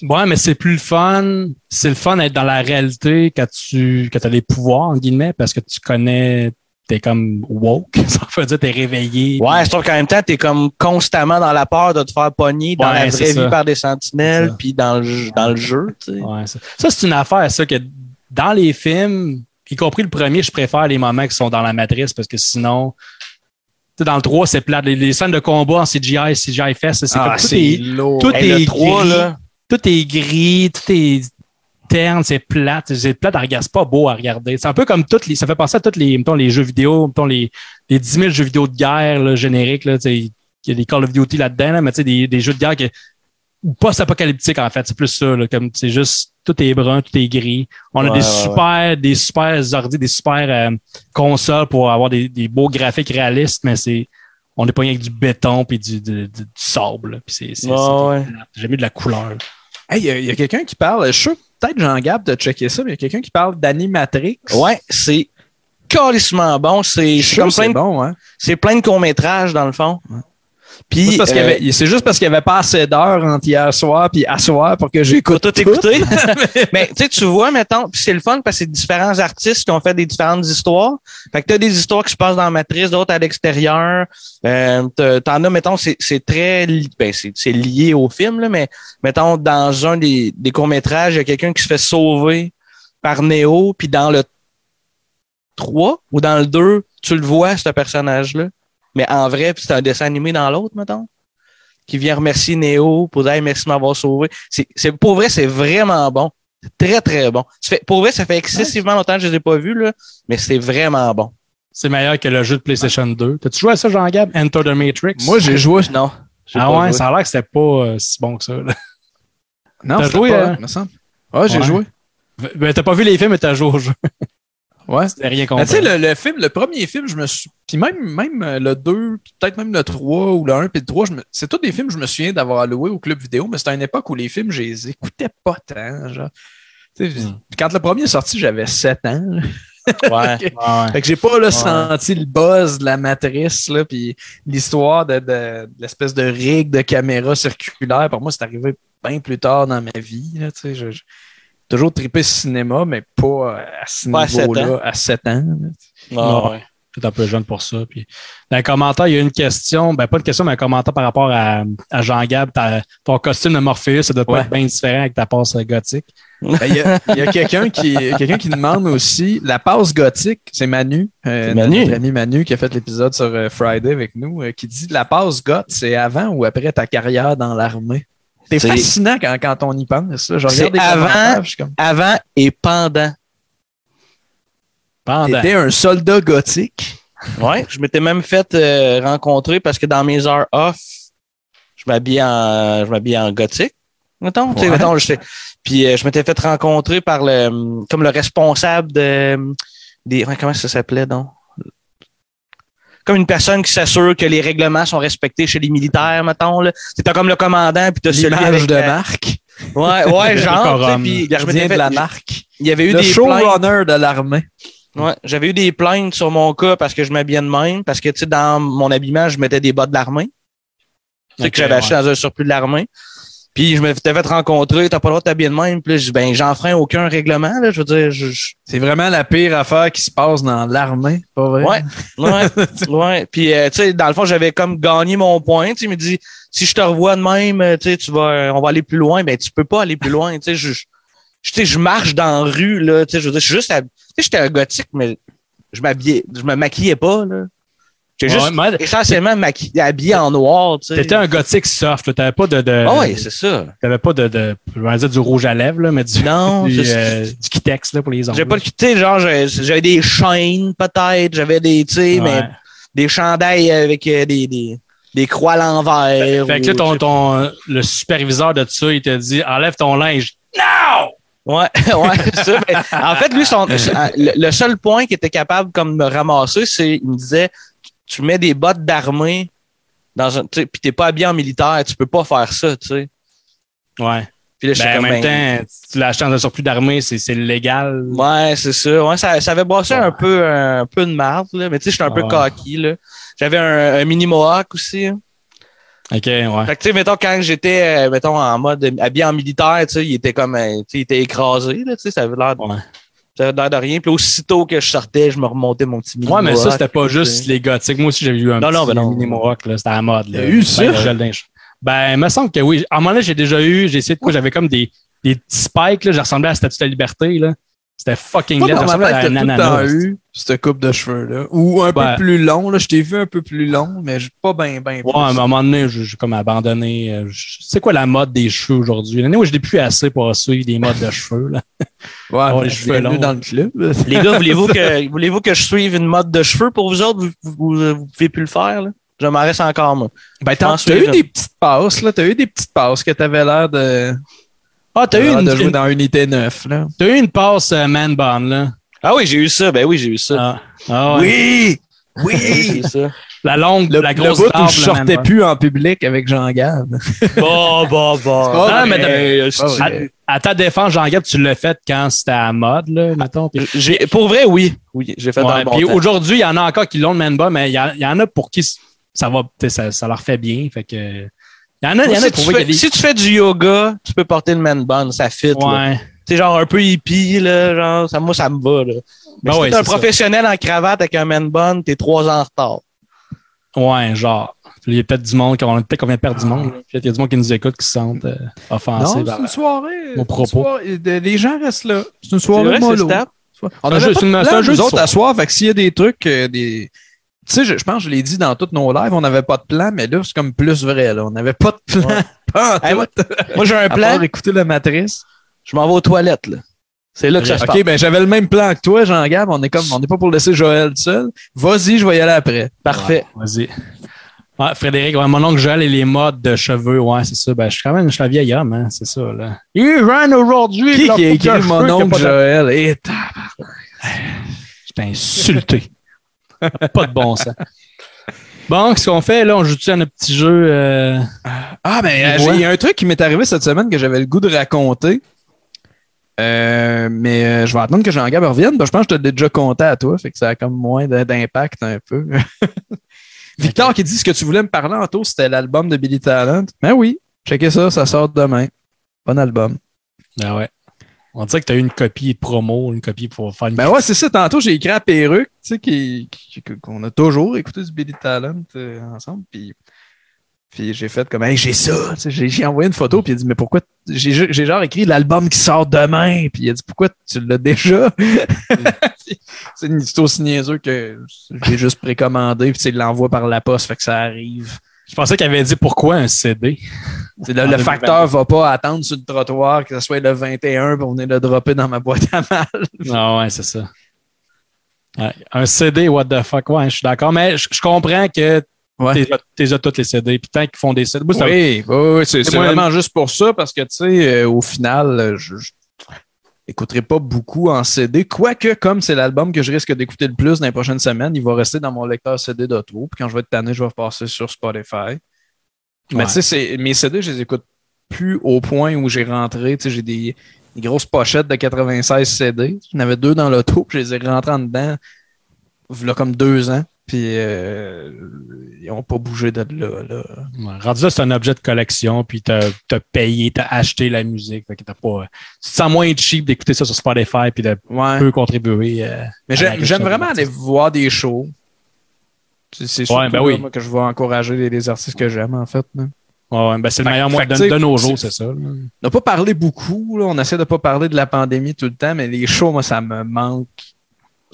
Ouais, mais c'est plus le fun. C'est le fun d'être dans la réalité quand tu quand as les pouvoirs, en guillemets, parce que tu connais, t'es comme woke. Ça veut dire t'es réveillé. Ouais, je trouve qu'en même temps, t'es comme constamment dans la peur de te faire pogner dans Ouais, la vraie ça. vie par des sentinelles, puis dans le, jeu- dans le jeu, tu sais. Ouais, ça, ça, c'est une affaire, ça, que dans les films, y compris le premier, je préfère les moments qui sont dans la matrice parce que sinon, dans le 3, c'est plat. Les, les scènes de combat en CGI, CGI Fest, c'est Ah, comme tout c'est est, lourd. tout Hey, est le 3, gris. là. tout est gris, tout est terne, c'est plate. C'est plate à regarder, c'est pas beau à regarder. C'est un peu comme toutes les, ça fait penser à tous les, mettons, les jeux vidéo, mettons, les, les 10 000 jeux vidéo de guerre, là, génériques, là, tu sais, il y a des Call of Duty là-dedans, là, mais tu sais, des, des jeux de guerre qui, ou post-apocalyptique, en fait. C'est plus ça, là, comme, c'est juste, tout est brun, tout est gris. On a Ouais, des ouais, super, des super ordi, des super euh, consoles pour avoir des, des beaux graphiques réalistes, mais c'est, on est pas avec du béton puis du, du, du- du sable, puis c'est, c'est, Ouais, c'est ouais. plate. J'ai mis de la couleur. Hey, il y a, il y a quelqu'un qui parle, je suis sûr, peut-être Jean-Gab de checker ça, mais il y a quelqu'un qui parle d'Animatrix. Ouais, c'est calissement bon. C'est comme plein de, bon, hein. c'est plein de courts-métrages, dans le fond. Puis, euh, c'est juste parce qu'il n'y avait pas assez d'heures entre hier soir puis à soir pour que j'écoute tout écouter. Mais tu sais, tu vois, mettons, puis c'est le fun parce que c'est différents artistes qui ont fait des différentes histoires. Fait que t'as des histoires qui se passent dans la matrice, d'autres à l'extérieur. Euh, T'en as, mettons, c'est c'est très ben, c'est c'est lié au film, là, mais mettons, dans un des, des courts-métrages, il y a quelqu'un qui se fait sauver par Néo, puis dans le 3 ou dans le 2, tu le vois, ce personnage-là. Mais en vrai, puis c'est un dessin animé dans l'autre, mettons qui vient remercier Néo pour dire Hey, merci de m'avoir sauvé. C'est, c'est, pour vrai, c'est vraiment bon. C'est très, très bon. Ça fait, pour vrai, ça fait excessivement longtemps que je les ai pas vus, là, mais c'est vraiment bon. C'est meilleur que le jeu de PlayStation 2. T'as-tu joué à ça, Jean-Gab? Enter the Matrix? Moi, j'ai joué. Non. j'ai Ah pas ouais, joué. ça a l'air que c'était pas euh, si bon que ça. là. Non, T'as c'était joué, pas, hein? me semble. Ouais, j'ai Ouais. joué. Ben, t'as pas vu les films, mais t'as joué au jeu. Ouais. C'était rien compris. tu sais, le, le film, le premier film, je me suis. Puis même, même euh, le 2, puis peut-être même le 3 ou le 1 puis le 3, je me... c'est tous des films que je me souviens d'avoir loué au club vidéo, mais c'était une époque où les films, je les écoutais pas tant. Genre. Hmm. Quand le premier est sorti, j'avais 7 ans. Ouais. Ouais, ouais. Fait que j'ai pas là, senti le buzz de la matrice, là, puis l'histoire de, de- de l'espèce de rig de caméra circulaire. Pour moi, c'est arrivé bien plus tard dans ma vie. Là, tu sais, je- je- toujours trippé cinéma, mais pas euh, à ce Pas à sept niveau-là, à 7 ans. là. Non. ouais. Un peu jeune pour ça. Puis, dans les commentaires, il y a une question, ben pas une question, mais un commentaire par rapport à, à Jean-Gab. Ton costume de Morpheus, ça doit pas Ouais. être bien différent avec ta passe gothique. Ben, Il y a, quelqu'un qui, quelqu'un qui demande aussi la passe gothique, c'est Manu, euh, Manu. notre ami Manu qui a fait l'épisode sur euh, Friday avec nous, euh, qui dit la passe goth, c'est avant ou après ta carrière dans l'armée? C'est fascinant quand, quand on y pense. là. Je C'est regarde des avant- comme, Avant et pendant. Pendant. t'étais un soldat gothique. Ouais, je m'étais même fait euh, rencontrer parce que dans mes heures off, je m'habillais en, je m'habillais en gothique. Mettons, tu sais, Ouais. mettons, je sais. Puis euh, je m'étais fait rencontrer par le, comme le responsable de, des, ouais, comment ça s'appelait donc? Comme une personne qui s'assure que les règlements sont respectés chez les militaires, mettons, là. C'était comme le commandant, puis t'as celui avec de la- marque. Ouais, ouais, genre, puis je de la marque. il y avait eu Le des plaintes. showrunner de l'armée. Ouais, j'avais eu des plaintes sur mon cas parce que je m'habillais de même, parce que tu sais, dans mon habillement, je mettais des bottes de l'armée. Tu sais, que j'avais acheté ouais. dans un surplus de l'armée. Puis je me t'avais fait rencontrer, t'as pas le droit de t'habiller de même. Puis là, je dis, ben, j'enfreins aucun règlement, là. Je veux dire, je, je- C'est vraiment la pire affaire qui se passe dans l'armée, pas vrai? Ouais. ouais, ouais. Puis, euh, tu sais, dans le fond, j'avais comme gagné mon point. Tu sais, il me dit, si je te revois de même, euh, tu sais, tu vas, euh, on va aller plus loin. Ben, tu peux pas aller plus loin. Tu sais, je, je, tu sais, je marche dans la rue, là. Tu sais, je veux dire, je suis juste, tu sais, j'étais un gothique, mais je m'habillais, je me maquillais pas, là. Ouais, juste essentiellement maquillé, habillé en noir, tu. T'étais un gothique soft. T'avais pas de, de ouais, c'est ça. t'avais pas de, de, je vais dire du rouge à lèvres, là, mais du, Non, du, euh, du Kitex, là, pour les ongles. J'ai pas le quitté, genre, j'avais des chaînes, peut-être. J'avais des, tu sais, mais des chandails avec euh, des, des, des croix à l'envers. Fait que là, ton, ton, le superviseur de ça, il t'a dit, enlève ton linge. Non! Ouais, ouais, c'est ça. Mais en fait, lui, son, le le seul point qu'il était capable comme de me ramasser, c'est, il me disait, tu mets des bottes d'armée dans un, puis t'es pas habillé en militaire, tu peux pas faire ça, tu sais. Ouais. Puis là, Ben, en même ben, temps, tu dans un surplus d'armée, c'est, c'est légal. Ouais, c'est ça. Ouais, ça, ça avait bossé Ouais. un peu, un peu de marde, là. Mais tu sais, j'étais un peu cocky, là. J'avais un, un mini mohawk aussi. hein. OK, ouais. Fait que, tu sais, mettons, quand j'étais, euh, mettons, en mode habillé en militaire, tu sais, il était comme, euh, tu sais, il était écrasé, là, tu sais, ça avait l'air de, Ouais. Ça avait l'air de rien. Puis aussitôt que je sortais, je me remontais mon petit mini Ouais, mais ça, c'était pas tu sais. juste les gothiques. Moi aussi, j'avais eu un Non, petit non, ben non. mini mohawk, là. C'était à la mode, là. T'as eu ça? Ben, cheveu. Ben, il me semble que oui. À un moment là, j'ai déjà eu, j'ai essayé de quoi, j'avais comme des, des petits spikes, là. Je ressemblais à la statue de la liberté, là. C'était fucking laid. À t'as un tout le temps ananas. eu cette coupe de cheveux-là. Ou un Ouais. peu plus long. Là. Je t'ai vu un peu plus long, mais j'ai pas bien, bien Ouais, à un moment donné, j'ai comme abandonné. euh, C'est quoi la mode des cheveux aujourd'hui? L'année où je n'ai plus assez pour suivre des modes de cheveux, là. Ouais, mais les cheveux longs. dans le club. Les gars, voulez-vous que, voulez-vous que je suive une mode de cheveux pour vous autres? Vous, vous, vous, vous pouvez plus le faire, là? Je m'en reste encore, moi. Ben, t'as eu des petites passes, là. T'as eu des petites passes que t'avais l'air de, Ah, t'as eu une, de jouer une- dans Unité 9, là. t'as eu une passe euh, man bun, là. Ah oui, j'ai eu ça. Ben oui, j'ai eu ça. Ah, ah ouais. Oui! Oui, ça. La longue, Le, la le grosse bout où je le sortais plus en public avec Jean-Gab. Bon, bon, bon. Non, mais euh, À, ta défense, Jean-Gab, tu l'as fait quand c'était à la mode, là, mettons? J'ai, pour vrai, oui. Oui, j'ai fait dans Ouais, le bon puis temps. aujourd'hui, il y en a encore qui l'ont le man bun, mais il y, en a pour qui ça va, tu sais, ça, ça leur fait bien. Fait que, il y en a, il y en a si, pour tu fais, qu'il y a si tu fais du yoga, tu peux porter le man bun, ça fit. là. Ouais. Sais, genre un peu hippie, là, genre, ça, moi, ça me va, là. Mais Ben si ouais, t'es un c'est ça. professionnel en cravate avec un man bun, t'es trois ans en retard. Ouais, genre. Il y a peut-être du monde, peut-être qu'on vient de perdre du monde. là. Peut-être qu'il y a du monde qui nous écoute qui se sentent euh, offensés. Non, c'est une soirée. mon propos. soirée les gens restent là. C'est une C'est soirée vrai, c'est mollo. On C'est un avait jeu- pas c'est une- c'est un jeu nous de autres à soir. Fait que s'il y a des trucs, euh, des... Tu sais, je, je pense que je l'ai dit dans tous nos lives, on n'avait pas de plan, mais là, c'est comme plus vrai. Là. On n'avait pas de plan. Ouais. Pas en Hey, moi, j'ai un plan. part écouter la matrice. Je m'en vais aux toilettes, là. C'est là que ça se passe. OK, ben j'avais le même plan que toi, Jean-Gab. On est comme on n'est pas pour laisser Joël seul. Vas-y, je vais y aller après. Parfait. Ouais, Vas-y. Ouais, Frédéric, ouais, mon oncle Joël et les modes de cheveux, ouais, c'est ça. Ben, je suis quand même, je suis un vieil homme, hein, c'est ça, là. Il ran aujourd'hui. Qui qui a écrit mon oncle Joël? Et ta- J'étais insulté. pas de bon sens. Bon, qu'est-ce qu'on fait, là? On joue-tu notre petit jeu, euh... Ah, ben, il y a un truc qui m'est arrivé cette semaine que j'avais le goût de raconter. Euh, mais euh, je vais attendre que Jean-Gab revienne. Ben, je pense que je t'ai déjà compté à toi, fait que ça a comme moins d'impact un peu. Victor qui dit ce que tu voulais me parler en tour, c'était l'album de Billy Talent. Ben oui, checkez ça, ça sort demain. Bon album. Ah ouais. On dirait que tu as eu une copie promo, une copie pour faire une. Ben ouais, c'est ça. Tantôt, j'ai écrit à Perruque, tu sais, qu'on a toujours écouté du Billy Talent euh, ensemble. Puis, j'ai fait comme, hey, j'ai ça. J'ai envoyé une photo, puis il a dit, mais pourquoi. J'ai genre écrit l'album qui sort demain. Puis il a dit, pourquoi tu l'as déjà? c'est aussi niaiseux que j'ai juste précommandé, puis il l'envoie par la poste, fait que ça arrive. Je pensais qu'il avait dit pourquoi un CD. Le, le 2022. facteur va pas attendre sur le trottoir que ce soit le 21 pour venir le dropper dans ma boîte à mal. Ah ouais, c'est ça. Ouais, Un CD, what the fuck, ouais, je suis d'accord. Mais je, je comprends que Ouais. t'es as toutes les CD. Puis tant qu'ils font des CD. Oui, oui, oui, c'est vraiment juste pour ça, parce que, tu sais, euh, au final, je, je écouterai pas beaucoup en CD. Quoique, comme c'est l'album que je risque d'écouter le plus dans les prochaines semaines, il va rester dans mon lecteur CD d'auto. Puis quand je vais être tanné, je vais repasser sur Spotify. Mais Ouais. tu sais, mes CD, je les écoute plus au point où j'ai rentré. Tu sais, j'ai des, des grosses pochettes de 96 CD. J'en avais deux dans l'auto, puis je les ai rentrés en dedans, là, comme deux ans. Puis euh, ils ont pas bougé de là. là. Ouais, rendu là, c'est un objet de collection, puis t'as as payé, t'as acheté la musique. Fait que t'as pas. Tu te sens moins cheap d'écouter ça sur Spotify puis de Ouais. peu contribuer. euh, Mais j'aime vraiment aller voir des shows. C'est surtout Ouais, ben oui. que je vais encourager les, les artistes que j'aime, en fait. là. Ouais, ben c'est le meilleur moyen de, nos jours, c'est- c'est ça. là. On n'a pas parlé beaucoup. Là. On essaie de pas parler de la pandémie tout le temps, mais les shows, moi, ça me manque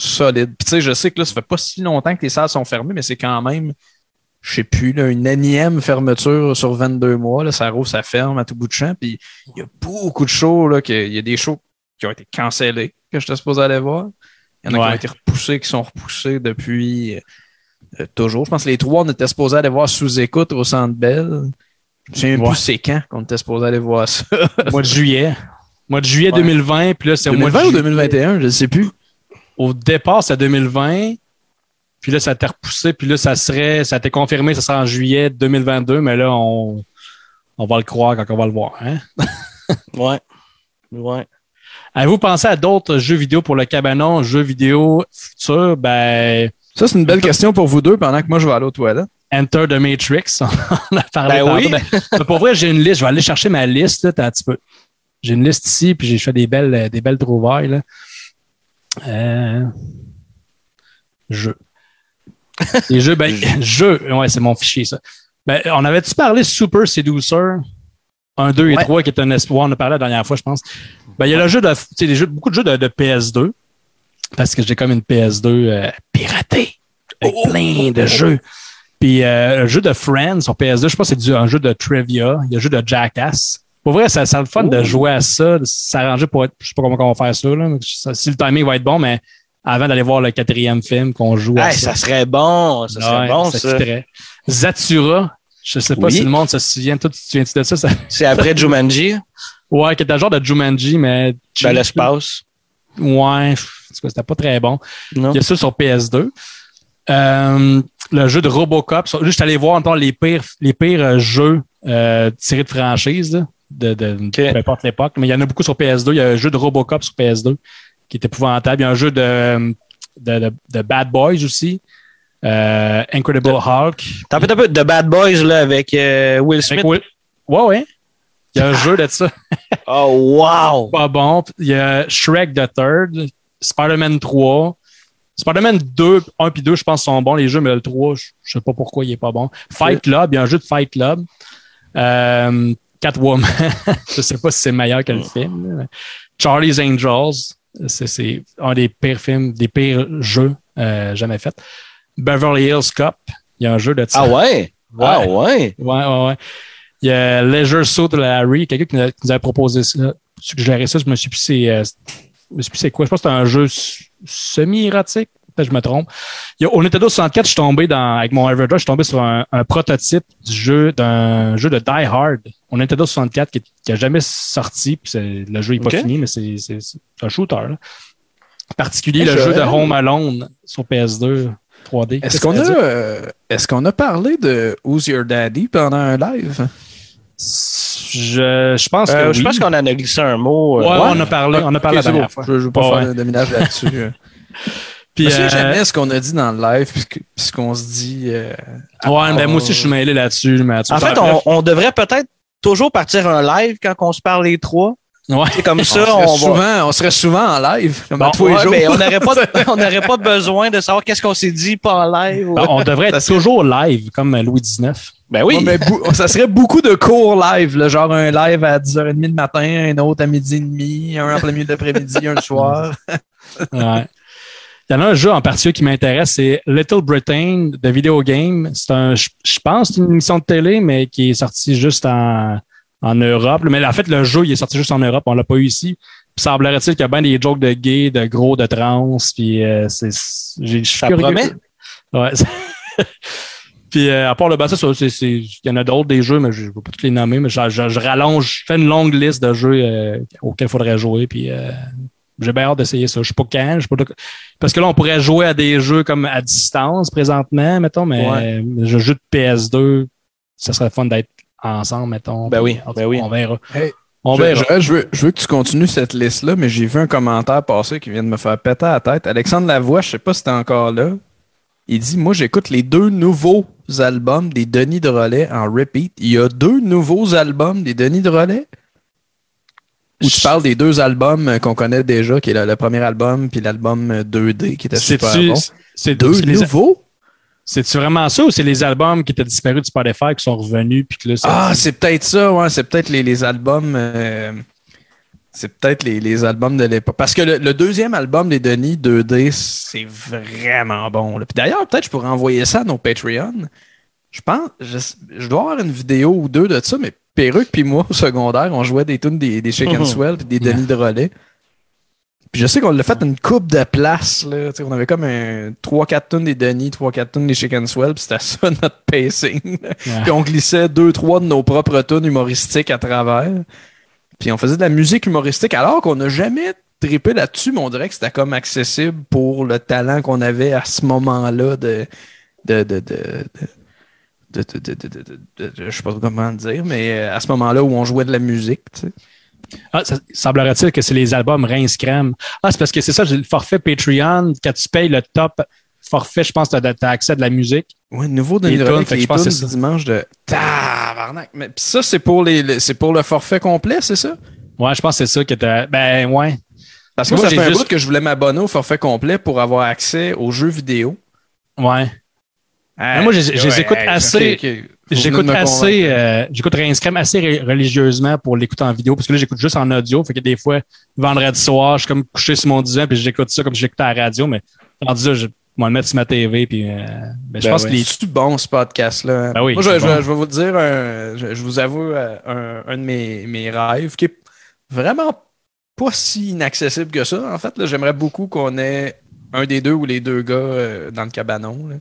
solide. Puis tu sais, je sais que là, ça fait pas si longtemps que les salles sont fermées, mais c'est quand même, je sais plus, là, une énième fermeture sur 22 mois. Là, ça rouvre, ça ferme à tout bout de champ. Puis il y a beaucoup de shows, là, que- il y a des shows qui ont été cancellés, que j'étais supposé aller voir. Il y en a qui ont été repoussés, qui sont repoussés depuis euh, toujours. Je pense que les trois, on était supposé aller voir sous écoute au Centre Bell. Je me souviens Ouais. plus c'est quand qu'on était supposé aller voir ça. Mois de juillet. Mois de juillet Ouais. 2020, puis là, c'est au mois de 2020 ou ju- 2021, je ne sais plus. Au départ, c'est 2020. Puis là, ça a été repoussé. Puis là, ça serait, ça a été confirmé, ça sera en juillet 2022. Mais là, on, on va le croire quand on va le voir. Hein? Ouais. Ouais. Avez-vous pensé à d'autres jeux vidéo pour le cabanon, jeux vidéo futurs? Ben, Ça, c'est une belle question pour vous deux pendant que moi, je vais aller aux toilettes. Enter the Matrix. on a parlé Ben oui. Ben, pour vrai, j'ai une liste. Je vais aller chercher ma liste. Là, t'as un petit peu. J'ai une liste ici, puis j'ai fait des belles, des belles trouvailles. Là. Euh... Jeux. Les jeux, ben, jeux. Ouais, c'est mon fichier, ça. Ben, on avait-tu parlé Super Seducer? 1, 2 et Ouais. 3 qui est un espoir? On a parlé la dernière fois, je pense. Ben, il y a le jeu de, tu sais, des jeux, beaucoup de jeux de, de PS2. Parce que j'ai comme une PS2 euh, piratée. Avec Oh, plein de jeux. Puis euh, le jeu de Friends sur PS2, je pense que c'est un jeu de trivia. Il y a un jeu de Jackass. Pour vrai, ça, ça le fun de jouer à ça, de s'arranger pour être. Je sais pas comment on va faire ça, là. ça- Si le timing va être bon, mais avant d'aller voir le quatrième film qu'on joue à Hey, ça serait bon. Ça serait Ouais, bon, ça. fitterait. Zatura. Je sais pas Oui. si le monde se souvient. Toi, tu te souviens de ça? ça... C'est après Jumanji, Ouais, qui était un genre de Jumanji, mais. dans l'espace. Ouais, en tout cas, c'était pas très bon. Non? Il y a ça sur PS2. Euh, le jeu de Robocop. Juste allé voir encore les pires, les pires euh, jeux euh, tirés de franchise, là, de, de peu importe l'époque. Mais il y en a beaucoup sur PS2. Il y a un jeu de Robocop sur PS2 qui est épouvantable. Il y a un jeu de, de, de, Bad Boys aussi. Euh, Incredible Hulk. T'as fait un peu de Bad Boys là, avec euh, Will Smith? Avec Will- Ouais, ouais. Il y a un jeu de ça. Oh, wow! Pas bon. Il y a Shrek the Third, Spider-Man 3. Spider-Man 2, 1 puis 2, je pense, sont bons les jeux, mais le 3, je je sais pas pourquoi il est pas bon. Fight Club, il y a un jeu de Fight Club. Euh, Catwoman, je sais pas si c'est meilleur que le film. là. Charlie's Angels, c'est- un des pires films, des pires jeux euh, jamais faits. Beverly Hills Cop, il y a un jeu de ça. Ah ouais? Ah ouais? Ouais, ouais, ouais. Il y a Leisure Suit Larry, quelqu'un qui, nous a- qui nous avait proposé ça, suggéré ça. Je me suis plus c'est, euh, je me suis plus c'est quoi. Je pense que c'est un jeu semi-érotique. Peut-être que je me trompe. Il y a, au Nintendo 64, je suis tombé dans, avec mon Everdrive, je suis tombé sur un, un prototype du jeu, d'un jeu de Die Hard au Nintendo 64 qui, qui a jamais sorti. Puis c'est- le jeu n'est pas fini, mais c'est, c'est, c'est un shooter, là. En particulier, le je- jeu de Home Alone sur PS2 3D. Est-ce Qu'est-ce qu'on que a, ça veut dire? euh, est-ce qu'on a parlé de Who's Your Daddy pendant un live? Je, je pense que. Euh, Je oui. pense qu'on en a glissé un mot. Ouais, euh, on a parlé, on a parlé Ok, la c'est dernière bon. fois. Je ne veux pas faire ouais. un dominage là-dessus. euh. Puis, je souviens euh, jamais ce qu'on a dit dans le live, puis ce qu'on se dit. euh, Ouais, ben moi aussi, je suis mêlé là-dessus. En fait, on, on devrait peut-être toujours partir un live quand on se parle les trois. Ouais. C'est comme on, ça, serait on, va. souvent, on serait souvent en live, comme à tous les jours. mais on n'aurait pas, de- on n'aurait pas besoin de savoir qu'est-ce qu'on s'est dit pas en live. ou- Ben, on devrait être toujours live, comme Louis XIX. Ben oui. Ouais, mais bou- ça serait beaucoup de cours live, là, genre un live à 10h30 le matin, un autre à midi et demi, un en plein milieu de l'après-midi, un le soir. Ouais. Il y en a un jeu en particulier qui m'intéresse, c'est Little Britain de Video Game. C'est un, je je pense, une émission de télé, mais qui est sortie juste en, en Europe. Mais en fait, le jeu, il est sorti juste en Europe. On l'a pas eu ici. Puis semblerait-il qu'il y a bien des jokes de gays, de gros, de trans. Puis euh, c'est, j'ai- Ça curieux. promet? Ouais. Puis euh, à part le bas, c'est, c'est- il y en a d'autres des jeux, mais je ne vais pas tous les nommer. Mais je, je- je rallonge, je fais une longue liste de jeux euh, auxquels il faudrait jouer. Puis euh, j'ai bien hâte d'essayer ça. Je sais pas quand, je sais pas de- parce que là, on pourrait jouer à des jeux comme à distance présentement, mettons, mais Ouais. le jeu de PS2, ça serait fun d'être ensemble, mettons. Ben oui, ben oui. On verra. Hey, On je, verra. je- je veux, je veux que tu continues cette liste-là, mais j'ai vu un commentaire passer qui vient de me faire péter à la tête. Alexandre Lavoie, je sais pas si t'es encore là. Il dit Moi, j'écoute les deux nouveaux albums des Denis de Relais en repeat. Il y a deux nouveaux albums des Denis de Relais Ou tu parles des deux albums euh, qu'on connaît déjà, qui est le, le premier album, puis l'album euh, 2D qui était super bon. c'est, Deux nouveaux? C'est-tu vraiment ça ou c'est les albums qui étaient disparus du Spotify qui sont revenus puis que là, Ah, c'est peut-être ça, ouais. C'est peut-être les, les albums. euh, c'est peut-être les, les albums de l'époque. Parce que le, le deuxième album des Denis, 2D, c'est vraiment bon. là. Puis d'ailleurs, peut-être je pourrais envoyer ça à nos Patreon. Je pense, je, je dois avoir une vidéo ou deux de ça, mais Perruque puis moi au secondaire, on jouait des tunes des, des Shake and Mhm. Swell puis des Denis de relais. Puis je sais qu'on l'a fait une coupe de place. Là. Tu sais, On avait comme un 3-4 tunes des Denis, 3-4 tunes des and Swell, puis c'était ça notre pacing. Ouais. Puis on glissait deux, trois de nos propres tunes humoristiques à travers. Puis on faisait de la musique humoristique alors qu'on n'a jamais trippé là-dessus, mais on dirait que c'était comme accessible pour le talent qu'on avait à ce moment-là de. de, de, de, de de, je sais pas comment dire, mais euh, à ce moment-là où on jouait de la musique, tu sais. Ah, ça- semblerait-il que c'est les albums Rince Crème. Ah, c'est parce que c'est ça, j'ai le forfait Patreon. Quand tu payes le top forfait, je pense que tu as, accès à de la musique. Ouais, nouveau de Les Nid tunes, Relais, fait que les je pense que c'est dimanche de tabarnak. Mais pis ça, c'est pour les, c'est pour le forfait complet, c'est ça? Ouais, je pense que c'est ça que tu Ben, ouais. Parce que Moi, moi, ça fait un juste- bout que je voulais m'abonner au forfait complet pour avoir accès aux jeux vidéo. Ouais. Moi, je- je les écoute assez- J'écoute assez, euh, j'écoute Crème assez religieusement pour l'écouter en vidéo, parce que là, j'écoute juste en audio. Fait que des fois, vendredi soir, je suis comme couché sur mon divan, puis j'écoute ça comme si j'écoutais à la radio, mais rendu là, je vais le mettre sur ma TV, puis euh, ben, je Ben pense ouais. que les. C'est bon ce podcast-là? Ben oui, Moi, je, c'est je- bon. je vais vous dire, un- je, je vous avoue, euh, un, un de mes, mes rêves qui est vraiment pas si inaccessible que ça. En fait, là, j'aimerais beaucoup qu'on ait un des deux ou les deux gars euh, dans le cabanon. là.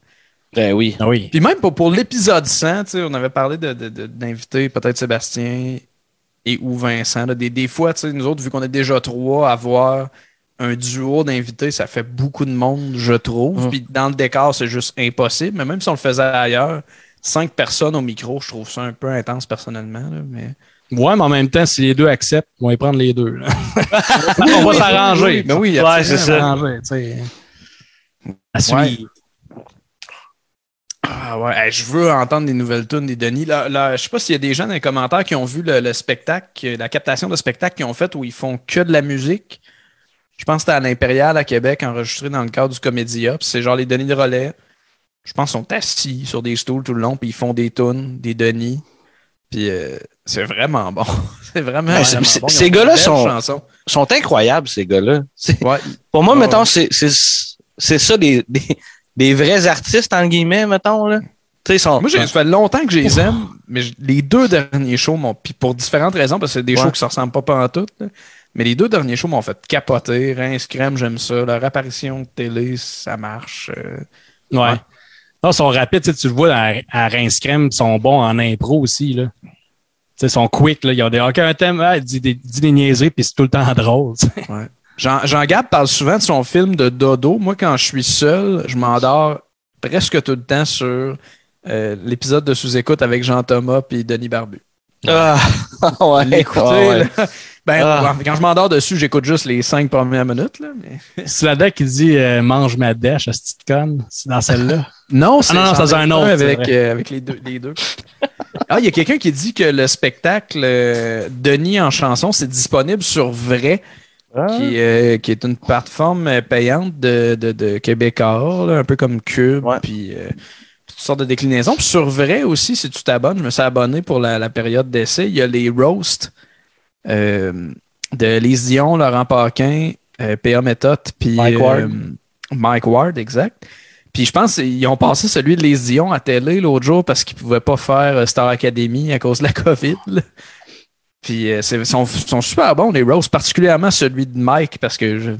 Ben oui. Ah oui. Puis même pour, pour l'épisode 100, tu sais, on avait parlé de- de- de- d'inviter peut-être Sébastien et ou Vincent. là. Des, des fois, tu sais, nous autres, vu qu'on est déjà trois, avoir un duo d'invités, ça fait beaucoup de monde, je trouve. Mm. Puis dans le décor, c'est juste impossible. Mais même si on le faisait ailleurs, cinq personnes au micro, je trouve ça un peu intense personnellement. là, mais... Ouais, mais en même temps, si les deux acceptent, on va y prendre les deux. là. on va s'arranger. oui, ben oui, Ouais, c'est ça. S'arranger, tu sais. À suivre. Ah ouais, Hey, je veux entendre des nouvelles tunes des Denis. Là, là, je sais pas s'il y a des gens dans les commentaires qui ont vu le, le spectacle, la captation de spectacle qu'ils ont fait où ils font que de la musique. Je pense que c'était à l'Impérial à Québec, enregistré dans le cadre du Comédia. C'est genre les Denis de relais. Je pense qu'ils sont assis sur des stools tout le long, puis ils font des tunes, des Denis. Puis euh, c'est vraiment bon. c'est vraiment, Ouais, bon. Ces gars-là sont- incroyables, ces gars-là. Ouais. Pour moi, Ouais, mettons, c'est, ça des, des, des vrais artistes, en guillemets, mettons, là. Tu sais, ils sont. Moi, j'ai- ça fait longtemps que je les aime, mais je- les deux derniers shows m'ont. Puis pour différentes raisons, parce que c'est des Ouais. shows qui ne se ressemblent pas en tout. Mais les deux derniers shows m'ont fait capoter. Rince Crème, j'aime ça. Leur apparition de télé, ça marche. euh. Ouais. Ouais. Non, ils sont rapides, tu sais, tu le vois à, à Rince Crème, ils sont bons en impro aussi, là. Tu sais, ils sont quick, là. Ils ont des, OK, un thème, ah, dis des, dis des niaiseries, puis c'est tout le temps drôle, tu sais. Jean, Jean Gab parle souvent de son film de Dodo. Moi, quand je suis seul, je m'endors presque tout le temps sur euh, l'épisode de sous-écoute avec Jean-Thomas et Denis Barbu. Ah, ouais. ouais. là. Ben, Ah. quand je m'endors dessus, j'écoute juste les cinq premières minutes. Là, mais... C'est là-dedans qui dit euh, mange ma dèche, à cette conne. C'est dans celle-là. Non, Ah non, non, ça, c'est un autre, c'est Avec, euh, avec les deux. Les deux. ah, il y a quelqu'un qui dit que le spectacle euh, Denis en chanson, c'est disponible sur Vrai, Ah. qui, euh, qui est une plateforme euh, payante de, de, de Québécois, là, un peu comme Cube, puis euh, toutes sortes de déclinaisons. Puis sur Vrai aussi, si tu t'abonnes, je me suis abonné pour la, la période d'essai, il y a les roasts euh, de Lise Dion, Laurent Paquin, P.A. Méthode, puis Mike Ward. Mike Ward, exact. Puis je pense qu'ils ont passé celui de Lise Dion à télé l'autre jour parce qu'ils pouvaient pas faire Star Academy à cause de la COVID. là. Puis euh, c'est- sont, sont super bons, les roasts, particulièrement celui de Mike, parce que je-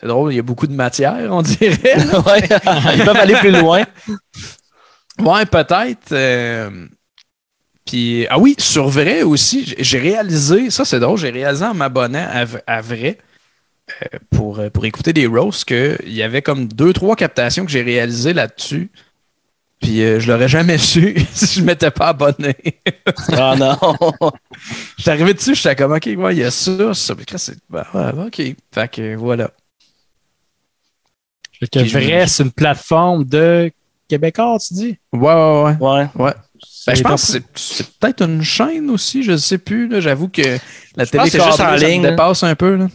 c'est drôle, il y a beaucoup de matière, on dirait. Ouais. Ils peuvent aller plus loin. Ouais, peut-être. euh, Puis, ah oui, sur vrai aussi, j'ai- réalisé, ça c'est drôle, j'ai réalisé en m'abonnant à, à vrai euh, pour, euh, pour écouter des roasts qu'il y avait comme deux, trois captations que j'ai réalisées là-dessus. Puis euh, je l'aurais jamais su si je m'étais pas abonné. Ah non. J'étais arrivé dessus, j'étais comme, OK, ouais, il y a ça, ça. C'est- ouais, OK. Fait que voilà. Fait que vrai, c'est une plateforme de Québécois, tu dis? Ouais, ouais, ouais. Ouais. ouais. Ben, je pense que c'est- peut-être une chaîne aussi, je sais plus. là. J'avoue que la Je pense télé juste en ça ligne, là. dépasse un peu. Là.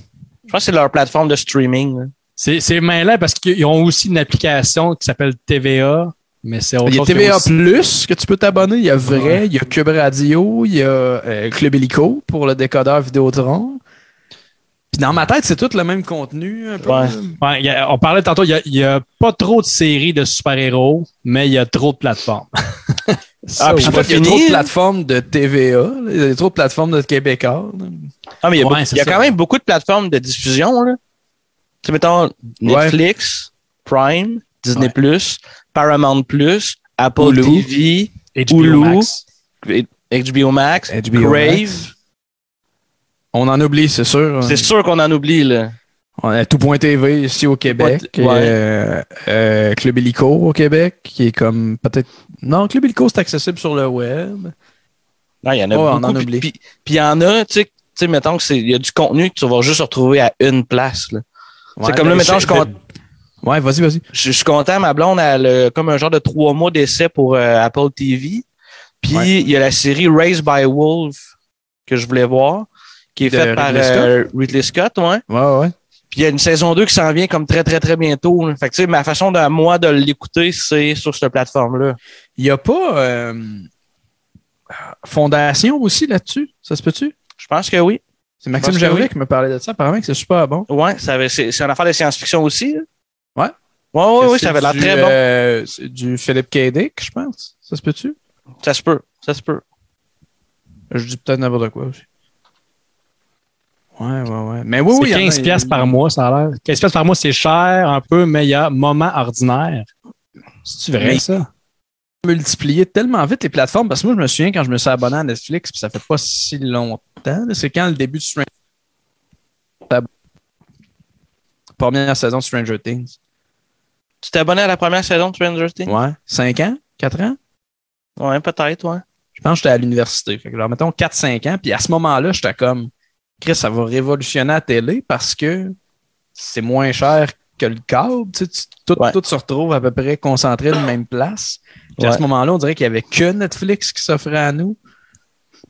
Je pense que c'est leur plateforme de streaming. C'est, c'est mêlant parce qu'ils ont aussi une application qui s'appelle TVA, mais c'est autre Il y a chose que TVA aussi- Plus que tu peux t'abonner. Il y a Vrai, Ouais. il y a Cube Radio, il y a euh, Club Illico pour le décodeur Vidéotron. Puis dans ma tête, c'est tout le même contenu. Un peu. Ouais. Ouais, il y a- on parlait tantôt, il y a- pas trop de séries de super-héros, mais il y a trop de plateformes. Ah, puis En fait, il y a trop de plateformes de TVA. Il y a trop de plateformes de Québécois. Ah, mais il y a, beaucoup- y a quand même beaucoup de plateformes de diffusion. Là. Tu sais, mettons Netflix, Prime, Disney+, Paramount+, Apple Hulu. TV, HBO Hulu. Max. HBO Max, HBO Crave. Max. On en oublie, c'est sûr. C'est sûr qu'on en oublie. Là. On a tout.tv ici au Québec. Ouais. Euh, euh, Club Illico au Québec, qui est comme peut-être. Non, Club Illico, c'est accessible sur le web. Non, il y en a on beaucoup. en oublie. Puis il y en a, tu sais, mettons que c'est, il y a du contenu que tu vas juste retrouver à une place. Là. Ouais, c'est comme là, mettons, je, compte- Ouais, vas-y, vas-y. je, je suis content, ma blonde, elle a comme un genre de trois mois d'essai pour euh, Apple TV. Puis Ouais. il y a la série Raised by Wolf que je voulais voir, qui est De faite par Ridley euh, Ridley Scott, ouais. Ouais, ouais. Puis il y a une saison 2 qui s'en vient comme très, très, très bientôt. là. Fait que tu sais, ma façon de moi de l'écouter, c'est sur cette plateforme-là. Il n'y a pas euh, Fondation aussi là-dessus? Ça se peut-tu? Je pense que oui. C'est Maxime Gervais oui. qui me parlait de ça. Apparemment que c'est super bon. Ouais, c'est une affaire de science-fiction aussi. là. Ouais. Ouais, ouais, oui, ça avait l'air très bon. euh, c'est du Philippe K. Dick, je pense. Ça se peut-tu? Ça se peut. Ça se peut. Je dis peut-être n'importe quoi aussi. Ouais, ouais, ouais. Mais oui, oui. il c'est y en a- 15 piastres par mois, ça a l'air. 15 piastres par mois, c'est cher un peu, mais il y a moment ordinaire. C'est-tu vrai, Mais- ça? multiplié tellement vite les plateformes parce que moi je me souviens quand je me suis abonné à Netflix puis ça fait pas si longtemps c'est quand le début de Stranger première saison de Stranger Things Tu t'es abonné à la première saison de Stranger Things? ouais 5 ans? 4 ans? Ouais, peut-être, ouais. je pense que j'étais à l'université fait que genre mettons 4-5 ans puis à ce moment-là j'étais comme Chris ça va révolutionner la télé parce que c'est moins cher que le câble tu sais, tu- tout, Ouais. tout se retrouve à peu près concentré dans la même place Puis à ce moment-là, on dirait qu'il n'y avait que Netflix qui s'offrait à nous.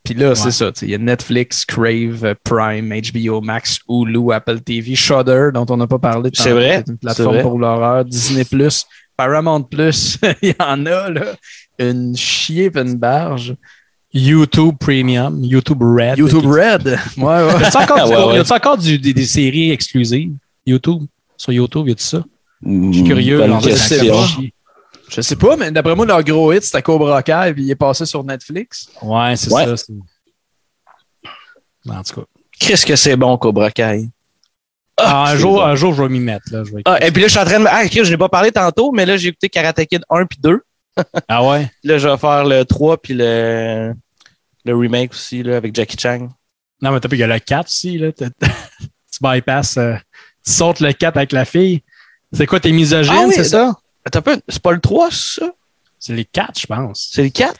Puis là, c'est ça. tu sais, Il y a Netflix, Crave, euh, Prime, HBO Max, Hulu, Apple TV, Shudder, dont on n'a pas parlé. C'est vrai, C'est une plateforme vrai. pour l'horreur. Disney+, Paramount+, il y en a, là. Une chier une barge. YouTube Premium, YouTube Red. YouTube Red. Ouais, ouais. Y a-tu encore, du- Ouais, ouais. y a-tu encore du- des, des séries exclusives? YouTube? Sur YouTube, y a-tu ça? Je suis curieux. Bonne question. Je sais pas, mais d'après moi, leur gros hit, c'était Cobra Kai, puis il est passé sur Netflix. Ouais, c'est Ouais. ça. c'est- En tout cas. Qu'est-ce que c'est bon, Cobra Kai? Ah, un, c'est jour, bon. un jour, je vais m'y mettre. Là. Je vais... Ah, et puis là, je suis en train de me. Ah, ok, je n'ai pas parlé tantôt, mais là, j'ai écouté Karate Kid 1 puis 2. Ah ouais? Là, je vais faire le 3 puis le, le remake aussi, là, avec Jackie Chan. Non, mais t'as pas, il y a le 4 aussi. Là. Tu bypasses, euh, tu sautes le 4 avec la fille. C'est quoi, t'es misogyne, Ah oui, c'est ça? Attends un peu, c'est pas le 3, ça? C'est les 4, je pense. C'est le 4?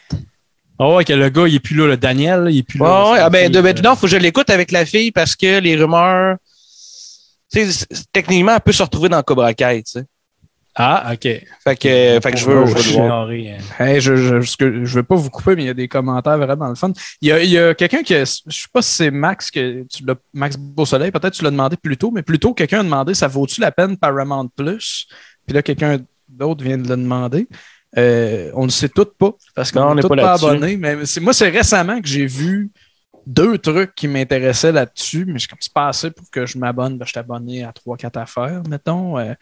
Oh, ouais, que le gars, il est plus là, le Daniel, là, il est plus là. Ouais, là, ouais. Ah, ben, de, non, faut que je l'écoute avec la fille parce que les rumeurs. Tu sais, techniquement, elle peut se retrouver dans Cobra Kai, tu sais. Ah, OK. Fait que, fait que je veux, je veux voir. Hey, je, veux pas vous couper, mais il y a des commentaires vraiment le fun. Il y a, il y a quelqu'un qui, a- je sais pas si c'est Max que tu l'as, Max Beausoleil, peut-être tu l'as demandé plus tôt, mais plus tôt, quelqu'un a demandé, ça vaut-tu la peine Paramount Plus? Puis là, quelqu'un d'autre vient de le demander. Euh, on ne sait tout pas, parce qu'on n'est pas pas, abonnés. Mais c'est, moi, c'est récemment que j'ai vu deux trucs qui m'intéressaient là-dessus, mais je comme c'est pas assez pour que je m'abonne. Ben, je suis abonné à trois, quatre affaires, mettons. Euh,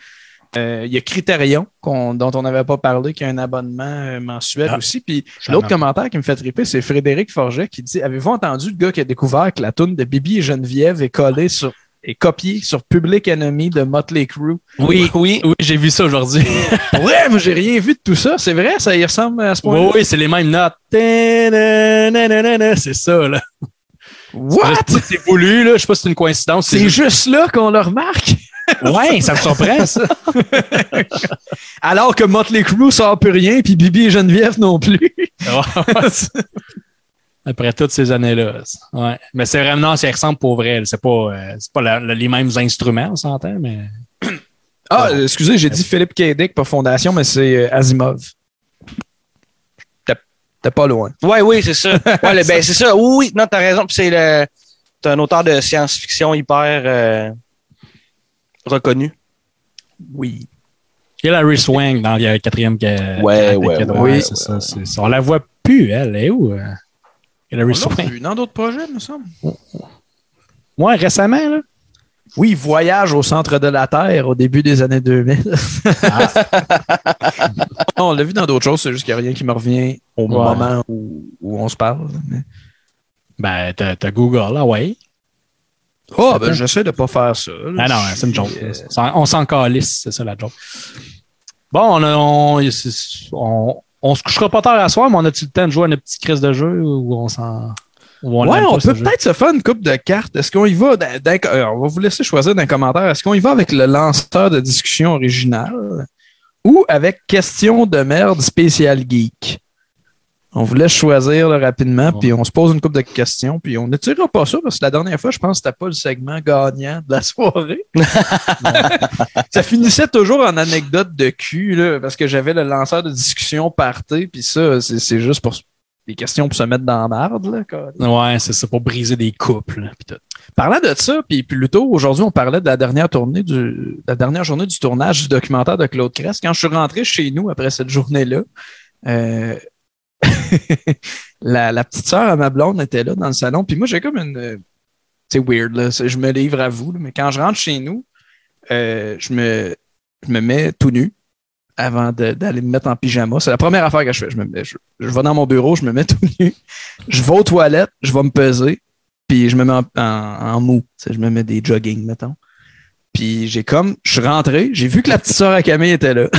euh, Il y a Criterion, qu'on- dont on n'avait pas parlé, qui a un abonnement mensuel Ah. aussi. Puis l'autre commentaire qui me fait triper, c'est Frédéric Forget qui dit Avez-vous entendu le gars qui a découvert que la toune de Bibi et Geneviève est collée sur est copiée sur Public Enemy de Motley Crue? Oui, oui, oui, j'ai vu ça aujourd'hui. Ouais, moi j'ai rien vu de tout ça. C'est vrai, ça y ressemble à ce point oui, oui, c'est les mêmes notes. C'est ça, là. What? C'est voulu, là. Je sais pas si c'est une coïncidence. C'est juste là qu'on le remarque? Ouais, ça me surprend, ça. Alors que Motley Crue sort plus rien, puis Bibi et Geneviève non plus. Après toutes ces années-là. Ouais. Mais c'est vraiment, ça ressemble pour vrai. C'est pas, euh, c'est pas la- la- les mêmes instruments, on s'entend, mais. ah, euh, excusez, j'ai dit Philippe K. Dick, pas Fondation, mais c'est euh, Asimov. T'es- pas loin. Ouais, oui, c'est ça. Ouais, le- ben, c'est ça. Oui, oui, non, t'as raison. Puis c'est le, t'es un auteur de science-fiction hyper euh, reconnu. Oui. Il y a Larry Swang dans le quatrième. que- Ouais, ouais, ouais, ouais, c'est ça, c'est ça. On la voit plus, elle. Elle est où? Il y a Larry On l'a Swang. vu dans d'autres projets, me semble. Ouais, récemment, là. Oui, Voyage au centre de la Terre au début des années 2000. on l'a vu dans d'autres choses, c'est juste qu'il n'y a rien qui me revient au moment où, où on se parle. mais- Ben, t'as Google, là, ouais. Oh, ben j'essaie de pas faire ça. là. Ah non, c'est une joke. Euh, On s'en calisse, c'est ça la joke. Bon, on, a- on, c'est- on, on se couchera pas tard à soir, mais on a-tu le temps de jouer à une petite crise de jeu ou on s'en. ou ouais, on peut peut-être se faire une coupe de cartes. Est-ce qu'on y va? dans- euh, on va vous laisser choisir d'un commentaire. Est-ce qu'on y va avec le lanceur de discussion original ou avec question de merde spécial geek? On vous laisse choisir là, rapidement, puis on se pose une coupe de questions, puis on n'étirera pas ça, parce que la dernière fois, je pense que c'était pas le segment gagnant de la soirée. ça finissait toujours en anecdote de cul, là, parce que j'avais le lanceur de discussion party, puis ça, c'est juste pour des questions pour se mettre dans la marde. Là. Ouais, c'est ça, pour briser des couples. pis tout. Parlant de ça, puis plus tôt, aujourd'hui, on parlait de la dernière tournée du, de la dernière journée du tournage du documentaire de Claude Crest. Quand je suis rentré chez nous après cette journée-là, euh, la, petite sœur à ma blonde était là dans le salon. Puis moi, j'ai comme une. C'est weird, là. Je me livre à vous, mais quand je rentre chez nous, euh, je, me, mets tout nu avant d'aller me mettre en pyjama. C'est la première affaire que je fais. Je, vais dans mon bureau, je me mets tout nu. Je vais aux toilettes, je vais me peser, puis je me mets en, mou. Je me mets des jogging, mettons. Puis j'ai comme, je suis rentré, j'ai vu que la petite sœur à Camille était là.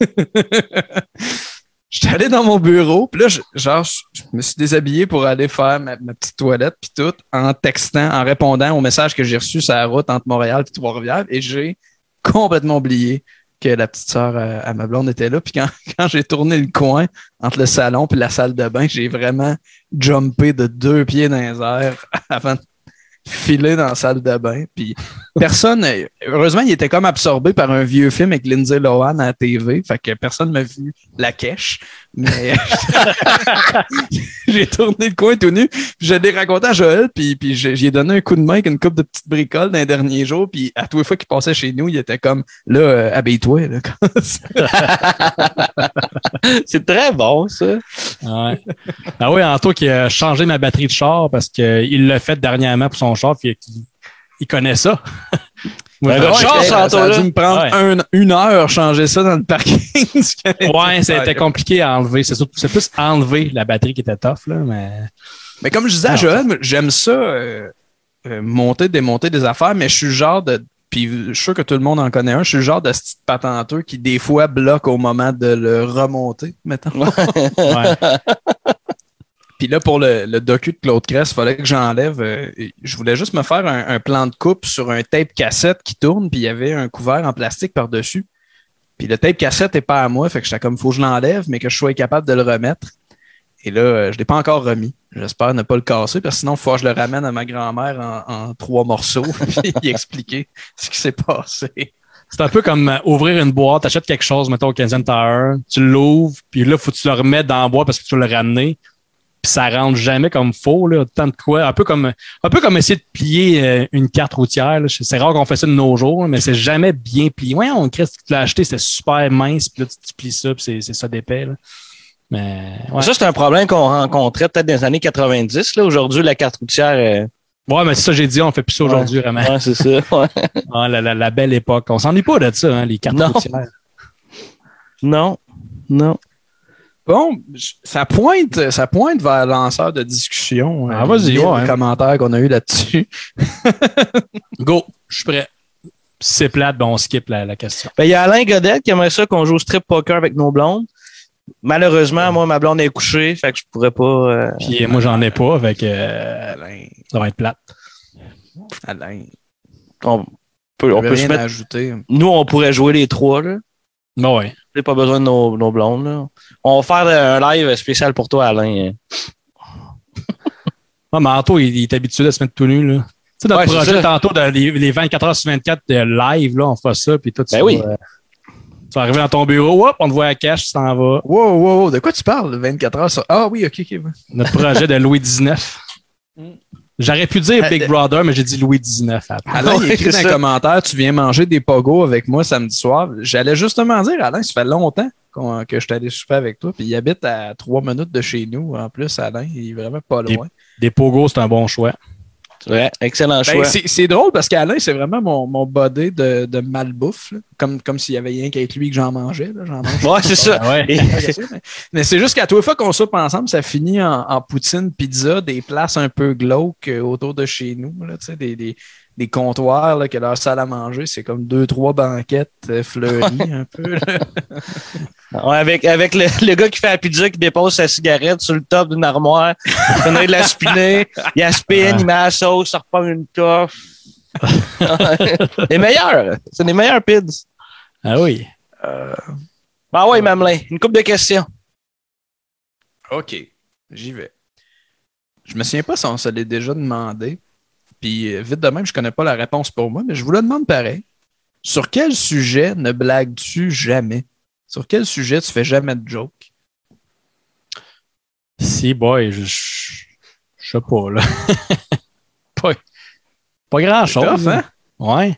J'étais allé dans mon bureau, puis là, je, genre, je, me suis déshabillé pour aller faire ma, petite toilette, puis tout, en textant, en répondant au message que j'ai reçu sur la route entre Montréal et Trois-Rivières, et j'ai complètement oublié que la petite sœur à, à ma blonde était là. Puis quand, quand j'ai tourné le coin entre le salon et la salle de bain, j'ai vraiment jumpé de deux pieds dans les airs avant de filer dans la salle de bain. Puis personne, heureusement, il était comme absorbé par un vieux film avec Lindsay Lohan à la TV. Fait que personne m'a vu la cache. Mais j'ai tourné le coin tout nu. Je l'ai raconté à Joël, puis, puis j'ai donné un coup de main avec une coupe de petites bricoles dans les derniers jours. Puis à tous les fois qu'il passait chez nous, il était comme là, euh, habille-toi. là. C'est très bon, ça. Ouais. Ah oui, Anto qui a changé ma batterie de char parce qu'il l'a fait dernièrement pour son char, puis il, il connaît ça. Moi, Ben, ça, ça a dû me prendre Ouais. un- une heure changer ça dans le parking. ouais, c'était compliqué à enlever. C'est surtout- c'est plus enlever la batterie qui était tough, là, mais. Mais comme je disais à Ah. Joël, j'aime ça, euh, euh, monter, démonter des affaires, mais je suis le genre de. Puis je suis sûr que tout le monde en connaît un. Je suis le genre de petit patenteux qui, des fois, bloque au moment de le remonter, mettons. Ouais. Puis là, pour le, le docu de Claude Crest, il fallait que j'enlève. euh, je voulais juste me faire un, plan de coupe sur un tape cassette qui tourne, puis il y avait un couvert en plastique par-dessus. Puis le tape cassette n'est pas à moi, fait que j'étais comme, faut que je l'enlève, mais que je sois capable de le remettre. Et là, euh, je ne l'ai pas encore remis. J'espère ne pas le casser, parce que sinon, il faut que je le ramène à ma grand-mère en, trois morceaux y expliquer ce qui s'est passé. C'est un peu comme euh, ouvrir une boîte, t'achètes quelque chose, mettons au Canadian Tower, tu l'ouvres, puis là, faut que tu le remettes dans la boîte parce que tu le ramener. Puis ça rentre jamais comme faux, là, tant de quoi. Un peu comme, un peu comme essayer de plier euh, une carte routière. C'est rare qu'on fait ça de nos jours, mais c'est jamais bien plié. Ouais, on crée ce que tu l'as acheté, c'était super mince, puis là, tu, tu plies ça, puis c'est- ça d'épais. là. Mais ouais. Ça, c'est un problème qu'on rencontrait peut-être dans les années 90. Là. Aujourd'hui, la carte routière, euh, ouais, mais c'est ça que j'ai dit, on fait plus ça aujourd'hui, vraiment. ouais, c'est ça. Ouais. Ah, la, la, la belle époque. On s'ennuie pas de ça, hein, les cartes Non. routières. Non, non. Bon, ça pointe, ça pointe vers le lanceur de discussion. Ah, euh, vas-y, les ouais. commentaires qu'on a eu là-dessus. Go, je suis prêt. Si c'est plate, ben on skip la, la question. Ben, il y a Alain Godette qui aimerait ça qu'on joue au strip poker avec nos blondes. Malheureusement, moi, ma blonde est couchée, fait que je pourrais pas. euh, Puis euh, moi, j'en ai pas, avec euh, Alain, ça va être plate. Alain. on peut, on peut se rien mettre. à ajouter. Nous, on pourrait jouer les trois, là. Ben ouais. J'ai pas besoin de nos, nos blondes, là. On va faire euh, un live spécial pour toi, Alain. Ah, mais Anto, il, il est habitué à se mettre tout nu, là. Tu sais, notre Ouais, projet tantôt, de, les, les 24 heures sur 24 de live, là, on fait ça, puis tout Ben ça. oui. euh, tu vas arriver dans ton bureau, hop, on te voit à cash, tu t'en vas. Wow, wow, wow, de quoi tu parles? 24 heures sur... Ah oui, ok, ok. ouais. Notre projet de Louis XIX. J'aurais pu dire Big Euh, Brother, mais j'ai dit Louis XIX après. Alain, il Ouais, écrit dans c'est un ça. commentaire, tu viens manger des pogos avec moi samedi soir. J'allais justement dire, Alain, ça fait longtemps que je suis allé souper avec toi, puis il habite à trois minutes de chez nous. En plus, Alain, il est vraiment pas loin. Des pogos, c'est un bon choix. Ouais, excellent Ben, choix. c'est c'est drôle parce qu'Alain, c'est vraiment mon, mon body de, de malbouffe. là. Comme, comme s'il y avait rien être lui que j'en mangeais. là. J'en mange. Ouais, c'est ça. Ah ouais. Et- mais mais c'est juste qu'à tous les fois qu'on soupe ensemble, ça finit en, en poutine, pizza, des places un peu glauques euh, autour de chez nous. Là, tu sais, des, des, des comptoirs là, que leur salle à manger, c'est comme deux, trois banquettes euh, fleuries un peu. Ouais, avec avec le, le gars qui fait la pizza qui dépose sa cigarette sur le top d'une armoire, il de la spinner, il aspire, il met la sauce, ça reprend une toffe. les meilleurs, c'est les meilleurs pids. Ah oui. Ah ouais, Mamelin, une couple de questions. OK, j'y vais. Je me souviens pas si on se l'est déjà demandé. Puis euh, vite de même, je connais pas la réponse pour moi, mais je vous le demande pareil. Sur quel sujet ne blagues-tu jamais? Sur quel sujet tu fais jamais de joke? Si, boy, je, je, je sais pas, là. pas pas grand C'est chose. tough, hein? Ouais.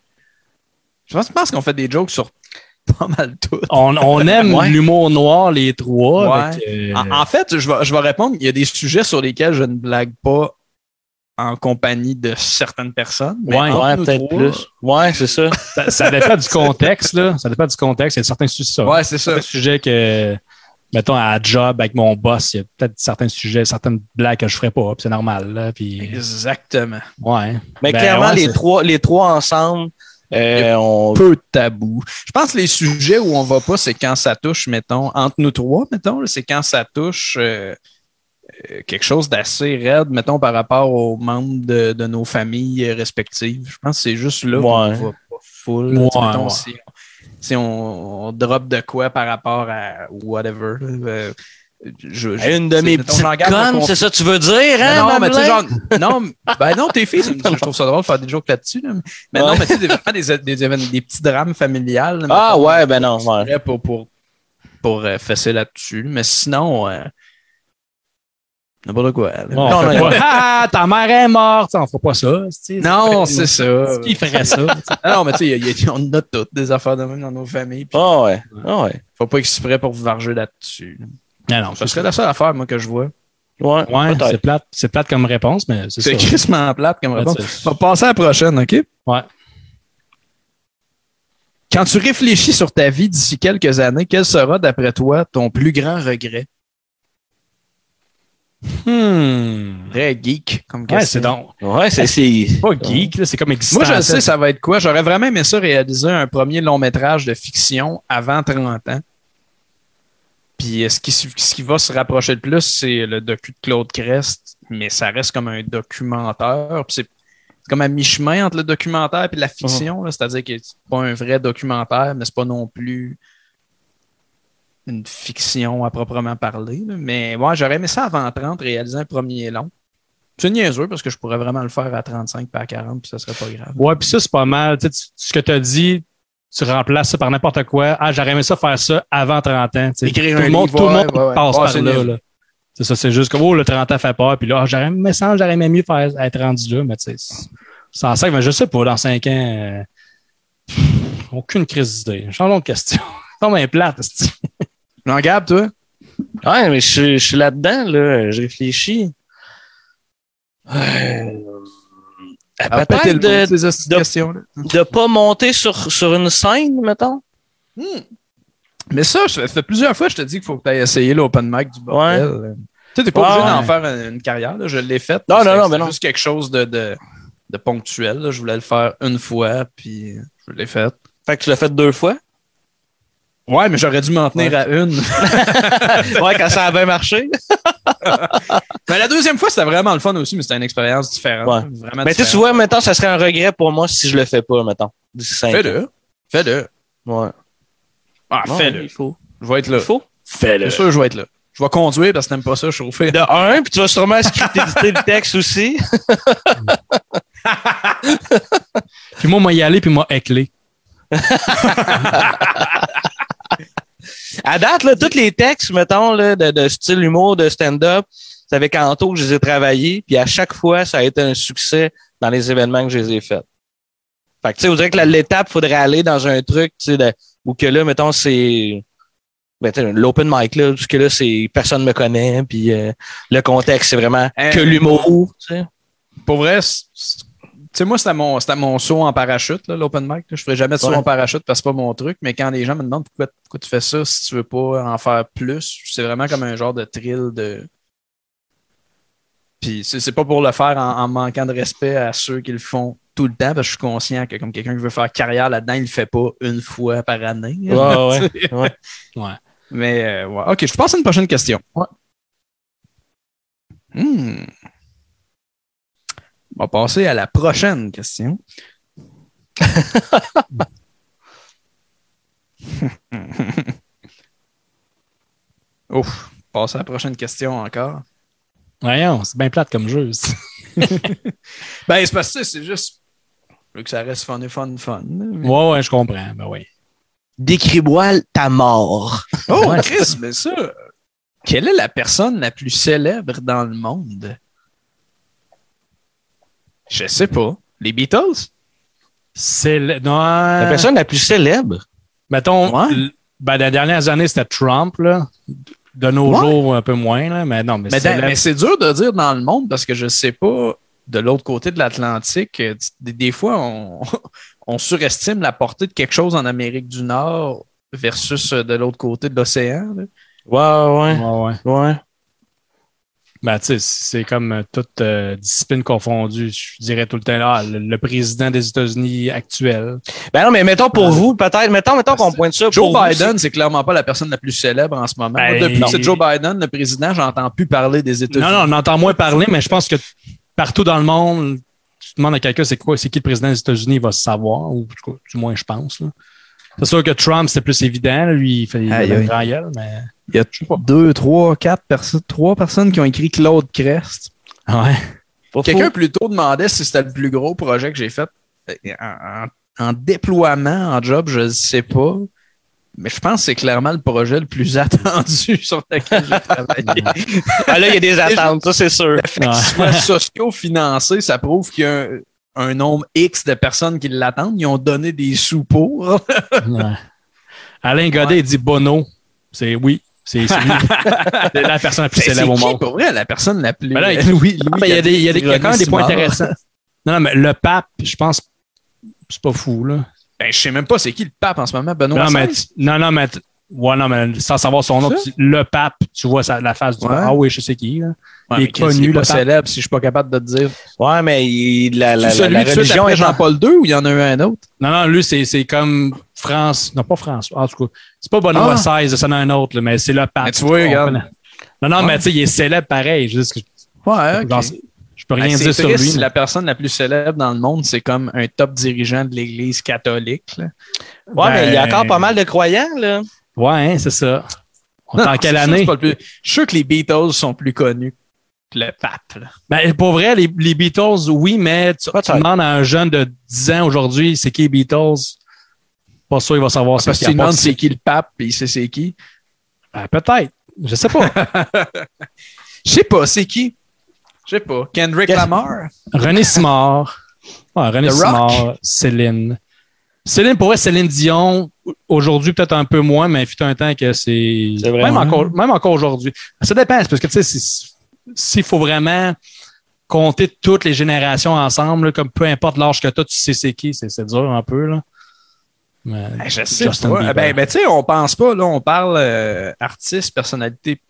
Je pense, qu'on fait des jokes sur pas mal tout. On, on aime Ouais. l'humour noir, les trois. Ouais. avec, euh, En, en fait, je vais, je vais répondre, il y a des sujets sur lesquels je ne blague pas en compagnie de certaines personnes. Mais Ouais, peut-être trois, plus. Ouais, c'est ça. ça, ça dépend du contexte, là. Ça dépend du contexte. Il y a certains sujets, ça. Ouais, c'est ça. certains sujets que, mettons, à job avec mon boss, il y a peut-être certains sujets, certaines blagues que je ferais pas, c'est normal, là. Puis, Exactement. ouais. Mais Ben, clairement, ouais, les trois, les trois ensemble, euh, on. peu de tabous. Je pense que les sujets où on va pas, c'est quand ça touche, mettons, entre nous trois, mettons, c'est quand ça touche euh, quelque chose d'assez raide, mettons, par rapport aux membres de, de nos familles euh, respectives. Je pense que c'est juste là qu'on Ouais. va pas full. Ouais, mettons, ouais. si, si on, on drop de quoi par rapport à whatever. euh, je, je- Une de mes petites connes, c'est ça que tu veux dire, hein? non, mais tu sais, genre, non, ben non, tes filles, je trouve ça drôle de faire des jokes là-dessus, là. Mais non, mais tu sais, des, vraiment des, des, événements- des petits drames familiales. Ah ouais, ben non, ouais. Pour, pour, pour euh, fesser là-dessus. Mais sinon, euh, n'importe quoi. là. Non, fait non, pas, ah, ta mère est morte. On fera pas ça. Non, c'est ça. Qui ferait ça? Ah non, mais tu sais, on a toutes des affaires de même dans nos familles. Ah ouais. Ah ouais. Faut pas exprès pour vous varger là-dessus. là. Non, non, Ce serait la seule affaire, moi, que je vois. Ouais, Ouais, c'est plate. C'est plate comme réponse, mais c'est ça. C'est crissement plate comme réponse. On va passer à la prochaine, OK? Ouais. Quand tu réfléchis sur ta vie d'ici quelques années, quel sera, d'après toi, ton plus grand regret? Hmm. Très geek comme Ouais, question. c'est donc. Ouais, c'est. Pas geek, c'est comme existant. Moi, je sais, ça va être quoi? J'aurais vraiment aimé ça réaliser un premier long métrage de fiction avant 30 ans. Puis ce qui, ce qui va se rapprocher le plus, c'est le docu de Claude Crest, mais ça reste comme un documentaire. Puis c'est comme à mi-chemin entre le documentaire et la fiction. là. C'est-à-dire que c'est pas un vrai documentaire, mais c'est pas non plus une fiction à proprement parler. là. Mais moi, j'aurais aimé ça avant 30, réaliser un premier long. C'est niaiseux parce que je pourrais vraiment le faire à 35 pas à 40, puis ça serait pas grave. Ouais, puis ça, c'est pas mal. Tu sais, ce que tu as dit, tu remplaces ça par n'importe quoi. Ah, j'aurais aimé ça faire ça avant 30 ans. tu sais. Écrire tout un le monde, livre, tout le ouais, monde ouais, ouais. passe Ouais, par c'est là. là. C'est ça, c'est juste comme, oh, le 30 ans fait peur. Puis là, ah, j'aurais aimé ça, j'aurais aimé mieux faire, être rendu là. Mais tu sais, c'est- c'est en ça, mais je sais pas, dans 5 ans, euh, pff, aucune crise d'idée. Changeons de question. Comme un c'est Non, Gab, toi? Ouais, mais je, suis- je suis là-dedans, là. Je réfléchis. Euh, Ah, Peut-être de, de de- pas monter sur, sur une scène, mettons. Mais ça, ça fait plusieurs fois que je te dis qu'il faut que tu ailles essayer l'open mic du bordel. Tu sais, t'es pas Ouais, obligé d'en ouais. faire une, une carrière. là. Je l'ai fait. Non, non, non, mais non. juste quelque chose de, de, de ponctuel. là. Je voulais le faire une fois, puis je l'ai fait. Fait que tu l'as fait deux fois? Ouais, mais j'aurais dû m'en tenir à une. ouais, quand ça a bien marché. mais la deuxième fois, c'était vraiment le fun aussi, mais c'était une expérience différente. Ouais. Vraiment Mais tu sais, tu différente. vois, mettons, ça serait un regret pour moi si je le fais pas, mettons. Fais-le. Fais-le. Ouais. Ah, Ouais, fais-le. Il faut. Je vais être là. Il faut. C'est sûr, je vais être là. Je vais conduire parce que t'aimes pas ça, chauffer. De un, puis tu vas sûrement scripter le texte aussi. Puis moi, moi y aller, puis moi écler. À date, là, tous les textes, mettons, là, de, de style humour, de stand-up, c'est avec Anto que je les ai travaillés, puis à chaque fois, ça a été un succès dans les événements que je les ai faits. Fait que, tu sais, on dirait que l'étape, faudrait aller dans un truc, tu sais, où que là, mettons, c'est ben, l'open mic, là, où que là, c'est personne me connaît, puis euh, le contexte, c'est vraiment Euh, que l'humour, tu sais. Pour vrai, sais, moi, c'était mon, mon saut en parachute, l'open mic. là. Je ferais jamais de saut en parachute parce que c'est pas mon truc, mais quand les gens me demandent pourquoi, pourquoi tu fais ça, si tu veux pas en faire plus, c'est vraiment comme un genre de thrill de. Puis c'est pas pour le faire en, en manquant de respect à ceux qui le font tout le temps, parce que je suis conscient que comme quelqu'un qui veut faire carrière là-dedans, il le fait pas une fois par année. Ouais, ouais, Tu ouais. Ouais. Mais euh, ouais. OK, je passe à une prochaine question. Ouais. Hmm. On va passer à la prochaine question. Ouf, passer à la prochaine question encore. Voyons, c'est bien plate comme jeu. Ben, c'est parce que c'est juste. Je veux que ça reste fun et fun, fun. mais- Ouais, ouais, je comprends. Ben oui. Décris-moi ta mort. Oh. Chris, mais ça. Quelle est la personne la plus célèbre dans le monde? Je sais pas. Les Beatles? C'est le... non, La personne la plus célèbre. Mettons, Ouais. l- ben, dans les dernières années, c'était Trump, là. De nos Ouais. jours, un peu moins, là. Mais non, mais, Mais, c'est dans- mais c'est dur de dire dans le monde parce que je sais pas, de l'autre côté de l'Atlantique, euh, des, des fois, on, on surestime la portée de quelque chose en Amérique du Nord versus euh, de l'autre côté de l'océan. là. Ouais, ouais, Ouais, ouais. ouais. Ben, tu sais, c'est comme euh, toute euh, discipline confondue. Je dirais tout le temps, ah, le, le président des États-Unis actuel. Ben non, mais mettons pour Ouais. vous, peut-être, mettons, mettons qu'on pointe ça Joe pour Biden, c'est clairement pas la personne la plus célèbre en ce moment. Moi, Ben, depuis non. que c'est Joe Biden, le président, j'entends plus parler des États-Unis. Non, non, on entend moins parler, mais je pense que partout dans le monde, tu demandes à quelqu'un c'est quoi, c'est qui le président des États-Unis, il va se savoir, ou du moins, je pense. là. C'est sûr que Trump, c'était plus évident. Lui, il fait gueule, mais. Il y a deux, trois, quatre personnes, trois personnes qui ont écrit Claude Crest. Ouais. Quelqu'un plus tôt demandait si c'était le plus gros projet que j'ai fait Euh, en, en- en déploiement, en job, je ne sais pas. Mais je pense que c'est clairement le projet le plus attendu sur lequel j'ai travaillé. Ah là, il y a des attentes, ça c'est sûr. Le socio-financé, ça prouve qu'il y a un, un nombre X de personnes qui l'attendent. Ils ont donné des sous pour. Ouais. Alain Godet il dit Bono. C'est oui. C'est c'est. C'est la personne la plus Ben, C'est célèbre au monde. pour vrai, la personne la plus... Ben là, il- Louis, Louis Ah, ben, il y a des, y a des, quand même des points intéressants. Non, non, mais le pape, je pense, c'est pas fou, là. Ben, je sais même pas c'est qui le pape en ce moment, Benoît Non, XVI? non, non, mais, ouais, non, mais sans savoir son nom, tu- le pape, tu vois sa- la face du Ouais. Ah oui, je sais qui, là. Ouais, il est connu, il le pas pape. célèbre si je suis pas capable de te dire? Ouais, mais il- la, la, C'est la, celui la religion est. Jean-Paul II ou il y en a eu un autre? Non, non, lui, c'est, c'est comme France. Non, pas François. En tout cas, c'est pas Benoît Ah. XVI, ça en a un autre, là, mais c'est le pape. Mais tu vois, regarde. Non, non, Ouais. mais tu sais, il est célèbre pareil. Je, dis que- Ouais, je peux rien Ben, c'est dire sur lui. mais- la personne la plus célèbre dans le monde, c'est comme un top dirigeant de l'Église catholique. là. Ouais, mais il y a Ben- encore pas mal de croyants, là. Ouais, hein, c'est ça. On est en quelle année? Je suis sûr que les Beatles sont plus connus que le pape. Là. Ben, pour vrai, les, les Beatles, oui, mais tu, tu demandes à un jeune de 10 ans aujourd'hui, c'est qui les Beatles? Pas sûr, il va savoir Parce que tu demandes c'est qui le pape et il sait c'est qui. Ben, peut-être. Je sais pas. Je sais pas, c'est qui? Je sais pas. Kendrick. Lamar? René Simard. Ouais, René Simard, Céline. Céline, pour vrai, Céline Dion, aujourd'hui, peut-être un peu moins, mais il fut un temps que c'est. C'est vrai. Même Ouais. encore, même encore aujourd'hui. Ça dépend, parce que, tu sais, s'il faut vraiment compter toutes les générations ensemble, là, comme peu importe l'âge que tu as, tu sais c'est qui, c'est c'est dur un peu, là. Mais, Ben, je sais pas. Ben, ben, tu sais, on pense pas, là, on parle euh, artiste, personnalité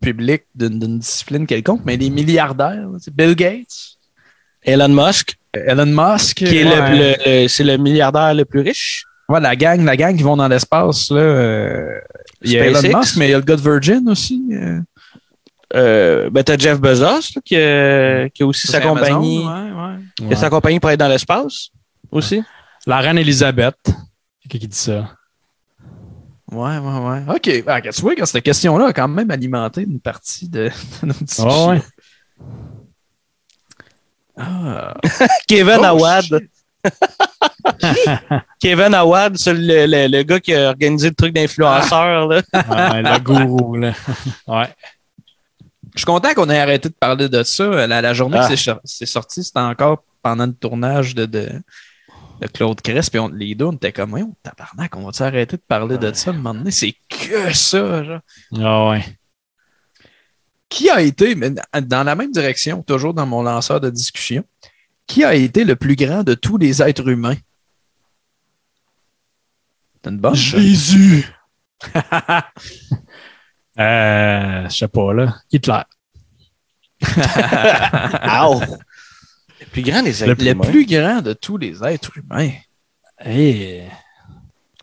publique d'une d'une discipline quelconque, mais des milliardaires, là, Bill Gates, Elon Musk, Elon Musk, qui est le- ouais. le, le- c'est le milliardaire le plus riche. Ouais, la gang, la gang qui vont dans l'espace, là. euh, il y a SpaceX. Elon Musk, mais il y a le gars de Virgin aussi. euh, Euh, ben, t'as Jeff Bezos, là, qui, a, qui a aussi sa Amazon, compagnie, ouais, ouais. qui a sa compagnie pour être dans l'espace, aussi. La reine Elisabeth. Qui qui dit ça? Ouais, ouais, ouais. OK. Ah, tu vois, quand cette question-là a quand même alimenté une partie de, de nos discussions. Ouais. Ah. Kevin Oh, Awad. shit. Kevin Awad, c'est le, le, le gars qui a organisé le truc d'influenceur, là. Ouais, le gourou, là. Ouais. Je suis content qu'on ait arrêté de parler de ça. La, la journée Ah. que c'est c'est sorti, c'était encore pendant le tournage de, de, de Claude Crest. Puis on- les deux, on était comme, ouais, tabarnak, on va-tu arrêter de parler de ça à un moment donné? C'est que ça, genre. Ah ouais. Qui a été, mais dans la même direction, toujours dans mon lanceur de discussion, qui a été le plus grand de tous les êtres humains? C'est une bonne. ça. Jésus! euh, je sais pas, là. Hitler. Ow! Le plus grand des Le, êtres le humains. plus grand de tous les êtres humains. Hey.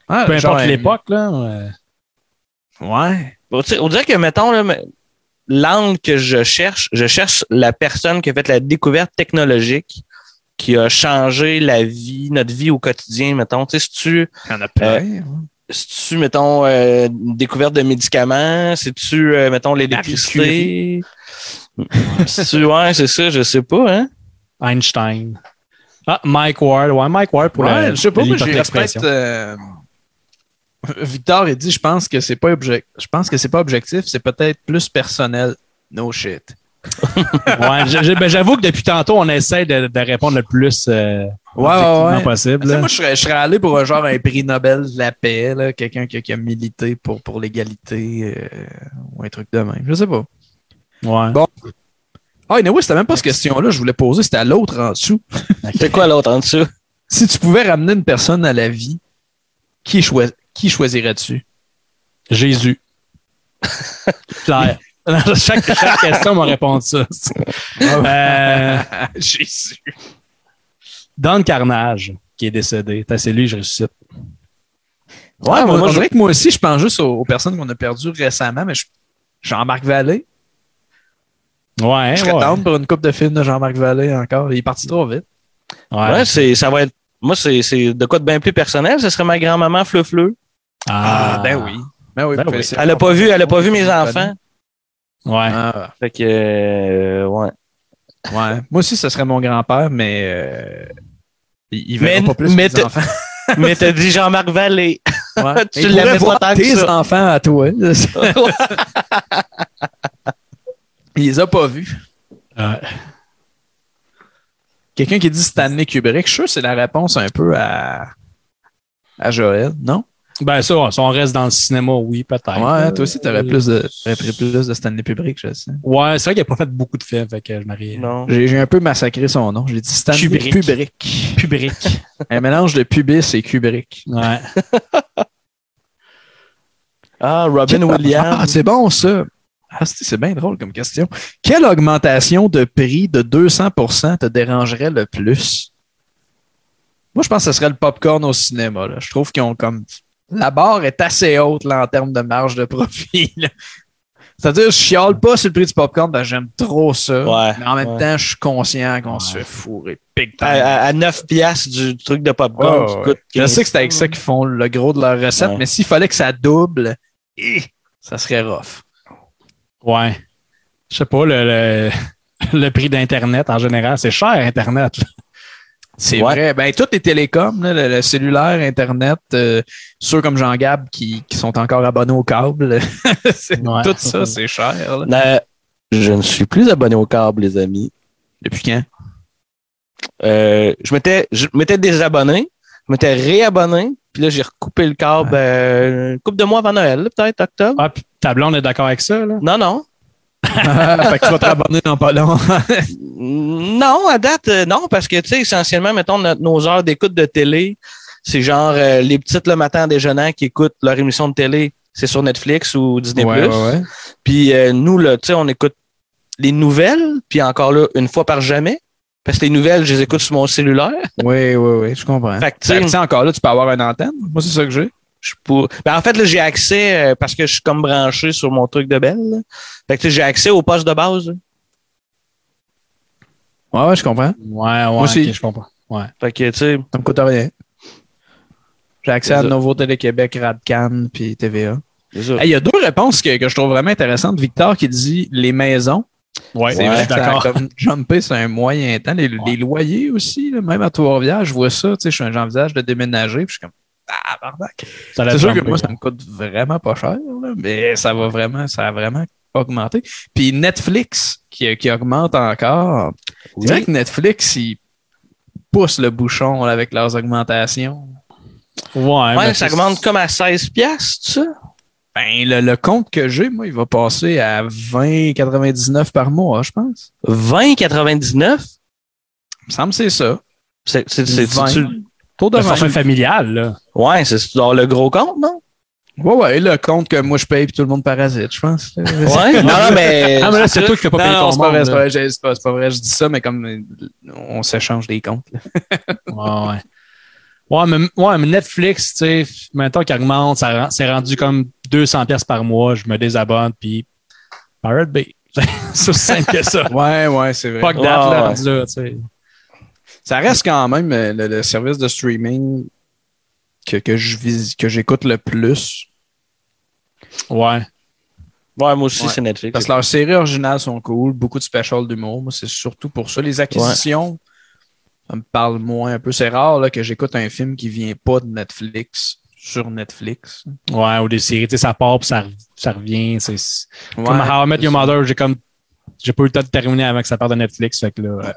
Ah, Peu importe l'époque, là. ouais. Ouais. On dirait que, mettons, là, mais- l'angle que je cherche, je cherche la personne qui a fait la découverte technologique qui a changé la vie, notre vie au quotidien, mettons. Tu sais, si tu, Il y en a plein. si tu mettons, euh, une découverte de médicaments, si tu, euh, mettons, l'électricité? Si tu, ouais, c'est ça, je sais pas, hein. Einstein. Ah, Mike Ward. Ouais, Mike Ward pour ouais, le, je sais pas, j'irais peut-être. Victor, il dit, je pense que c'est pas objectif. Je pense que c'est pas objectif, c'est peut-être plus personnel. No shit. Ouais, ben, j'avoue que depuis tantôt, on essaie de, de répondre le plus euh, Ouais, ouais, possible. Là. moi, je serais, je serais allé pour un genre un prix Nobel de la paix, là, quelqu'un qui, qui a milité pour, pour l'égalité euh, ou un truc de même. Je sais pas. Ouais. Bon. Ah, anyway, c'était même pas cette question-là que je voulais poser, c'était à l'autre en dessous. C'est quoi l'autre en dessous? Si tu pouvais ramener une personne à la vie, qui, choi- qui choisirais-tu? Jésus. Claire. chaque, chaque question m'a répondu ça. Euh, Jésus. Don Carnage, qui est décédé. C'est lui, je ressuscite. Ouais, Ouais, moi, je- dirait que moi aussi, je pense juste aux, aux personnes qu'on a perdues récemment, mais je- Jean-Marc Vallée. Ouais, je serais ouais. tendre pour une coupe de films de Jean-Marc Vallée encore. Il est parti trop vite. Ouais. Ouais, c'est, ça va être, moi, c'est, c'est de quoi de bien plus personnel. Ce serait ma grand-maman Fleu-Fleu. Ah, ben oui. Ben oui. Ben oui. Elle a pas vu, elle a pas vu mes enfants. Ouais. Ah, Fait que, euh, ouais. ouais. Moi aussi, ce serait mon grand-père, mais euh, il, il verra Mais- pas plus mais mes enfants. Mais t'as dit Jean-Marc Vallée. Ouais. Tu pourrait pas tant que tes ça. enfants à toi. il les a pas vus. Ouais. Quelqu'un qui dit Stanley Kubrick, je suis sûr que c'est la réponse un peu à, à Joël, non? Ben ça, si on reste dans le cinéma, oui, peut-être. Ouais, toi aussi, t'aurais Euh, plus de, pris plus de Stanley Kubrick, je sais. Ouais, c'est vrai qu'il n'a pas fait beaucoup de films, fait que je m'arrive. Non. J'ai un peu massacré son nom. J'ai dit Stanley Kubrick. Kubrick. Kubrick. Un mélange de pubis et Kubrick. Ouais. Ah, Robin Ah, Williams. c'est bon, ça. Ah, c'est c'est bien drôle comme question. Quelle augmentation de prix de 200% te dérangerait le plus? Moi, je pense que ce serait le popcorn au cinéma. Là. Je trouve qu'ils ont comme. La barre est assez haute là, en termes de marge de profit. là. C'est-à-dire, je chiale pas sur le prix du popcorn parce que j'aime trop ça. Ouais, mais en même ouais. temps, je suis conscient qu'on Ouais. se fait fourrer big time. à, à, à 9 piastres du truc de popcorn Ouais, qui ouais. coûte Je 15 sais que c'est avec ça qu'ils font le gros de leur recette, Ouais. mais s'il fallait que ça double, eh, ça serait rough. Ouais. Je sais pas, le, le, le prix d'Internet en général, c'est cher, Internet. C'est Ouais. vrai. Ben, toutes les télécoms, là, le, le cellulaire, Internet, euh, ceux comme Jean-Gab qui, qui sont encore abonnés au câble, c'est- Ouais. tout ça, c'est cher. là. Euh, je ne suis plus abonné au câble, les amis. Depuis quand? Euh, je m'étais, je m'étais désabonné, je m'étais réabonné, puis là, j'ai recoupé le câble euh, une couple de mois avant Noël, peut-être octobre. Ah, puis ta blonde est d'accord avec ça, là? Non, non. fait que tu vas te dans pas long. Non, à date, euh, non, parce que, tu sais, essentiellement, mettons, notre- nos heures d'écoute de télé, c'est genre euh, les petites le matin en déjeunant qui écoutent leur émission de télé, c'est sur Netflix ou Disney+. Ouais, ouais, ouais. Puis euh, nous, là, tu sais, on écoute les nouvelles, puis encore là, une fois par jamais. Parce que les nouvelles, je les écoute sur mon cellulaire. Oui, oui, oui, je comprends. Fait que, tu Ben, tu sais, encore là, tu peux avoir une antenne. Moi, c'est ça que j'ai. Je pour... ben, en fait, là, j'ai accès, euh, parce que je suis comme branché sur mon truc de belle. là. Fait que, j'ai accès au poste de base. là. Ouais, ouais, je comprends. Ouais, ouais, aussi. ok, je comprends. Ouais. Fait que, tu sais, Ça me coûte rien. J'ai accès à C'est. Nouveau Télé-Québec, Radcan, puis TVA. c'est. Hey, Il y a deux réponses que, que je trouve vraiment intéressantes. Victor qui dit les maisons. Ouais, C'est Ouais, d'accord. comme jumpé sur un moyen temps. Les, les loyers aussi, là, même à Trois-Rivières, je vois ça. Tu sais, je suis un- j'envisage de déménager, puis je suis comme, ah. Ça l'a C'est sûr que moi, ça me coûte vraiment pas cher, là, mais ça va vraiment, ça a vraiment augmenté. Puis Netflix, qui, qui augmente encore. Oui. C'est vrai que Netflix, ils poussent le bouchon là, avec leurs augmentations. Ouais, Ouais, ben, ça augmente comme à 16 piastres, tu sais. Ben, le, le compte que j'ai, moi, il va passer à 20,99 par mois, je pense. 20,99. Il me semble que c'est ça. C'est, c'est, c'est, 20. tu- Tour de Le 20. forfait familial, là. ouais, c'est dans le gros compte, non? Ouais, ouais, le compte que moi je paye puis tout le monde parasite, je pense. Ouais. non, non, mais. Ah, mais là, c'est toi qui fais pas non, ton c'est pas, vrai, monde, c'est pas vrai, pas, vrai, je dis ça, mais comme on s'échange des comptes. Ouais, ouais. Ouais, mais, ouais, mais Netflix, tu sais, maintenant qu'il augmente, ça c'est rendu comme 200 pièces par mois, je me désabonne, puis Pirate Bay. c'est aussi simple que ça. Ouais, ouais, c'est vrai. Fuck Ouais, that, là, ouais. rendu là, tu sais. Ça reste quand même euh, le, le service de streaming que, que je vis, que j'écoute le plus. Ouais. Ouais, moi aussi, Ouais. c'est Netflix. Parce que leurs séries originales sont cool, beaucoup de specials d'humour. Moi, c'est surtout pour ça. Les acquisitions, ça me parle moins un peu. C'est rare là, que j'écoute un film qui vient pas de Netflix sur Netflix. Ouais, ou des séries, tu sais, ça part puis ça, ça revient. C'est c'est- Ouais, comme How I Met Your. Mother, j'ai comme. J'ai pas eu le temps de terminer avant que ça parte de Netflix. Fait que là.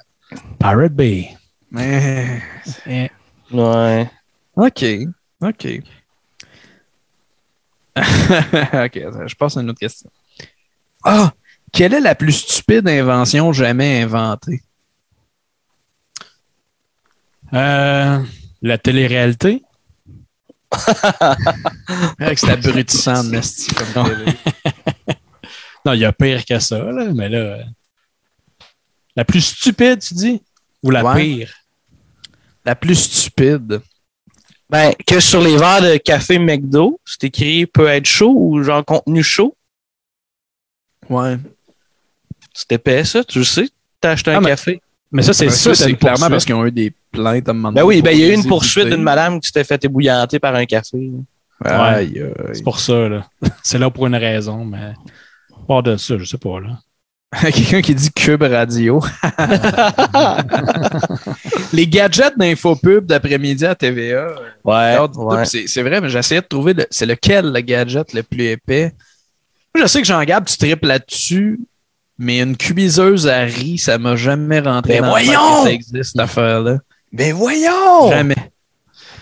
Pirate Bay. Mais... Eh. Ouais. OK. OK. OK, je passe à une autre question. Ah! Quelle est la plus stupide invention jamais inventée? Euh, la télé-réalité? Avec c'est abrutissant, Nasty, comme télé. Non, il y a pire que ça, là, mais là. euh, La plus stupide, tu dis? Ou la Ouais. pire? La plus stupide. Ben, que sur les verres de café McDo, c'est écrit peut être chaud ou genre contenu chaud. Ouais. C'est épais, ça, tu le sais. T'as acheté un Ah, mais- café. Mais ça, c'est Ben, ça, c'est clairement parce qu'ils ont eu des plaintes à un moment Ben oui, ben il y a eu une poursuite d'une madame qui s'était fait ébouillanter par un café. Aïe, aïe. C'est pour ça, là. C'est là pour une raison, mais. Pas de ça, je sais pas, là. Quelqu'un qui dit Cube Radio. les gadgets d'infopub d'après-midi à TVA. Ouais. C'est vrai, mais j'essayais de trouver le- c'est lequel le gadget le plus épais? Moi, je sais que Jean-Gab, tu tripes là-dessus, mais une cubiseuse à riz, ça m'a jamais rentré Mais dans voyons! que ça existe, cette affaire-là. Ben voyons! Jamais.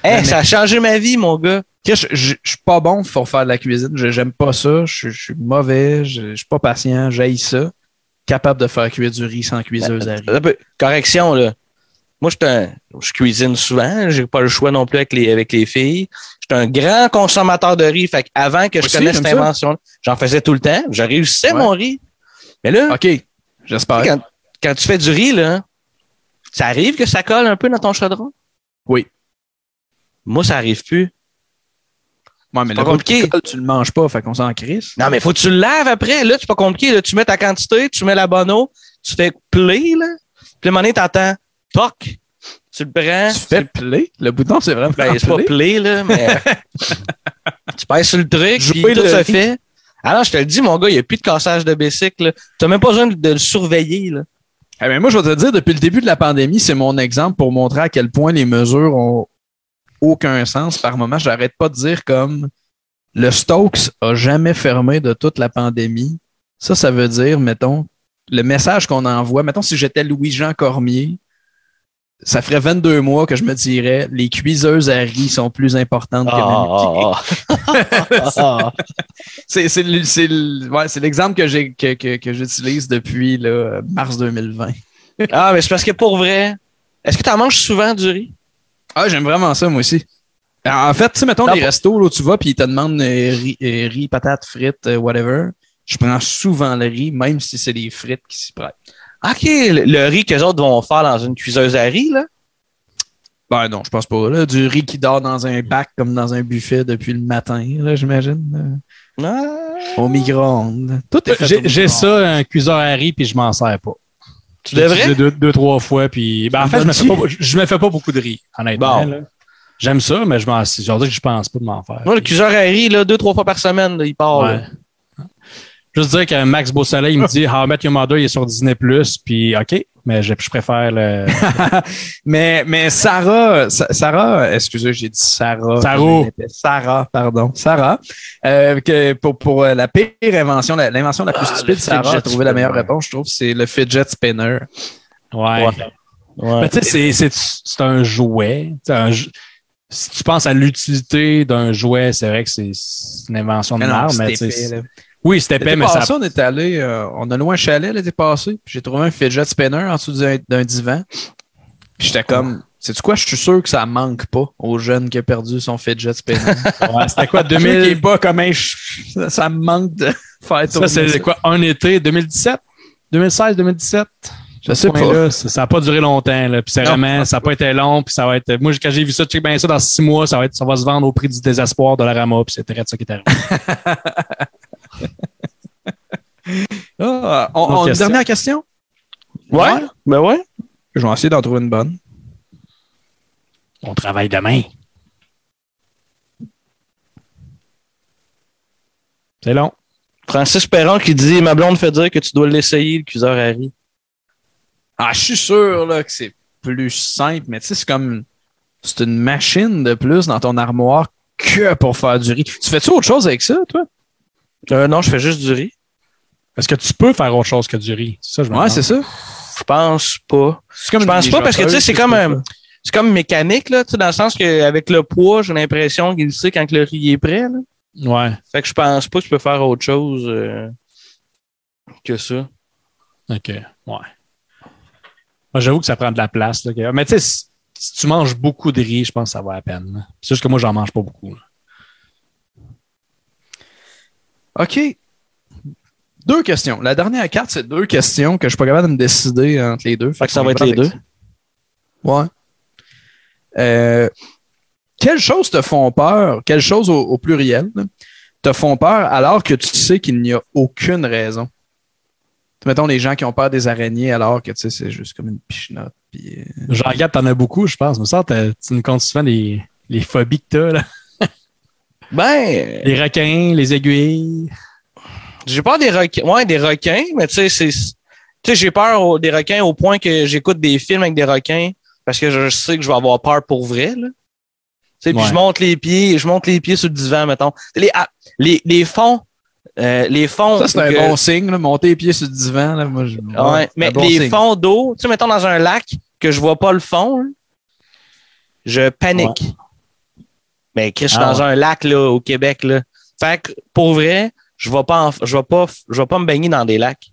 Hey, Jamais. ça a changé ma vie, mon gars. Je, je, je suis pas bon pour faire de la cuisine. Je- J'aime pas ça. Je, je suis mauvais. Je, je suis pas patient. J'haïs ça. Capable de faire cuire du riz sans cuiseuse à riz. Un peu- Correction, là. Moi, je, suis un- je cuisine souvent. J'ai pas le choix non plus avec les, avec les filles. Je suis un grand consommateur de riz. Fait avant que je Aussi, connaisse cette invention, j'en faisais tout le temps. Je réussissais Ouais. mon riz. Mais là, OK. J'espère. quand, quand tu fais du riz, là, ça arrive que ça colle un peu dans ton chaudron? Oui. Moi, ça arrive plus. Ouais, mais le compliqué. colle, tu le manges pas, fait qu'on s'en crisse. Non, mais faut que tu le laves après. Là, c'est pas compliqué. Là, tu mets ta quantité, tu mets la bonne eau, tu fais play, là. Puis le moment donné, t'entends toc. Tu le prends. Tu fais play. Le bouton, c'est vraiment Ben, c'est pas play. play, là, mais tu passes sur le truc, Jouer puis tout le se fait. Non, je te le dis, mon gars, il n'y a plus de cassage de bicycle. Tu n'as même pas besoin de le surveiller. Là. Eh bien, moi, je vais te dire, depuis le début de la pandémie, c'est mon exemple pour montrer à quel point les mesures ont aucun sens. Par moment, j'arrête pas de dire comme le Stokes a jamais fermé de toute la pandémie. Ça, ça veut dire, mettons, le message qu'on envoie, mettons, si j'étais Louis-Jean Cormier, ça ferait 22 mois que je me dirais les cuiseuses à riz sont plus importantes que ah. C'est l'exemple que j'ai que, que, que j'utilise depuis là, mars 2020. Ah, mais c'est parce que pour vrai, est-ce que tu en manges souvent du riz? Ah, j'aime vraiment ça, moi aussi. En fait, tu sais, mettons Non, les pas- restos, là, où tu vas, puis ils te demandent euh, riz, euh, riz, patates, frites, euh, whatever. Je prends souvent le riz, même si c'est les frites qui s'y prêtent. OK, le, le riz que les autres vont faire dans une cuiseuse à riz, là? Ben non, je pense pas. Là. Du riz qui dort dans un bac comme dans un buffet depuis le matin, là, j'imagine. Ah. euh, Au micro-ondes. Tout est fait au J'ai ça, un cuiseur à riz, puis je m'en sers pas. Tu devrais? Deux, deux, trois fois, puis ben, en fait, je me, fais pas, je me fais pas beaucoup de riz, honnêtement. Bon. là. J'aime ça, mais je m'en, je veux dire que je pense pas de m'en faire. Moi, le cuiseur à riz, là, deux, trois fois par semaine, là, il part. Ouais. Juste dire que Max Beausoleil, il me dit How I Met Your Mother, il est sur Disney+, puis OK, mais je, je préfère le... mais, mais Sarah, Sa- Sarah, excusez, j'ai dit Sarah. Sarah. Sarah, pardon. Sarah, euh, que pour, pour euh, la pire invention, l'invention la, plus Ah, stupide, Sarah a trouvé la meilleure spinner. réponse, je trouve, c'est le fidget spinner. Ouais. Ouais. Ouais. Mais tu sais, c'est- c'est c'est un jouet. Un si tu penses à l'utilité d'un jouet, c'est vrai que c'est une invention de Mais non, marde, mais c'était. Oui, c'était épais, mais ça... on est allé, euh, on a loué un chalet l'été passé, puis j'ai trouvé un fidget spinner en dessous d'un divan. Puis j'étais comme, sais-tu quoi, je suis sûr que ça manque pas au jeune qui a perdu son fidget spinner. Ouais, c'était quoi, Je suis sûr qu'il est 2000... pas comme un ch- ça, ça me manque de faire Ça, c'est quoi, un été, 2017? 2016, 2017? Je sais pas. Là, ça ça a pas duré longtemps, là. Puis c'est vraiment, ça a pas été long, puis ça va être. Moi, quand j'ai vu ça, check bien ça, dans six mois, ça va être, ça va se vendre au prix du désespoir de la Rama, puis c'est très ça qui est arrivé. Ah, on, Autre on- une question. dernière question? Ouais? Ben ouais. Je vais essayer d'en trouver une bonne. On travaille demain. C'est long. Francis Perron qui dit Ma blonde fait dire que tu dois l'essayer, le cuiseur à riz. Ah, je suis sûr là, que c'est plus simple, mais tu sais, c'est comme. C'est une machine de plus dans ton armoire que pour faire du riz. Tu fais-tu autre chose avec ça, toi? Euh, non, je fais juste du riz. Est-ce que tu peux faire autre chose que du riz? Ça, je Ouais, c'est ça. Je pense pas. Comme Je pense pas parce que tu sais, chanteuses, c'est comme un- pas. C'est comme mécanique, là, dans le sens qu'avec le poids, j'ai l'impression qu'il sait quand le riz est prêt. Là. Ouais. Fait que je pense pas que tu peux faire autre chose euh, que ça. OK. Ouais. Moi, j'avoue que ça prend de la place. Là. Mais tu sais, si, tu manges beaucoup de riz, je pense que ça vaut la peine. C'est juste que moi, j'en mange pas beaucoup. là. OK. Deux questions. La dernière carte, c'est deux questions que je suis pas capable de me décider entre les deux. Fait que ça va être les deux. ça. Ouais. Euh, quelles choses te font peur, quelles choses au, au pluriel, là, te font peur alors que tu sais qu'il n'y a aucune raison? Mettons les gens qui ont peur des araignées alors que tu sais, c'est juste comme une pichenote. Puis, euh, J'en regarde, t'en as beaucoup, je pense. Mais ça, t'as- tu nous comptes souvent les, les phobies que t'as, là. Ben, Les requins, les aiguilles. j'ai peur des requins. Ouais, des requins, mais tu sais, c'est. Tu sais, j'ai peur au- des requins au point que j'écoute des films avec des requins parce que je sais que je vais avoir peur pour vrai, là. Tu sais, puis je monte les pieds, je monte les pieds sur le divan, mettons. Les, ah, les, les fonds, euh, les fonds. ça, c'est un bon signe, là, monter les pieds sur le divan. Là, moi, je- Ouais, c'est mais bon les signe. fonds d'eau, tu sais, mettons dans un lac que je vois pas le fond, là, je panique. Mais Chris, je suis Ah dans un lac là, au Québec. Là. Fait que pour vrai, je vais pas en- je vais pas je vais pas me baigner dans des lacs.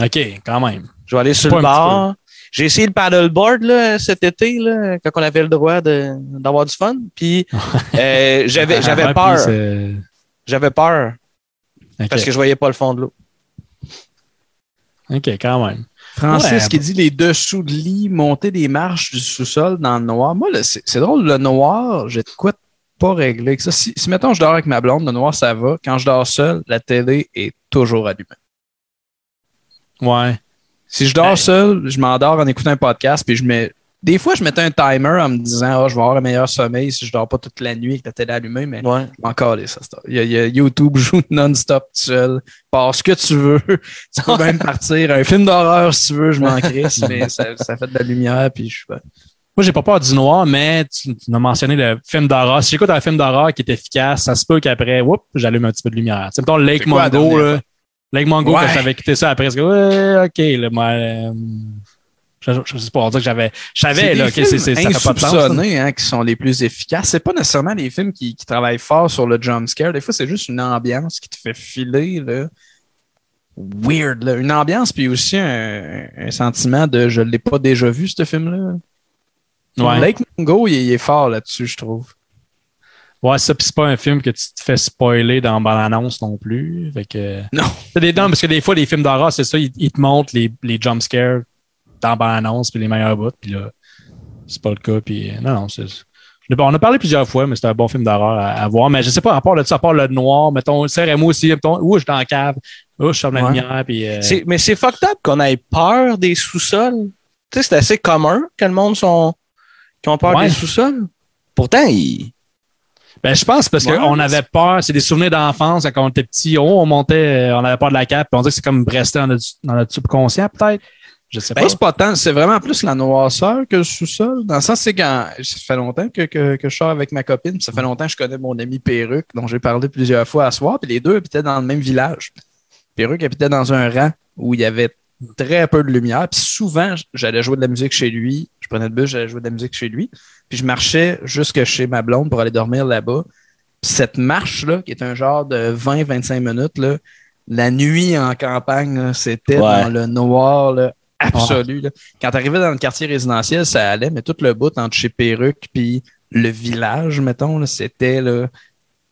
OK, quand même. Je vais aller sur le bord. J'ai essayé le paddleboard là, cet été, là, quand on avait le droit de- d'avoir du fun. Puis euh, j'avais peur. J'avais peur parce que je voyais pas le fond de l'eau. OK, quand même. Francis Ouais. qui dit les dessous de lit, monter des marches du sous-sol dans le noir. Moi, là, c'est drôle, le noir, j'ai de quoi pas régler avec ça. Si, si, mettons, je dors avec ma blonde, le noir, ça va. Quand je dors seul, la télé est toujours allumée. Ouais. Si je dors Hey. seul, je m'endors en écoutant un podcast, puis je mets Des fois, je mettais un timer en me disant, oh, je vais avoir un meilleur sommeil si je dors pas toute la nuit avec la télé allumée, mais Ouais. calisse, ça. Il y, a, il y a YouTube joue non-stop tout seul. Passe ce que tu veux. Tu peux même partir. Un film d'horreur si tu veux, je m'en crisse, mais ça, ça fait de la lumière, puis je suis. Moi, j'ai pas peur du noir, mais tu, tu as mentionné le film d'horreur. Si j'écoute un film d'horreur qui est efficace, ça se peut qu'après, j'allume un petit peu de lumière. Tu sais, mettons Lake C'est dernière là. Lake Ouais. quand j'avais écouté ça après, c'est ouais, ok, là, moi, euh, je, je, sais pas, on dire que j'avais, je savais, C'est là, que c'est, c'est, ça fait pas de sens. hein, qui sont les plus efficaces. C'est pas nécessairement les films qui, qui travaillent fort sur le jump scare. Des fois, c'est juste une ambiance qui te fait filer, là. Weird, là. Une ambiance, puis aussi un, un sentiment de je l'ai pas déjà vu, ce film-là. Ouais. Lake Mungo, il, est- il est fort là-dessus, je trouve. Ouais, ça, pis c'est pas un film que tu te fais spoiler dans l'annonce non plus. Fait que, Non. C'est des, non, parce que des fois, les films d'horreur, c'est ça, ils, ils te montrent les, les jump scares dans l'annonce puis les meilleurs bouts, puis là, c'est pas le cas, puis non, non, c'est... On a parlé plusieurs fois, mais c'est un bon film d'horreur à, à voir. Mais je sais pas, à part le, à part le noir, mettons, moi aussi, mettons, où je suis dans la cave, où je suis dans la Ouais. lumière, puis euh, mais c'est fucked up qu'on ait peur des sous-sols. Tu sais, c'est assez commun que le monde sont, qui ont peur Ouais. des sous-sols? Pourtant, ils, Ben, je pense parce Ouais, qu'on avait peur, c'est des souvenirs d'enfance quand on était petit. Oh, on montait, euh, on avait peur de la cape, puis on dirait que c'est comme resté dans notre, dans notre subconscient, peut-être. Je sais Ben, pas. c'est pas tant, c'est vraiment plus la noirceur que le sous-sol. Dans le sens, c'est quand ça fait longtemps que, que, que je sors avec ma copine, puis ça fait longtemps que je connais mon ami Perruque, dont j'ai parlé plusieurs fois à soir, puis les deux habitaient dans le même village. Perruque habitait dans un rang où il y avait très peu de lumière, puis souvent, j'allais jouer de la musique chez lui, je prenais le bus, j'allais jouer de la musique chez lui, puis je marchais jusque chez ma blonde pour aller dormir là-bas. Puis cette marche-là, qui est un genre de 20-25 minutes, là, la nuit en campagne, c'était Ouais. dans le noir là, absolu. là. Quand tu arrivais dans le quartier résidentiel, ça allait, mais tout le bout entre chez Perruque puis le village, mettons, c'était.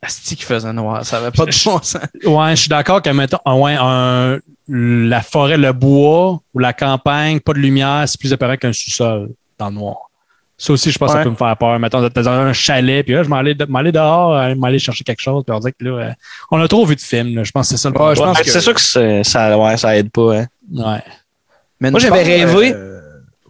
Asti qui faisait noir. Ça avait pas de bon sens. Ouais, je suis d'accord que, mettons, ah ouais, un- la forêt, le bois ou la campagne, pas de lumière, c'est plus apparent qu'un sous-sol dans le noir. Ça aussi, je pense que ça peut me faire peur. Mettons, t'es dans un chalet, puis là, je m'en allais, m'aller dehors, euh, m'aller chercher quelque chose, puis on dirait que là, euh, on a trop vu de films, là. Je pense que c'est ça le Ouais, je problème. pense Ouais, que- c'est sûr que c'est- ça, ouais, ça aide pas. Hein. Ouais. Mais Moi, j'avais rêvé- euh,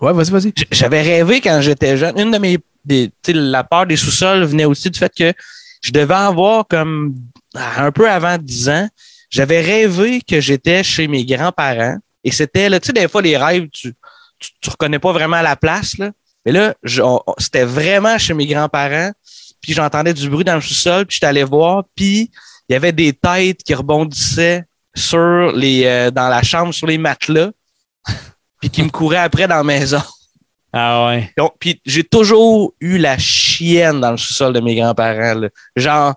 Ouais, vas-y, vas-y. J'avais rêvé quand j'étais jeune. Une de mes. Des, tu sais, la peur des sous-sols venait aussi du fait que je devais avoir comme ah, un peu avant 10 ans. J'avais rêvé que j'étais chez mes grands-parents. Et c'était, tu sais, des fois, les rêves, tu, tu, tu reconnais pas vraiment la place, là. Mais là, c'était vraiment chez mes grands-parents. Puis j'entendais du bruit dans le sous-sol, puis j'étais allé voir, puis il y avait des têtes qui rebondissaient sur les, euh, dans la chambre, sur les matelas, puis qui me couraient après dans la maison. Ah ouais. Donc, puis j'ai toujours eu la chienne dans le sous-sol de mes grands-parents. là. Genre,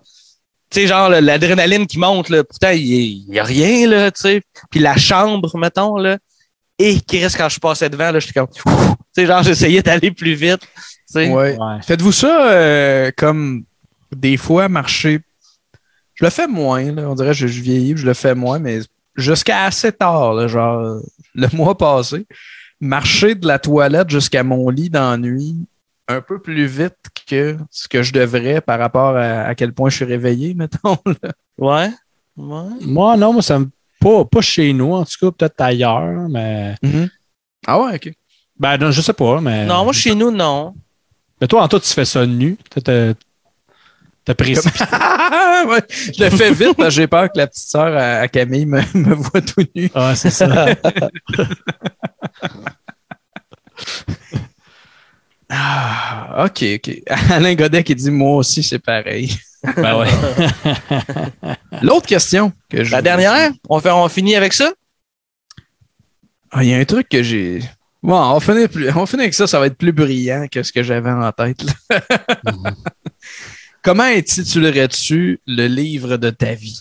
tu sais, genre l'adrénaline qui monte, là. Pourtant, il y, a rien, là, tu sais. Puis la chambre, mettons, là. Et qui reste quand je passais devant, là, j'étais comme, tu sais, genre, j'essayais d'aller plus vite. Tu sais. Ouais. Ouais. Faites-vous ça euh, comme des fois marcher? Je le fais moins, là. on dirait que je, je vieillis, je le fais moins, mais jusqu'à assez tard, là, genre le mois passé, marcher de la toilette jusqu'à mon lit dans la nuit un peu plus vite que ce que je devrais par rapport à, à quel point je suis réveillé, mettons. là. Ouais. Ouais. Moi, non, moi, ça me. Pas, pas chez nous, en tout cas, peut-être ailleurs, mais. Ah ouais, ok. Ben, non, je sais pas, mais. Non, moi, chez nous, non. Mais toi, en toi, tu fais ça nu? T'as- T'as précipité. Ouais, je le fais vite parce que j'ai peur que la petite sœur à, à Camille me, me voit tout nu. Ah, c'est ça. Ah, ok, ok. Alain Godet qui dit Moi aussi, c'est pareil. ben ouais. L'autre question que je. La dernière, on, fait, on finit avec ça? Ah, il y a un truc que j'ai. Bon, on va, finir plus... on va finir avec ça, ça va être plus brillant que ce que j'avais en tête. là. Comment intitulerais-tu le livre de ta vie?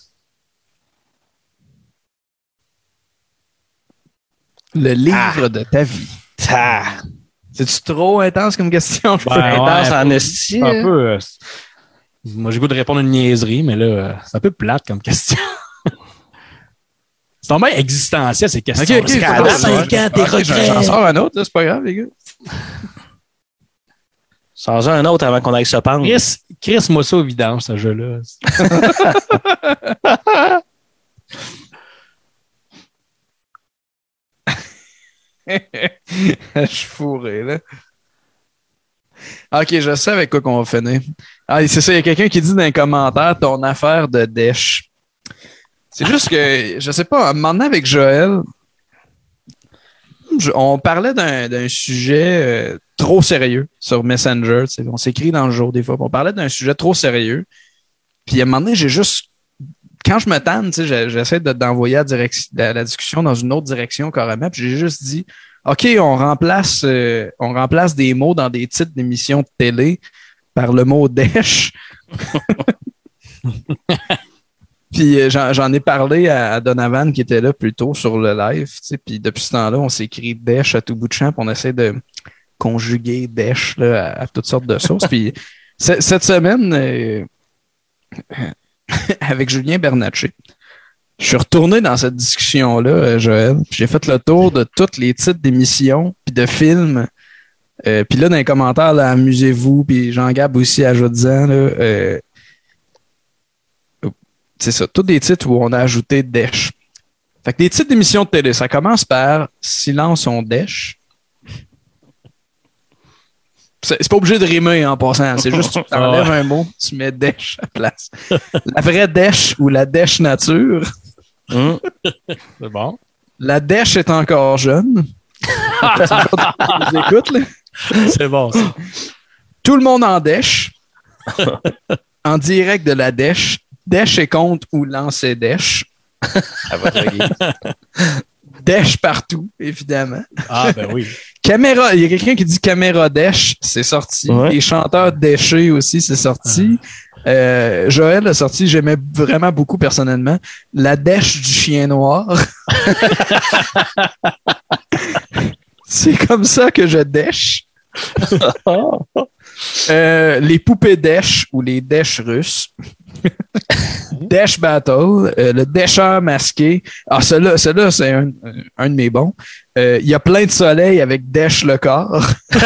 Le livre de ta vie. Ah, C'est-tu trop intense comme question? Peux- intense ouais, en esti. un peu. euh, moi, j'ai goût de répondre à une niaiserie, mais là, euh, c'est un peu plate comme question. c'est vraiment existentiel, ces questions. Ok, ok, c'est date, bon, cinq ouais. ans, tes regrets. J'en sors un autre, c'est pas grave, les gars. Sans un autre avant qu'on aille se pendre. Chris, Chris, moi ça au vidange, ce jeu-là. je suis fourré, là. Ok, je sais avec quoi qu'on va finir. Ah, c'est ça, il y a quelqu'un qui dit dans les commentaires ton affaire de dèche. C'est juste que, je sais pas, un moment donné avec Joël, on parlait d'un sujet euh, trop sérieux sur Messenger. On s'écrit dans le jour des fois. On parlait d'un sujet trop sérieux. Puis à un moment donné, j'ai juste. Quand je me tanne, j'essaie de- d'envoyer la discussion dans une autre direction carrément. Puis j'ai juste dit OK, on remplace, euh, on remplace des mots dans des titres d'émissions de télé par le mot dèche. Puis euh, j'en ai parlé à, Donovan qui était là plus tôt sur le live. Puis depuis ce temps-là, on s'écrit dèche à tout bout de champ. on essaie de conjuguer dèche là, à, toutes sortes de sources. puis ce- cette semaine, euh, avec Julien Bernatchez, je suis retourné dans cette discussion-là, euh, Joël. J'ai fait le tour de tous les titres d'émissions puis de films. Puis là, dans les commentaires, amusez-vous, puis Jean-Gab aussi ajoute-en, euh, c'est ça, tous des titres où on a ajouté Dèche. Fait que les titres d'émissions de télé, ça commence par Silence on Dèche. C'est pas obligé de rimer en passant, c'est juste tu enlèves un mot, tu mets Dèche à la place. La vraie Dèche ou la Dèche nature. Hum. C'est bon. La Dèche est encore jeune. C'est bon, ça. Tout le monde en dèche. en direct de la dèche. Dèche et compte ou lancer dèche. À votre guise. Dèche partout, évidemment. Ah, ben oui. Caméra, il y a quelqu'un qui dit caméra dèche, c'est sorti. Ouais. Les chanteurs déchés aussi, c'est sorti. Euh, Joël a sorti, j'aimais vraiment beaucoup personnellement, la dèche du chien noir. c'est comme ça que je dèche. Euh, les poupées dèche ou les dèches russes. Dash Battle, euh, le décheur masqué. Ah, celui-là, c'est un, un de mes bons. Euh, Il y a plein de soleil avec Dash le corps.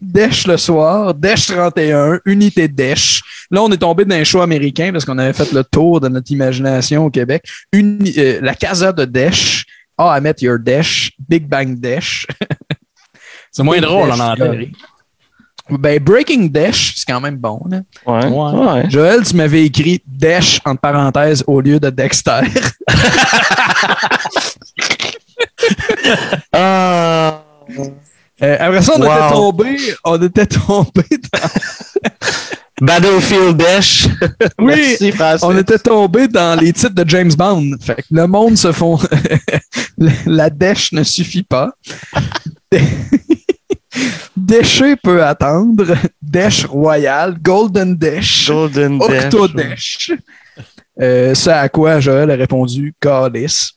Dash le soir, Dash 31, Unité Dash. Là, on est tombé dans un show américain parce qu'on avait fait le tour de notre imagination au Québec. Uni- euh, la Casa de Dash, Ah, I Met Your Dash, Big Bang Dash. C'est moins drôle en anglais. Ben, Breaking Dash, c'est quand même bon. Là. Ouais. Ouais. ouais. Joël, tu m'avais écrit Dash entre parenthèses au lieu de Dexter. Ah. Euh, après ça, on Wow. était tombé, on était tombé dans, Battlefield Dash. Oui, Merci, on était tombé dans les titres de James Bond. Fait que le monde se font, la Dash ne suffit pas. Déché peut attendre. Dash Royal, Golden Dash, Golden Dash. Octo Dash. Euh, ce à quoi Joël a répondu Calice.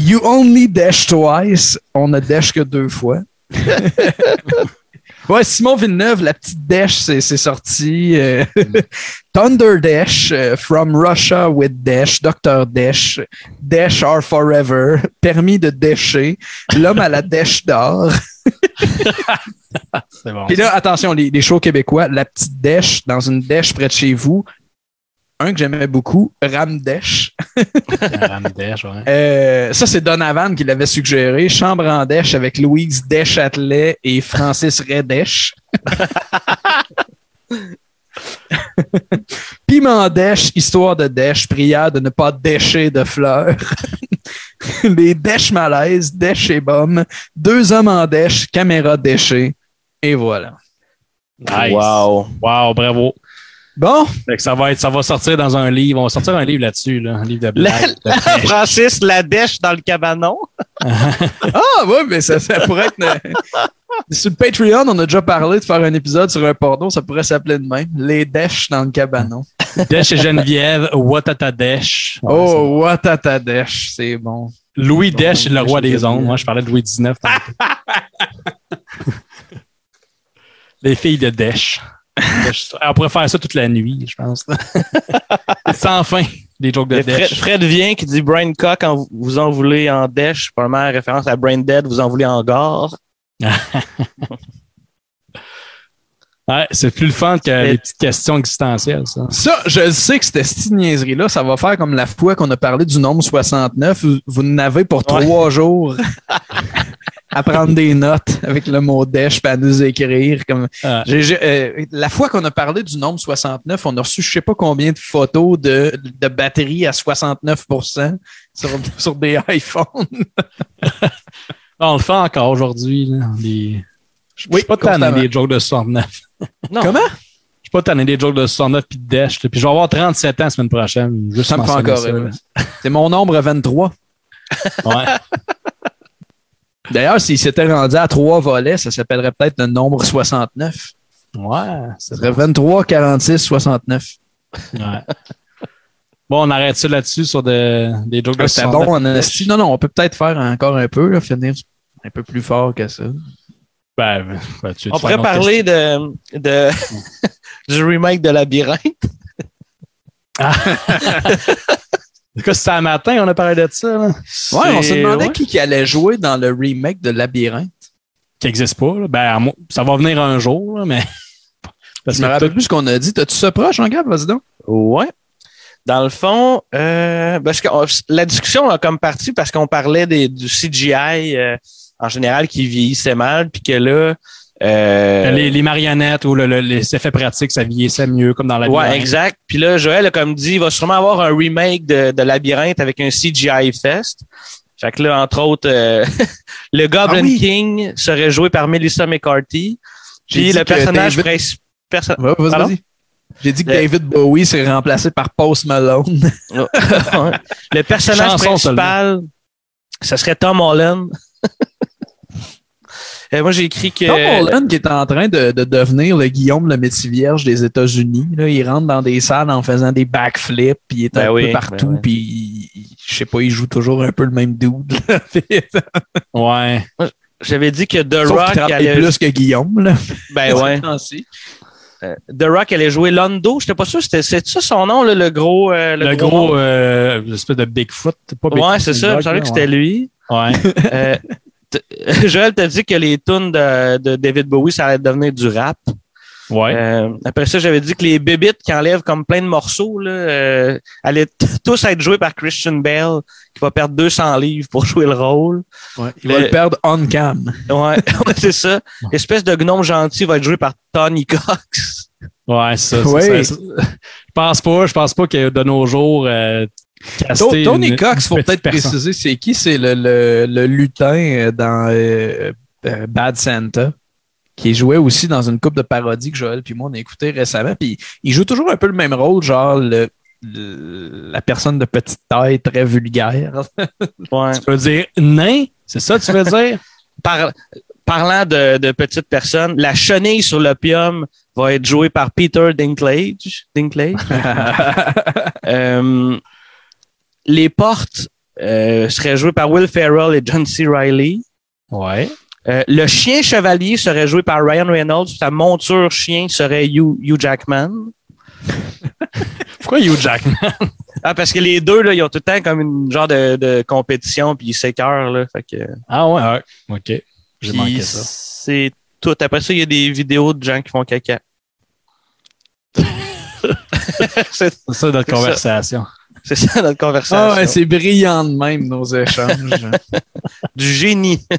You only dash twice. On ne dash que deux fois. ouais, Simon Villeneuve, la petite dash, c'est sorti. Euh, Thunder Dash, euh, From Russia with Dash, Dr. Dash, Dash are forever, Permis de décher, L'homme à la dash d'or. C'est bon. Puis là, attention, les, les shows québécois, la petite dèche dans une dèche près de chez vous. Un que j'aimais beaucoup, Ram Dèche. Ramdèche, ouais. Euh, ça, c'est Donovan qui l'avait suggéré. Chambre en dèche avec Louise Deschâtelet et Francis Redèche. Piment dèche, histoire de dèche, prière de ne pas décher de fleurs. Les dèches malaises, dèche et bombe, deux hommes en dèche, caméra déchée. Et voilà. Nice. Wow. Wow, bravo. Bon, Fait que ça va être, ça va sortir dans un livre. On va sortir un livre là-dessus, là. Un livre de blagues. de. Francis, la dèche dans le cabanon. Ah ouais, mais ça, ça pourrait être. euh, Sur le Patreon, on a déjà parlé de faire un épisode sur un porno, ça pourrait s'appeler de même. Les dèches dans le cabanon. Dèche et Geneviève, Watata Dèche. Ouais, oh, what a ta dèche, c'est bon. Louis Dèche, le roi des ondes. Moi, je parlais de Louis XIX. tantôt. Les filles de Dèche. Dèche. On pourrait faire ça toute la nuit, je pense. Sans fin, des jokes de Fred. Fred vient qui dit Brain Cock, en- vous en voulez en dèche. Probablement référence à Brain Dead, vous en voulez en gare. Ouais, c'est plus le fun que les petites questions existentielles, ça. Ça, je sais que cette petite niaiserie-là, ça va faire comme la fois qu'on a parlé du nombre 69. Vous, vous n'avez pour Ouais. trois jours. À prendre des notes avec le mot Dash puis à nous écrire. Comme... Ah. Euh, la fois qu'on a parlé du nombre 69, on a reçu je sais pas combien de photos de, de batterie à 69 sur, sur des iPhones. On le fait encore aujourd'hui. Les- Je suis Oui, pas tanné des jokes de 69. Non. Comment? Je suis pas tanné des jokes de 69 puis de Dash. là. Puis je vais avoir 37 ans la semaine prochaine. Juste Ça me fait encore. C'est mon nombre 23. Ouais. D'ailleurs, s'il s'était rendu à trois volets, ça s'appellerait peut-être le nombre 69. Ouais. Ça serait 23, 46, 69. Ouais. Bon, on arrête ça là-dessus sur de- des jokes de C'était 69. bon en esti. Non, non, on peut peut-être faire encore un peu, là, finir un peu plus fort que ça. Ben, ben, tu- On pourrait parler de, de du remake de Labyrinthe. C'est quoi, c'était un matin, on a parlé de ça, là? Ouais, on se demandait ouais. qui, qui allait jouer dans le remake de Labyrinthe. Qui n'existe pas, là. Ben, ça va venir un jour, là, mais. Parce Je me que rappelle plus ce qu'on a dit. T'as-tu ça proche, en gars? Vas-y donc. Ouais. Dans le fond, euh, parce que on- la discussion a comme parti parce qu'on parlait des, du CGI euh, en général qui vieillissait mal, puis que là, euh, les, les marionnettes ou le- le- les effets pratiques, ça vieillissait mieux, comme dans la ouais, exact. Puis là, Joël a comme dit, il va sûrement avoir un remake de, de Labyrinthe avec un CGI Fest. Fait que là, entre autres, euh, le Goblin Ah oui. King serait joué par Melissa McCarthy. J'ai Puis dit le que personnage David- principal. perso- Ouais, vas-y. J'ai dit que Le- David Bowie s'est remplacé par Post Malone. Le personnage Chanson principal, ce serait Tom Holland. Et moi, j'ai écrit que. Tom Holland qui est en train de, de devenir le Guillaume le métier vierge des États-Unis. Là, il rentre dans des salles en faisant des backflips, puis il est Ben un oui, peu partout, ben puis il- je sais pas, il joue toujours un peu le même dude. là. Ouais. J'avais dit que The Sauf Rock travaille allait. plus que Guillaume. Là. Ben ouais. Euh, The Rock allait jouer Londo. J'étais pas sûr. C'était c'est ça son nom, là, le gros. euh, Le, gros, nom? euh, l'espèce de Bigfoot. Pas Ouais, Bigfoot, c'est ça. Je savais que c'était lui. Ouais. Joël t'a dit que les tunes de, de David Bowie, ça allait devenir du rap. Ouais. Euh, après ça, j'avais dit que les bébites qui enlèvent comme plein de morceaux là, euh, allaient tous être joués par Christian Bale, qui va perdre 200 livres pour jouer le rôle. Il va Le- le perdre on cam. Ouais, ouais, c'est ça. L'espèce de gnome gentil va être joué par Tony Cox. Ouais, ça. c'est Ouais. ça. Je pense pas, je pense pas que de nos jours, euh, Tony une- Cox, une faut peut-être préciser, c'est qui? C'est le, le, le lutin dans euh, euh, Bad Santa, qui jouait aussi dans une coupe de parodies que Joël puis moi on a écouté récemment. Puis il joue toujours un peu le même rôle, genre le, le- la personne de petite taille très vulgaire. Ouais. Tu veux dire nain? C'est ça que tu veux dire? Par- parlant de, de petites personnes, la chenille sur l'opium va être jouée par Peter Dinklage. Dinklage? Euh, les portes euh, seraient jouées par Will Ferrell et John C. Reilly. Ouais. Euh, le chien chevalier serait joué par Ryan Reynolds. Sa monture chien serait Hugh, Hugh Jackman. Pourquoi Hugh Jackman? Ah, parce que les deux, là, ils ont tout le temps comme une genre de, de compétition, puis ils s'écœurent, là. Fait que, Ah ouais, ouais. OK. J'ai manqué ça. C'est tout. Après ça, il y a des vidéos de gens qui font caca. c'est ça notre ça. C'est ça notre conversation. Ah ouais, c'est brillant de même, nos échanges. du génie.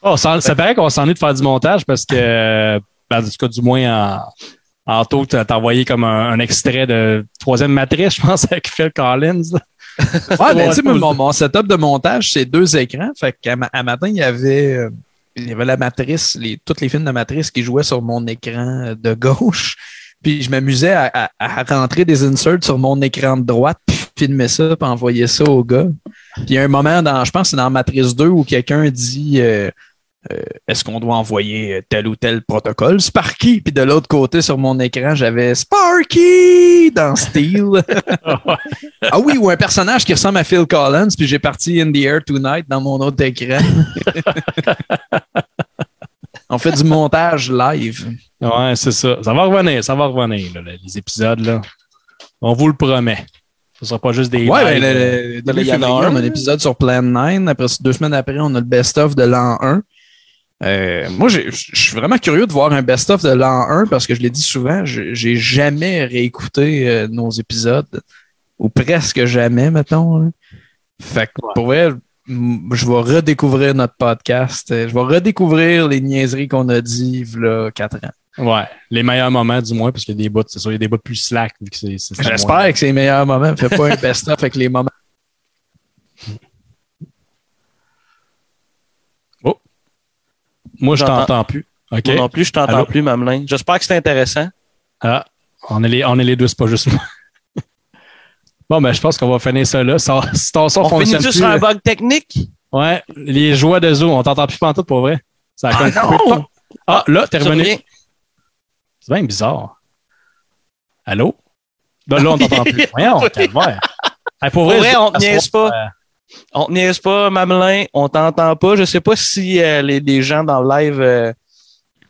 Oh, ça, ça paraît qu'on s'ennuie de faire du montage parce que, euh, ben, cas, du moins, en, en taux, t'as t'as envoyé comme un, un extrait de troisième matrice, je pense, avec Phil Collins. Ouais, ben, tu sais, mon, mon setup de montage, c'est deux écrans. Fait qu'à à matin, il y avait, euh, il y avait la matrice, les, tous les films de matrice qui jouaient sur mon écran de gauche. Puis je m'amusais à, à- à rentrer des inserts sur mon écran de droite, puis filmer ça, puis envoyer ça au gars. Puis il y a un moment dans, je pense que c'est dans Matrice 2 où quelqu'un dit euh, euh, est-ce qu'on doit envoyer tel ou tel protocole? Sparky? Puis de l'autre côté sur mon écran, j'avais Sparky dans Steel. Ah oui, ou un personnage qui ressemble à Phil Collins, puis j'ai parti In the Air Tonight dans mon autre écran. On fait du montage live. Ouais, c'est ça. Ça va revenir, ça va revenir, là, les épisodes, là. On vous le promet. Ce sera pas juste des. Ouais, ben, lives, le, euh, le- y en a un. on a un épisode sur Plan 9. Après, deux semaines après, on a le best-of de l'an 1. Euh, moi, je suis vraiment curieux de voir un best-of de l'an 1 parce que je l'ai dit souvent, je- j'ai jamais réécouté euh, nos épisodes, ou presque jamais, mettons. Fait que pour vrai, je vais redécouvrir notre podcast. Euh, Je vais redécouvrir les niaiseries qu'on a dit là quatre ans. Ouais, les meilleurs moments, du moins, parce qu'il y a des bouts, c'est sûr, il y a des bouts plus slack. vu que c'est- c'est- c'est moins- J'espère que c'est les meilleurs moments. Fais pas un best-of avec les moments. Moi, je t'entends plus. OK. Moi non plus, je t'entends Allô? plus, Mamelin. J'espère que c'est intéressant. Ah, on est les, on est les deux, c'est pas juste moi. Bon, ben, je pense qu'on va finir ça là. Ça- Si ton son On finit fonctionne juste plus, sur un euh, bug technique? Ouais, les joies de zoo, on t'entend plus pantoute pour vrai. Ça a Ah non! Ah, là, t'es revenu. C'est bien bizarre. Allô? Là, là on t'entend plus. Voyons, calvaire. Hey, pour Pour vrai, on te niaise pas. euh, On te niaise pas, Mamelin. On t'entend pas. Je sais pas si euh, les, les gens dans le live, euh,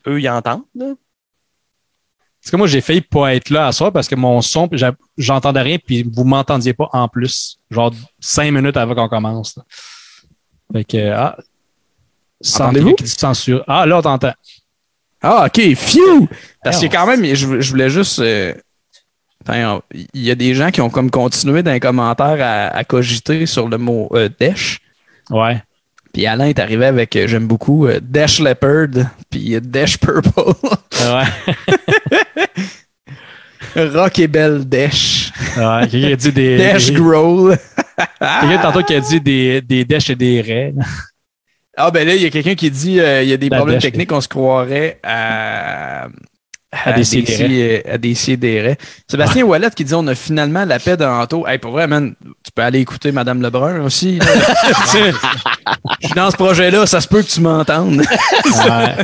eux, ils entendent. là. Parce que moi, j'ai failli pas être là à soir parce que mon son, j'entendais rien, puis vous m'entendiez pas en plus. Genre cinq minutes avant qu'on commence. là. Fait que, ah. Sans- Entendez-vous? censure. Ah, là, on t'entend. Ah, OK. Phew! Parce que quand même, je, je voulais juste... euh, Il y a des gens qui ont comme continué dans les commentaires à, à cogiter sur le mot euh, Dash. Ouais. Puis Alain est arrivé avec, euh, j'aime beaucoup, euh, Dash Leopard, puis euh, Dash Purple. Ouais. Rock et Belle Dash. ouais. Quelqu'un a dit des. Dash des- Growl. Quelqu'un tantôt qui a dit des, des dèches et des raies. Ah ben là, il y a quelqu'un qui dit il y a des La problèmes Dash, techniques, on se croirait à, À des sidérés. si- à des sidérés. Sébastien Wallet qui dit on a finalement la paix d'Anto. Hey, pour vrai, man, tu peux aller écouter Madame Lebrun aussi. Je suis dans ce projet-là, ça se peut que tu m'entendes. Ouais.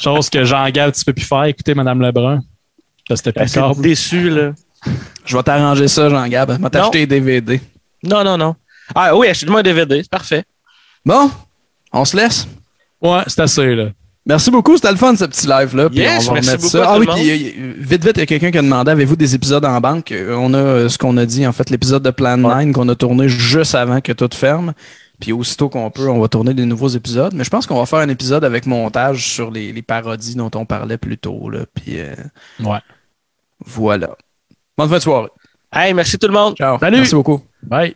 Chose que Jean-Gab, tu peux plus faire. Écoutez, Madame Lebrun. C'était plus déçu, là. Je vais t'arranger ça, Jean-Gab. Je vais t'acheter des DVD. Non, non, non. Ah oui, achète-moi un DVD. C'est parfait. Bon, on se laisse. Ouais, c'est assez, là. Merci beaucoup, c'était le fun ce petit live-là. Puis Yes, on va merci beaucoup ça. à Ah oui, puis euh, vite, vite, il y a quelqu'un qui a demandé avez-vous des épisodes en banque? Euh, On a euh, ce qu'on a dit, en fait, l'épisode de Plan 9 qu'on a tourné juste avant que tout ferme. Puis aussitôt qu'on peut, on va tourner des nouveaux épisodes. Mais je pense qu'on va faire un épisode avec montage sur les, les parodies dont on parlait plus tôt. Là. Puis euh, Ouais. voilà. Bonne fin de soirée. Hey, merci tout le monde. Ciao. Salut. Merci beaucoup. Bye.